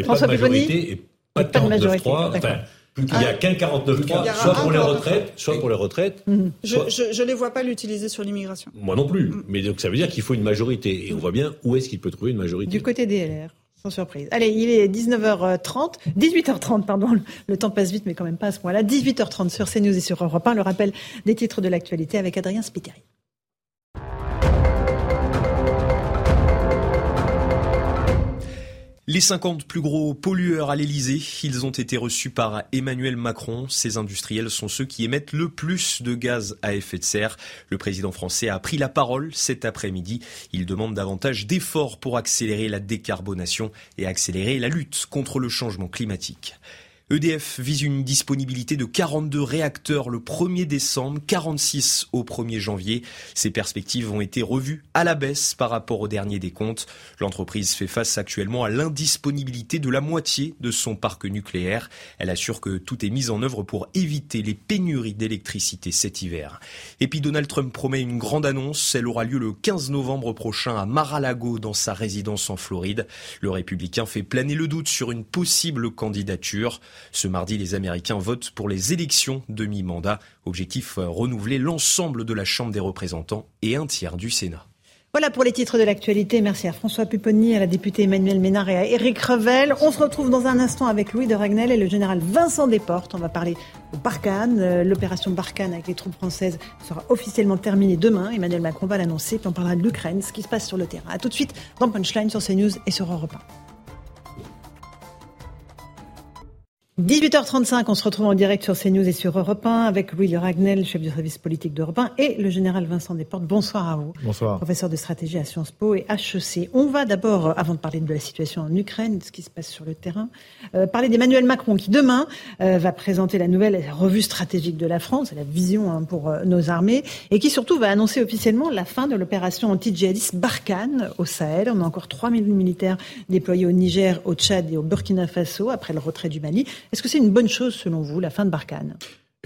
de François majorité et pas de Pas de majorité, 49.3. d'accord. Enfin, il n'y a qu'un 49.3, Il y aura soit pour les 49.3. retraites, soit pour les retraites. je, soit- je, je les vois pas l'utiliser sur l'immigration. Moi non plus. Mais donc ça veut dire qu'il faut une majorité. Et on voit bien où est-ce qu'il peut trouver une majorité. Du côté des LR, surprise. Allez, il est 19h30, 18h30, pardon. Le, temps passe vite, mais quand même pas à ce point-là. 18h30 sur CNews et sur Europe 1. Le rappel des titres de l'actualité avec Adrien Spiteri. Les 50 plus gros pollueurs à l'Elysée, ils ont été reçus par Emmanuel Macron. Ces industriels sont ceux qui émettent le plus de gaz à effet de serre. Le président français a pris la parole cet après-midi. Il demande davantage d'efforts pour accélérer la décarbonation et accélérer la lutte contre le changement climatique. EDF vise une disponibilité de 42 réacteurs le 1er décembre, 46 au 1er janvier. Ces perspectives ont été revues à la baisse par rapport au dernier décompte. L'entreprise fait face actuellement à l'indisponibilité de la moitié de son parc nucléaire. Elle assure que tout est mis en œuvre pour éviter les pénuries d'électricité cet hiver. Et puis Donald Trump promet une grande annonce. Elle aura lieu le 15 novembre prochain à Mar-a-Lago dans sa résidence en Floride. Le républicain fait planer le doute sur une possible candidature. Ce mardi, les Américains votent pour les élections de mi-mandat. Objectif euh, renouveler l'ensemble de la Chambre des représentants et un tiers du Sénat. Voilà pour les titres de l'actualité. Merci à François Pupponi, à la députée Emmanuel Ménard et à Éric Revel. On se retrouve dans un instant avec Louis de Ragnel et le général Vincent Desportes. On va parler de Barkhane. Euh, L'opération Barkhane avec les troupes françaises sera officiellement terminée demain. Emmanuel Macron va l'annoncer. Puis on parlera de l'Ukraine, ce qui se passe sur le terrain. A tout de suite dans Punchline sur CNews et sur Europe 1. 18h35, on se retrouve en direct sur CNews et sur Europe 1 avec Louis Le Ragnel, chef du service politique d'Europe 1 et le général Vincent Desportes. Bonsoir à vous. Bonsoir. Professeur de stratégie à Sciences Po et HEC. On va d'abord, avant de parler de la situation en Ukraine, de ce qui se passe sur le terrain, euh, parler d'Emmanuel Macron qui demain euh, va présenter la nouvelle revue stratégique de la France, la vision hein, pour euh, nos armées, et qui surtout va annoncer officiellement la fin de l'opération anti-djihadiste Barkhane au Sahel. On a encore 3000 militaires déployés au Niger, au Tchad et au Burkina Faso après le retrait du Mali. Est-ce que c'est une bonne chose selon vous, la fin de Barkhane?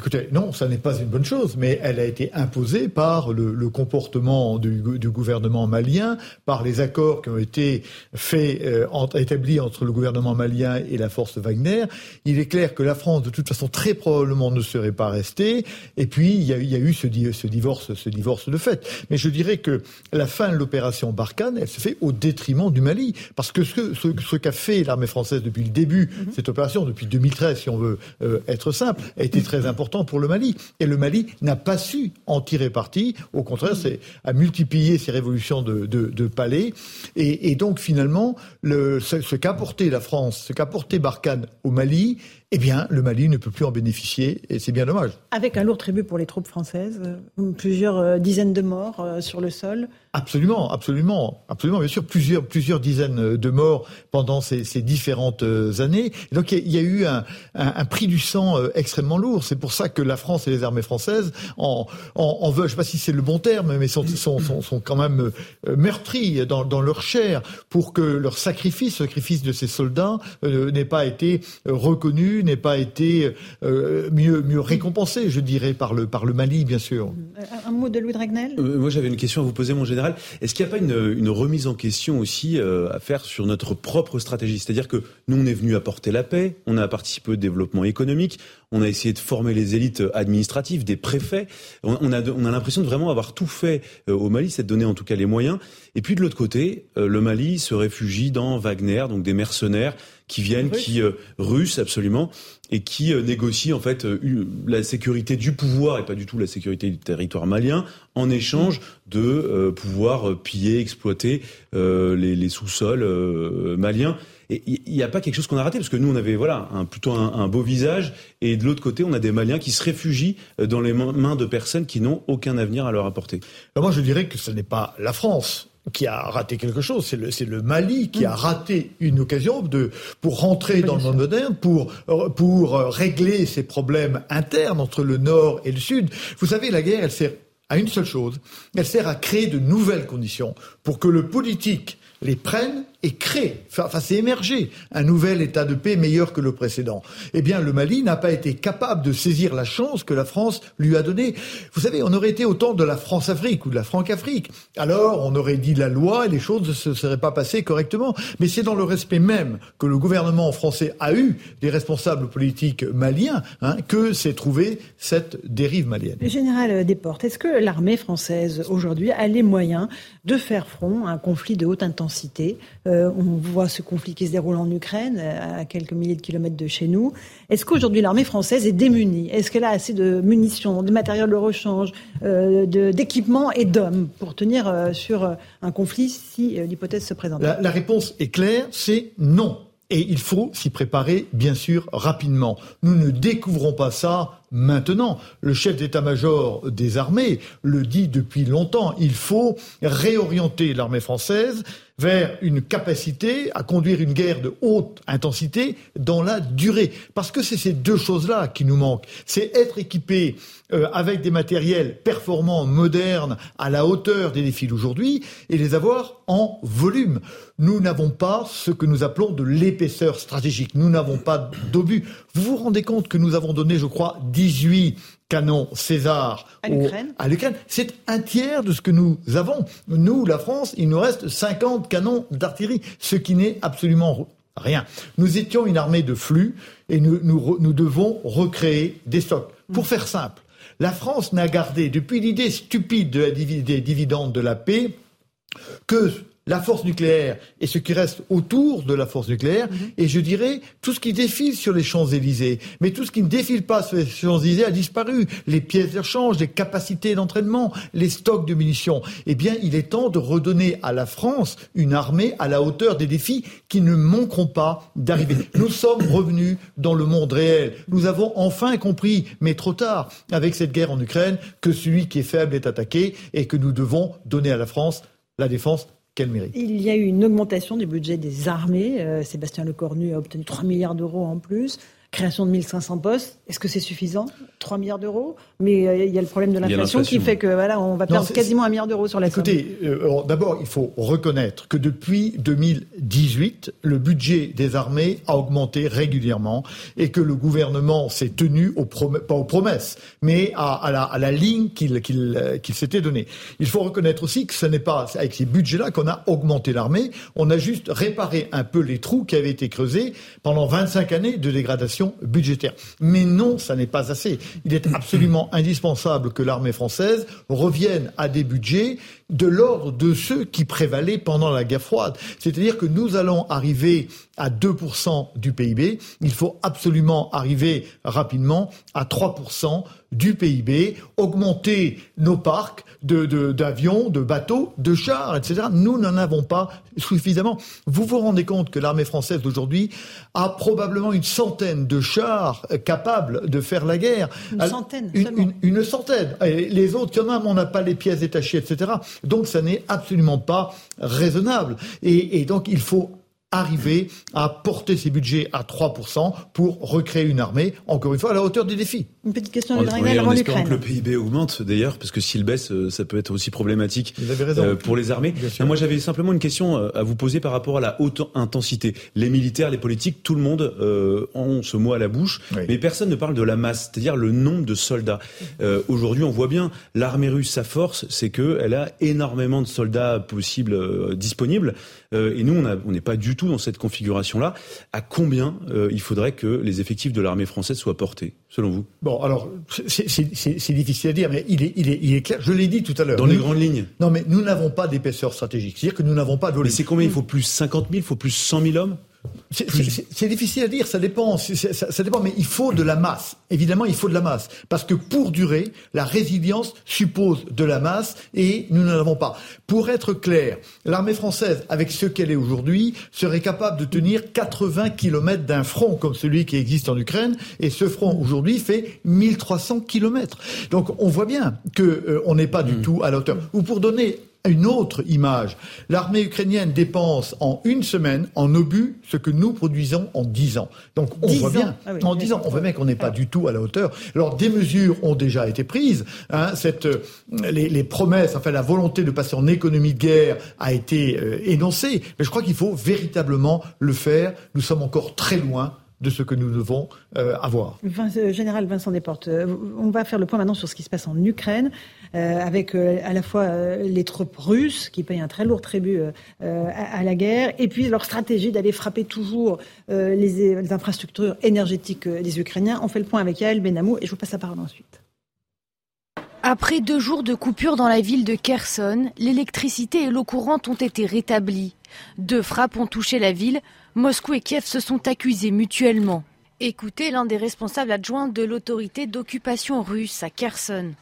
Écoutez, non, ça n'est pas une bonne chose, mais elle a été imposée par le, le comportement du, du, gouvernement malien, par les accords qui ont été faits, euh, établis entre le gouvernement malien et la force Wagner. Il est clair que la France, de toute façon, très probablement ne serait pas restée. Et puis, il y a, il y a eu ce, ce, divorce, ce divorce de fait. Mais je dirais que la fin de l'opération Barkhane, elle se fait au détriment du Mali, parce que ce, ce, ce qu'a fait l'armée française depuis le début, mm -hmm. cette opération depuis 2013, si on veut euh, être simple, a été très important important pour le Mali. Et le Mali n'a pas su en tirer parti. Au contraire, c'est à multiplier ses révolutions de, de, palais. Et, donc finalement, le, ce, qu'a apporté la France, ce qu'a apporté Barkhane au Mali, eh bien, le Mali ne peut plus en bénéficier et c'est bien dommage. Avec un lourd tribut pour les troupes françaises, euh, plusieurs euh, dizaines de morts euh, sur le sol. Absolument, absolument, absolument. Bien sûr, plusieurs, plusieurs dizaines de morts pendant ces, ces différentes années. donc, il y, a eu un, un, prix du sang extrêmement lourd. C'est pour ça que la France et les armées françaises en, en, en veulent, je ne sais pas si c'est le bon terme, mais sont, sont, sont, sont quand même meurtris dans, dans, leur chair pour que leur sacrifice, le sacrifice de ces soldats, n'ait pas été reconnu n'ait pas été euh, mieux, mieux récompensé, je dirais, par le, par le Mali, bien sûr. Un, mot de Louis Dragnel? Euh, Moi, j'avais une question à vous poser, mon général. Est-ce qu'il n'y a pas une, une, remise en question aussi euh, à faire sur notre propre stratégie? C'est-à-dire que nous, on est venu apporter la paix, on a participé au développement économique, on a essayé de former les élites administratives, des préfets. On, a, on a l'impression de vraiment avoir tout fait au Mali, c'est de donner en tout cas les moyens. Et puis de l'autre côté, le Mali se réfugie dans Wagner, donc des mercenaires qui viennent, qui euh, russes absolument, et qui euh, négocient en fait euh, la sécurité du pouvoir et pas du tout la sécurité du territoire malien en échange de pouvoir piller, exploiter les, les sous-sols maliens. Et il n'y a pas quelque chose qu'on a raté parce que nous on avait voilà un, plutôt un, un, beau visage et de l'autre côté on a des Maliens qui se réfugient dans les mains de personnes qui n'ont aucun avenir à leur apporter. Alors moi je dirais que ce n'est pas la France qui a raté quelque chose, c'est le, le, Mali qui a mm. raté une occasion de, pour rentrer dans le monde moderne, pour, pour régler ces problèmes internes entre le Nord et le Sud. Vous savez, la guerre, elle sert à une seule chose, elle sert à créer de nouvelles conditions pour que le politique les prenne et crée, enfin c'est émerger un nouvel état de paix meilleur que le précédent. Eh bien, le Mali n'a pas été capable de saisir la chance que la France lui a donnée. Vous savez, on aurait été au temps de la France-Afrique ou de la Franc-Afrique. Alors, on aurait dit la loi et les choses ne se seraient pas passées correctement. Mais c'est dans le respect même que le gouvernement français a eu des responsables politiques maliens hein, que s'est trouvée cette dérive malienne. Le général Desportes, est-ce que l'armée française aujourd'hui a les moyens de faire front à un conflit de haute intensité euh, on voit ce conflit qui se déroule en Ukraine, à quelques milliers de kilomètres de chez nous. Est-ce qu'aujourd'hui l'armée française est démunie? Est-ce qu'elle a assez de munitions, de matériel de rechange, euh, d'équipements et d'hommes pour tenir euh, sur un conflit si l'hypothèse se présente? La réponse est claire, c'est non. Et il faut s'y préparer, bien sûr, rapidement. Nous ne découvrons pas ça maintenant. Le chef d'état-major des armées le dit depuis longtemps. Il faut réorienter l'armée française vers une capacité à conduire une guerre de haute intensité dans la durée. Parce que c'est ces deux choses-là qui nous manquent. C'est être équipé euh, avec des matériels performants, modernes, à la hauteur des défis d'aujourd'hui, et les avoir en volume. Nous n'avons pas ce que nous appelons de l'épaisseur stratégique. Nous n'avons pas d'obus. Vous vous rendez compte que nous avons donné, je crois, 18 canons César à l'Ukraine. C'est un tiers de ce que nous avons. Nous, la France, il nous reste 50 canons d'artillerie, ce qui n'est absolument rien. Nous étions une armée de flux et nous, nous, devons recréer des stocks. Pour faire simple, la France n'a gardé, depuis l'idée stupide de la des dividendes de la paix, que la force nucléaire et ce qui reste autour de la force nucléaire, mhm. et je dirais tout ce qui défile sur les Champs-Élysées. Mais tout ce qui ne défile pas sur les Champs-Élysées a disparu. Les pièces d'échange, les capacités d'entraînement, les stocks de munitions. Eh bien, il est temps de redonner à la France une armée à la hauteur des défis qui ne manqueront pas d'arriver. Nous sommes revenus dans le monde réel. Nous avons enfin compris, mais trop tard, avec cette guerre en Ukraine, que celui qui est faible est attaqué et que nous devons donner à la France la défense il y a eu une augmentation du budget des armées. Euh, Sébastien Lecornu a obtenu 3 milliards d'euros en plus. Création de 1500 postes, est-ce que c'est suffisant 3 milliards d'euros? Mais euh, il y a le problème de l'inflation qui fait que voilà, on va perdre quasiment un milliard d'euros sur la Écoutez, euh, d'abord, il faut reconnaître que depuis 2018, le budget des armées a augmenté régulièrement et que le gouvernement s'est tenu aux pas aux promesses, mais à, la, à la, ligne qu'il qu'il qu'il s'était donnée. Il faut reconnaître aussi que ce n'est pas avec ces budgets-là qu'on a augmenté l'armée, on a juste réparé un peu les trous qui avaient été creusés pendant 25 années de dégradation budgétaire. Mais non, ça n'est pas assez. Il est absolument indispensable que l'armée française revienne à des budgets de l'ordre de ceux qui prévalaient pendant la guerre froide. C'est-à-dire que nous allons arriver à 2% du PIB. Il faut absolument arriver rapidement à 3% du PIB, augmenter nos parcs d'avions, de, de bateaux, de chars, etc. Nous n'en avons pas suffisamment. Vous vous rendez compte que l'armée française d'aujourd'hui a probablement une centaine de chars capables de faire la guerre. Une centaine une, une, centaine. Et les autres, quand même, on n'a pas les pièces détachées, etc. Donc ça n'est absolument pas raisonnable. Et, donc il faut arriver à porter ces budgets à 3% pour recréer une armée, encore une fois, à la hauteur des défis. Une petite question de Dragnel avant l'Ukraine. que le PIB augmente d'ailleurs, parce que s'il baisse, euh, ça peut être aussi problématique. Euh, pour les armées. moi, j'avais simplement une question euh, à vous poser par rapport à la haute intensité. Les militaires, les politiques, tout le monde euh, ont ce mot à la bouche, mais personne ne parle de la masse, c'est-à-dire le nombre de soldats. Euh, Aujourd'hui, on voit bien l'armée russe, sa force, c'est qu'elle a énormément de soldats possibles euh, et nous, on n'est pas du tout dans cette configuration-là. À combien il faudrait que les effectifs de l'armée française soient portés, selon vous? Bon, alors, c'est difficile à dire, mais il est, il est, il est clair. Je l'ai dit tout à l'heure. Dans les grandes lignes. Non, mais nous n'avons pas d'épaisseur stratégique. C'est-à-dire que nous n'avons pas de Mais c'est combien? Il faut plus 50 000 Il faut plus 100 000 hommes? C'est difficile à dire, ça dépend, ça, ça, dépend, mais il faut de la masse. Évidemment, il faut de la masse, parce que pour durer, la résilience suppose de la masse, et nous n'en avons pas. Pour être clair, l'armée française, avec ce qu'elle est aujourd'hui, serait capable de tenir 80 km d'un front comme celui qui existe en Ukraine, et ce front aujourd'hui fait 1300 km. Donc on voit bien que euh, on n'est pas du tout à la hauteur. Ou pour donner une autre image. L'armée ukrainienne dépense en une semaine en obus ce que nous produisons en dix ans. Donc on voit bien, ah oui, en dix ans, on voit bien qu'on n'est pas du tout à la hauteur. Alors des mesures ont déjà été prises. Hein, cette, les, les, promesses, enfin la volonté de passer en économie de guerre a été euh, énoncée, mais je crois qu'il faut véritablement le faire. Nous sommes encore très loin de ce que nous devons euh, avoir. Général Vincent Desportes, on va faire le point maintenant sur ce qui se passe en Ukraine, euh, avec euh, à la fois euh, les troupes russes qui payent un très lourd tribut à, la guerre, et puis leur stratégie d'aller frapper toujours les, les, infrastructures énergétiques des Ukrainiens. On fait le point avec Yael Benamou et je vous passe la parole ensuite. Après deux jours de coupure dans la ville de Kherson, l'électricité et l'eau courante ont été rétablies. Deux frappes ont touché la ville. Moscou et Kiev se sont accusés mutuellement. Écoutez l'un des responsables adjoints de l'autorité d'occupation russe à Kherson.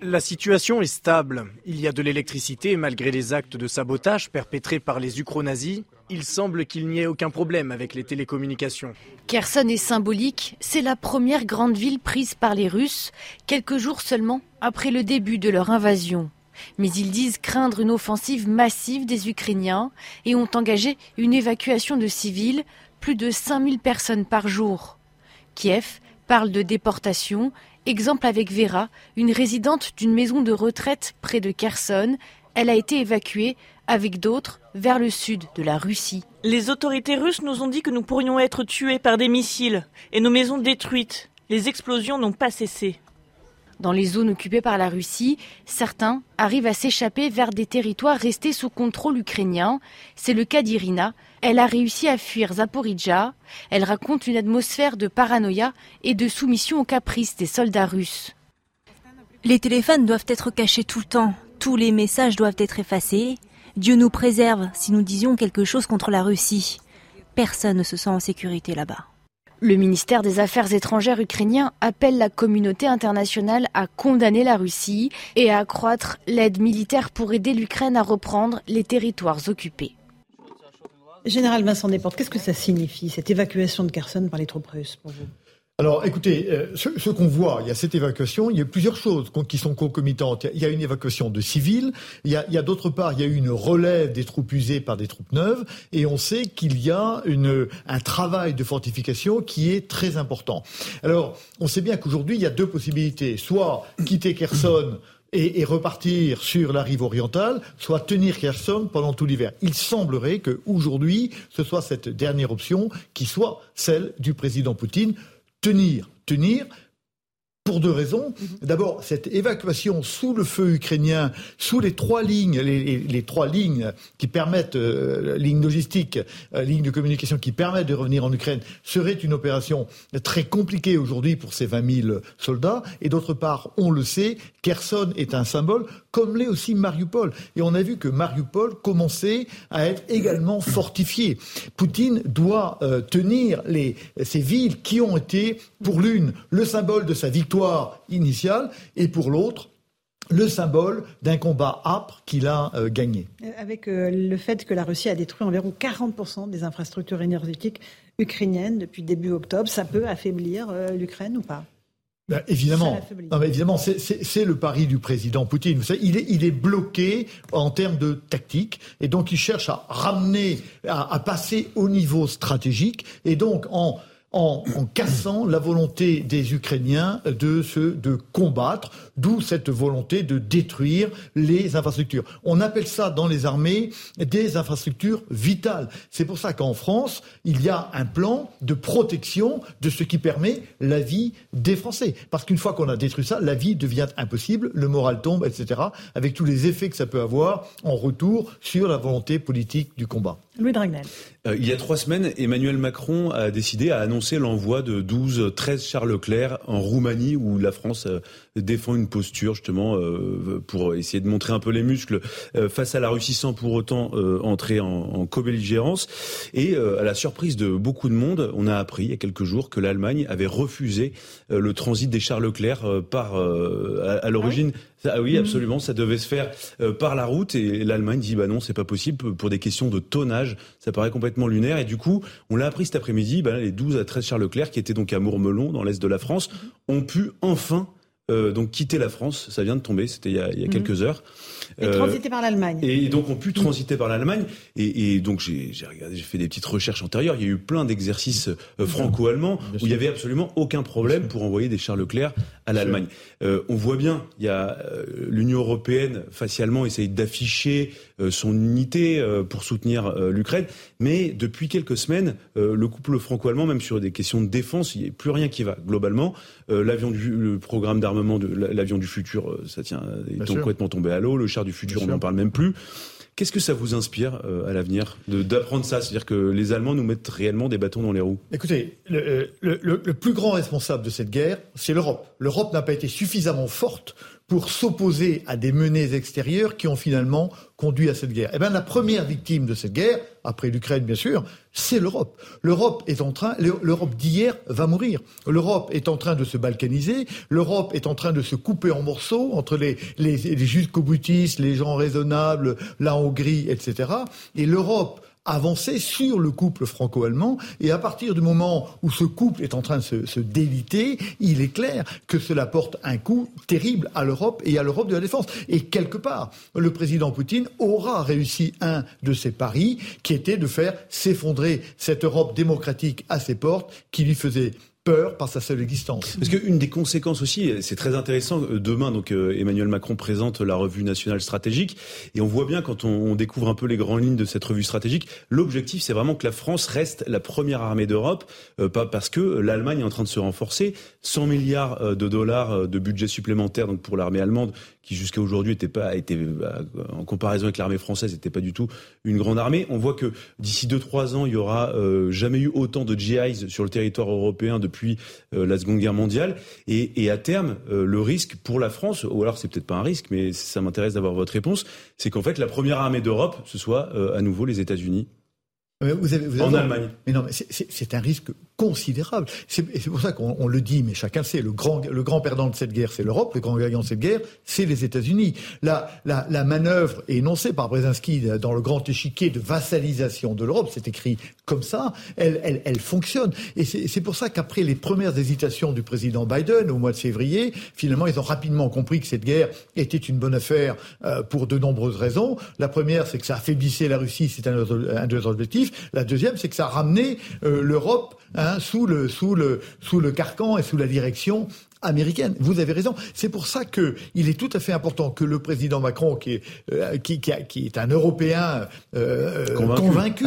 La situation est stable. Il y a de l'électricité malgré les actes de sabotage perpétrés par les ukro-nazis. Il semble qu'il n'y ait aucun problème avec les télécommunications. Kherson est symbolique. C'est la première grande ville prise par les Russes, quelques jours seulement après le début de leur invasion. Mais ils disent craindre une offensive massive des Ukrainiens et ont engagé une évacuation de civils, plus de 5000 personnes par jour. Kiev parle de déportation Exemple avec Vera, une résidente d'une maison de retraite près de Kherson. Elle a été évacuée avec d'autres vers le sud de la Russie. Les autorités russes nous ont dit que nous pourrions être tués par des missiles et nos maisons détruites. Les explosions n'ont pas cessé. Dans les zones occupées par la Russie, certains arrivent à s'échapper vers des territoires restés sous contrôle ukrainien. C'est le cas d'Irina. Elle a réussi à fuir Zaporizhia. Elle raconte une atmosphère de paranoïa et de soumission aux caprices des soldats russes. Les téléphones doivent être cachés tout le temps. Tous les messages doivent être effacés. Dieu nous préserve si nous disions quelque chose contre la Russie. Personne ne se sent en sécurité là-bas. Le ministère des Affaires étrangères ukrainien appelle la communauté internationale à condamner la Russie et à accroître l'aide militaire pour aider l'Ukraine à reprendre les territoires occupés. Général Vincent Desportes, qu'est-ce que ça signifie, cette évacuation de Kherson par les troupes russes alors, écoutez, euh, ce, qu'on voit, il y a cette évacuation, il y a plusieurs choses qui sont concomitantes. Il y a une évacuation de civils, il y a, d'autre part, il y a une relève des troupes usées par des troupes neuves, et on sait qu'il y a un travail de fortification qui est très important. Alors, on sait bien qu'aujourd'hui, il y a deux possibilités. Soit quitter Kherson et, et, repartir sur la rive orientale, soit tenir Kherson pendant tout l'hiver. Il semblerait qu'aujourd'hui, ce soit cette dernière option qui soit celle du président Poutine tenir, tenir, pour deux raisons. D'abord, cette évacuation sous le feu ukrainien, sous les trois lignes, les, trois lignes qui permettent, euh, lignes logistiques, euh, lignes de communication qui permettent de revenir en Ukraine, serait une opération très compliquée aujourd'hui pour ces 20 000 soldats. Et d'autre part, on le sait, Kherson est un symbole, comme l'est aussi Mariupol. Et on a vu que Mariupol commençait à être également fortifié. Poutine doit euh, tenir ces villes qui ont été, pour l'une, le symbole de sa victoire initiale et pour l'autre, le symbole d'un combat âpre qu'il a euh, gagné. Avec euh, le fait que la Russie a détruit environ 40% des infrastructures énergétiques ukrainiennes depuis début octobre, ça peut affaiblir l'Ukraine ou pas? Ben, évidemment, évidemment, c'est le pari du président Poutine. Vous savez, il est, il est bloqué en termes de tactique, et donc il cherche à ramener, à, à passer au niveau stratégique, et donc en en, cassant la volonté des Ukrainiens de, se, de combattre, d'où cette volonté de détruire les infrastructures. On appelle ça dans les armées des infrastructures vitales. C'est pour ça qu'en France, il y a un plan de protection de ce qui permet la vie des Français. Parce qu'une fois qu'on a détruit ça, la vie devient impossible, le moral tombe, etc., avec tous les effets que ça peut avoir en retour sur la volonté politique du combat. Louis Dragnel. Euh, il y a trois semaines, Emmanuel Macron a décidé à annoncer l'envoi de 12, 13 Charles Leclerc en Roumanie, où la France euh, défend une posture justement euh, pour essayer de montrer un peu les muscles face à la Russie sans pour autant entrer en, en co-belligérance. Et à la surprise de beaucoup de monde, on a appris il y a quelques jours que l'Allemagne avait refusé le transit des Charles Leclerc par à, l'origine. Ah oui, mmh. absolument. Ça devait se faire par la route et l'Allemagne dit bah non, c'est pas possible pour des questions de tonnage. Ça paraît complètement lunaire. Et du coup, on l'a appris cet après-midi. Bah, les 12 à 13 Charles Leclerc, qui étaient donc à Mourmelon, dans l'est de la France, ont pu enfin euh, donc quitter la France. Ça vient de tomber. C'était il y a, il y a mmh. quelques heures. Et euh, transiter par l'Allemagne. Et donc on pu transiter par l'Allemagne. Et, et, donc j'ai regardé, j'ai fait des petites recherches antérieures. Il y a eu plein d'exercices euh, franco-allemands où il y avait absolument aucun problème pour envoyer des Charles Leclerc à l'Allemagne. Euh, on voit bien, il y a l'Union européenne facialement essaye d'afficher son unité pour soutenir l'Ukraine, mais depuis quelques semaines, le couple franco-allemand, même sur des questions de défense, il n'y a plus rien qui va globalement. l'avion du le programme d'armement de l'avion du futur, ça tient est complètement tombé à l'eau. Le du futur, on n'en parle même plus. Qu'est-ce que ça vous inspire euh, à l'avenir d'apprendre ça? C'est-à-dire que les Allemands nous mettent réellement des bâtons dans les roues Écoutez, le, le plus grand responsable de cette guerre, c'est l'Europe. L'Europe n'a pas été suffisamment forte pour s'opposer à des menées extérieures qui ont finalement conduit à cette guerre. Eh bien, la première victime de cette guerre, après l'Ukraine bien sûr, c'est l'Europe. L'Europe est en train, l'Europe d'hier va mourir. L'Europe est en train de se balkaniser. L'Europe est en train de se couper en morceaux entre les, les, les jusqu'au les gens raisonnables, la Hongrie, etc. Et l'Europe avancer sur le couple franco-allemand. Et à partir du moment où ce couple est en train de se, déliter, il est clair que cela porte un coup terrible à l'Europe et à l'Europe de la défense. Et quelque part, le président Poutine aura réussi un de ses paris, qui était de faire s'effondrer cette Europe démocratique à ses portes, qui lui faisait peur par sa seule existence. Parce qu'une des conséquences aussi, c'est très intéressant, euh, demain, donc euh, Emmanuel Macron présente la revue nationale stratégique, et on voit bien quand on, découvre un peu les grandes lignes de cette revue stratégique, l'objectif c'est vraiment que la France reste la première armée d'Europe, euh, pas parce que l'Allemagne est en train de se renforcer, 100 milliards de dollars de budget supplémentaire donc pour l'armée allemande, qui jusqu'à aujourd'hui était pas était en comparaison avec l'armée française n'était pas du tout une grande armée. On voit que d'ici 2-3 ans, il y aura jamais eu autant de GIs sur le territoire européen depuis depuis euh, la Seconde Guerre mondiale. Et, à terme, euh, le risque pour la France, ou alors c'est peut-être pas un risque, mais ça m'intéresse d'avoir votre réponse, c'est qu'en fait la première armée d'Europe, ce soit euh, à nouveau les États-Unis. Vous avez, vous avez en Allemagne. Mais non, mais c'est un risque considérable. C'est pour ça qu'on le dit, mais chacun sait, le grand, le grand perdant de cette guerre, c'est l'Europe, le grand gagnant de cette guerre, c'est les États-Unis. La, la, manœuvre énoncée par Brzezinski dans le grand échiquier de vassalisation de l'Europe, c'est écrit comme ça, elle, elle, elle fonctionne. Et c'est pour ça qu'après les premières hésitations du président Biden au mois de février, finalement, ils ont rapidement compris que cette guerre était une bonne affaire euh, pour de nombreuses raisons. La première, c'est que ça affaiblissait la Russie, c'est un, un de leurs objectifs. La deuxième, c'est que ça a ramené euh, l'Europe hein, sous, le, sous, le, sous le carcan et sous la direction américaine. Vous avez raison. C'est pour ça que il est tout à fait important que le président Macron, qui est, euh, qui, qui, qui, est un Européen euh, convaincu,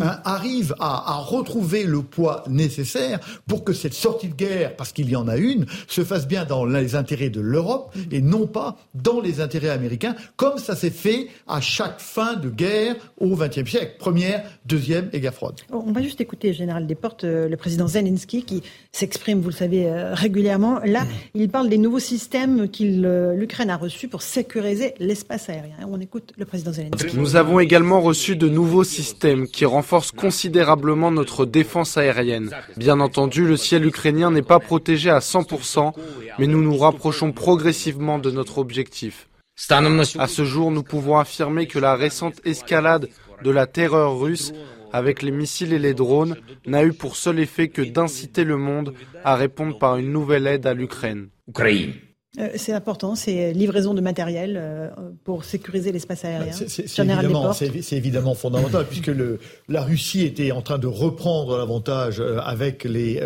ah hein, arrive à, à, retrouver le poids nécessaire pour que cette sortie de guerre, parce qu'il y en a une, se fasse bien dans les intérêts de l'Europe et non pas dans les intérêts américains, comme ça s'est fait à chaque fin de guerre au XXe siècle. Première, deuxième et guerre froide. On va juste écouter général Desportes, euh, le président Zelensky, qui s'exprime, vous le savez, régulièrement Là, il parle des nouveaux systèmes que euh, l'Ukraine a reçus pour sécuriser l'espace aérien. On écoute le président Zelensky. Nous avons également reçu de nouveaux systèmes qui renforcent considérablement notre défense aérienne. Bien entendu, le ciel ukrainien n'est pas protégé à 100%, mais nous nous rapprochons progressivement de notre objectif. À ce jour, nous pouvons affirmer que la récente escalade de la terreur russe avec les missiles et les drones n'a eu pour seul effet que d'inciter le monde à répondre par une nouvelle aide à l'Ukraine. C'est important, c'est livraison de matériel euh, pour sécuriser l'espace aérien. C'est évidemment, fondamental, puisque le, la Russie était en train de reprendre l'avantage euh, avec les,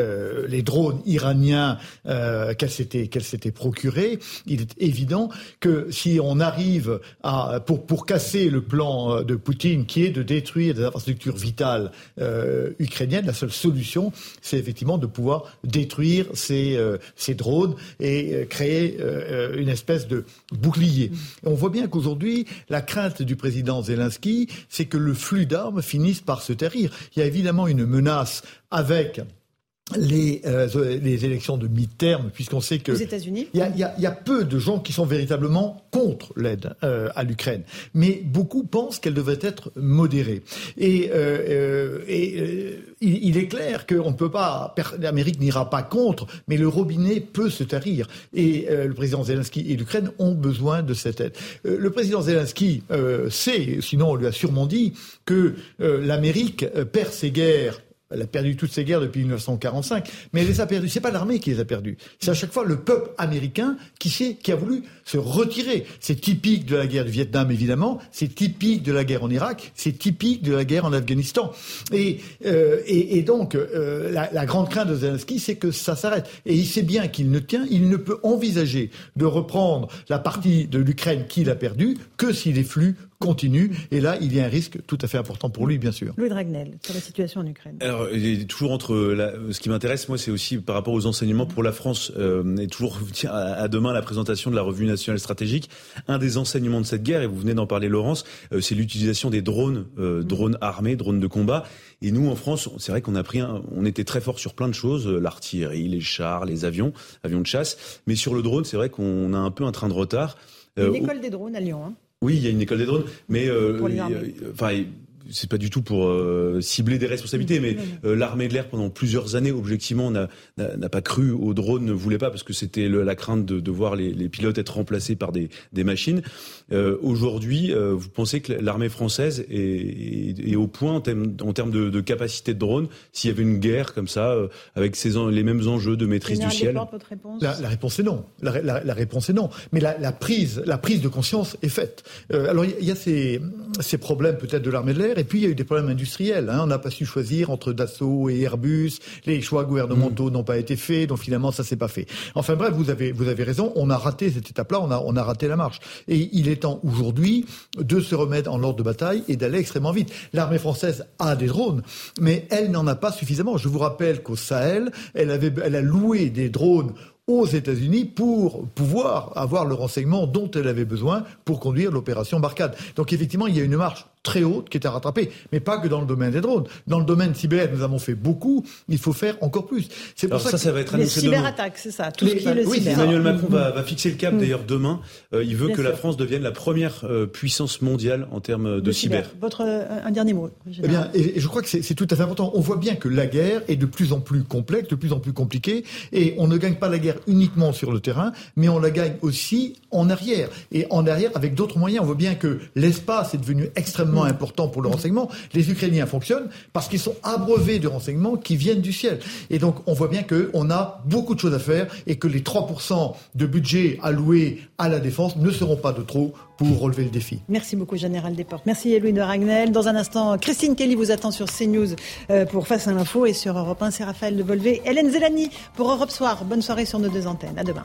les drones iraniens qu'elle s'était qu'elle s'était procuré. Il est évident que si on arrive à pour pour casser le plan de Poutine, qui est de détruire des infrastructures vitales ukrainiennes, la seule solution, c'est effectivement de pouvoir détruire ces ces drones et créer euh, une espèce de bouclier. on voit bien qu'aujourd'hui, la crainte du président Zelensky, c'est que le flux d'armes finisse par se tarir. Il y a évidemment une menace avec les, euh, les élections de mi-terme, puisqu'on sait que... États-Unis Il y, y a, peu de gens qui sont véritablement contre l'aide euh, à l'Ukraine. Mais beaucoup pensent qu'elle devrait être modérée. Et, euh, et il, il, est clair qu'on ne peut pas... L'Amérique n'ira pas contre, mais le robinet peut se tarir. Et le président Zelensky et l'Ukraine ont besoin de cette aide. le président Zelensky sait, sinon on lui a sûrement dit, que l'Amérique perd ses guerres elle a perdu toutes ses guerres depuis 1945, mais elle les a perdues. C'est pas l'armée qui les a perdues. C'est à chaque fois le peuple américain qui, qui a voulu se retirer. C'est typique de la guerre du Vietnam, évidemment. C'est typique de la guerre en Irak. C'est typique de la guerre en Afghanistan. Et, euh, et, et, donc, euh, la, la, grande crainte de Zelensky, c'est que ça s'arrête. Et il sait bien qu'il ne tient, il ne peut envisager de reprendre la partie de l'Ukraine qu'il a perdue que si les flux continue. Et là, il y a un risque tout à fait important pour lui, bien sûr. Louis Dragnel, sur la situation en Ukraine. Alors, toujours entre. La, ce qui m'intéresse, moi, c'est aussi par rapport aux enseignements pour la France. Euh, et toujours à, demain la présentation de la revue nationale stratégique. Un des enseignements de cette guerre, et vous venez d'en parler, Laurence, euh, c'est l'utilisation des drones, euh, drones armés, drones de combat. Et nous, en France, c'est vrai qu'on a pris, un, on était très fort sur plein de choses, euh, l'artillerie, les chars, les avions, avions de chasse. Mais sur le drone, c'est vrai qu'on a un peu un train de retard. Une école des drones à Lyon. Hein. Oui, il y a une école des drones, mais euh, enfin, c'est pas du tout pour euh, cibler des responsabilités, mais euh, l'armée de l'air pendant plusieurs années, objectivement, n'a pas cru aux drones, ne voulait pas parce que c'était la crainte de, de voir les, les, pilotes être remplacés par des, des machines. Euh, Aujourd'hui, euh, vous pensez que l'armée française est, est, est, au point en termes, en termes de, de, capacité de drones s'il y avait une guerre comme ça, euh, avec ces, les mêmes enjeux de maîtrise du ciel? réponse la, la, réponse est non. La, la, la, réponse est non. Mais la, prise, la prise de conscience est faite. alors il y, y, a ces, ces problèmes peut-être de l'armée de l'air et puis, il y a eu des problèmes industriels. Hein. On n'a pas su choisir entre Dassault et Airbus. Les choix gouvernementaux mm. n'ont pas été faits. Donc, finalement, ça s'est pas fait. Enfin, bref, vous avez, vous avez raison. On a raté cette étape-là. On a, on a raté la marche. Et il est temps aujourd'hui de se remettre en ordre de bataille et d'aller extrêmement vite. L'armée française a des drones, mais elle n'en a pas suffisamment. Je vous rappelle qu'au Sahel, elle avait, elle a loué des drones aux États-Unis pour pouvoir avoir le renseignement dont elle avait besoin pour conduire l'opération Barcade. Donc effectivement, il y a une marche très haute qui est à rattraper, mais pas que dans le domaine des drones. Dans le domaine cyber, nous avons fait beaucoup, il faut faire encore plus. C'est pour ça, ça, ça, va être les cyberattaques, c'est ça. Tout ce qui est le oui, cyber. Emmanuel Macron va, va, fixer le cap mmh. d'ailleurs demain. Euh, il veut Bien que sûr. la France devienne la première euh, puissance mondiale en termes de, de cyber. cyber. Votre euh, un dernier mot. Eh bien, et, et, je crois que c'est tout à fait important. On voit bien que la guerre est de plus en plus complexe, de plus en plus compliquée, et on ne gagne pas la guerre uniquement sur le terrain, mais on la gagne aussi en arrière. Et en arrière avec d'autres moyens. On voit bien que l'espace est devenu extrêmement important pour le renseignement. Les Ukrainiens fonctionnent parce qu'ils sont abreuvés de renseignements qui viennent du ciel. Et donc, on voit bien qu'on a beaucoup de choses à faire et que les 3% de budget alloués à la défense ne seront pas de trop pour relever le défi. Merci beaucoup, Général Desportes. Merci, Louis de Ragnel. Dans un instant, Christine Kelly vous attend sur CNews euh, pour Face à l'info et sur Europe 1, c'est Raphaël de Volvé. Hélène Zelani pour Europe Soir. Bonne soirée sur nos deux antennes. À demain.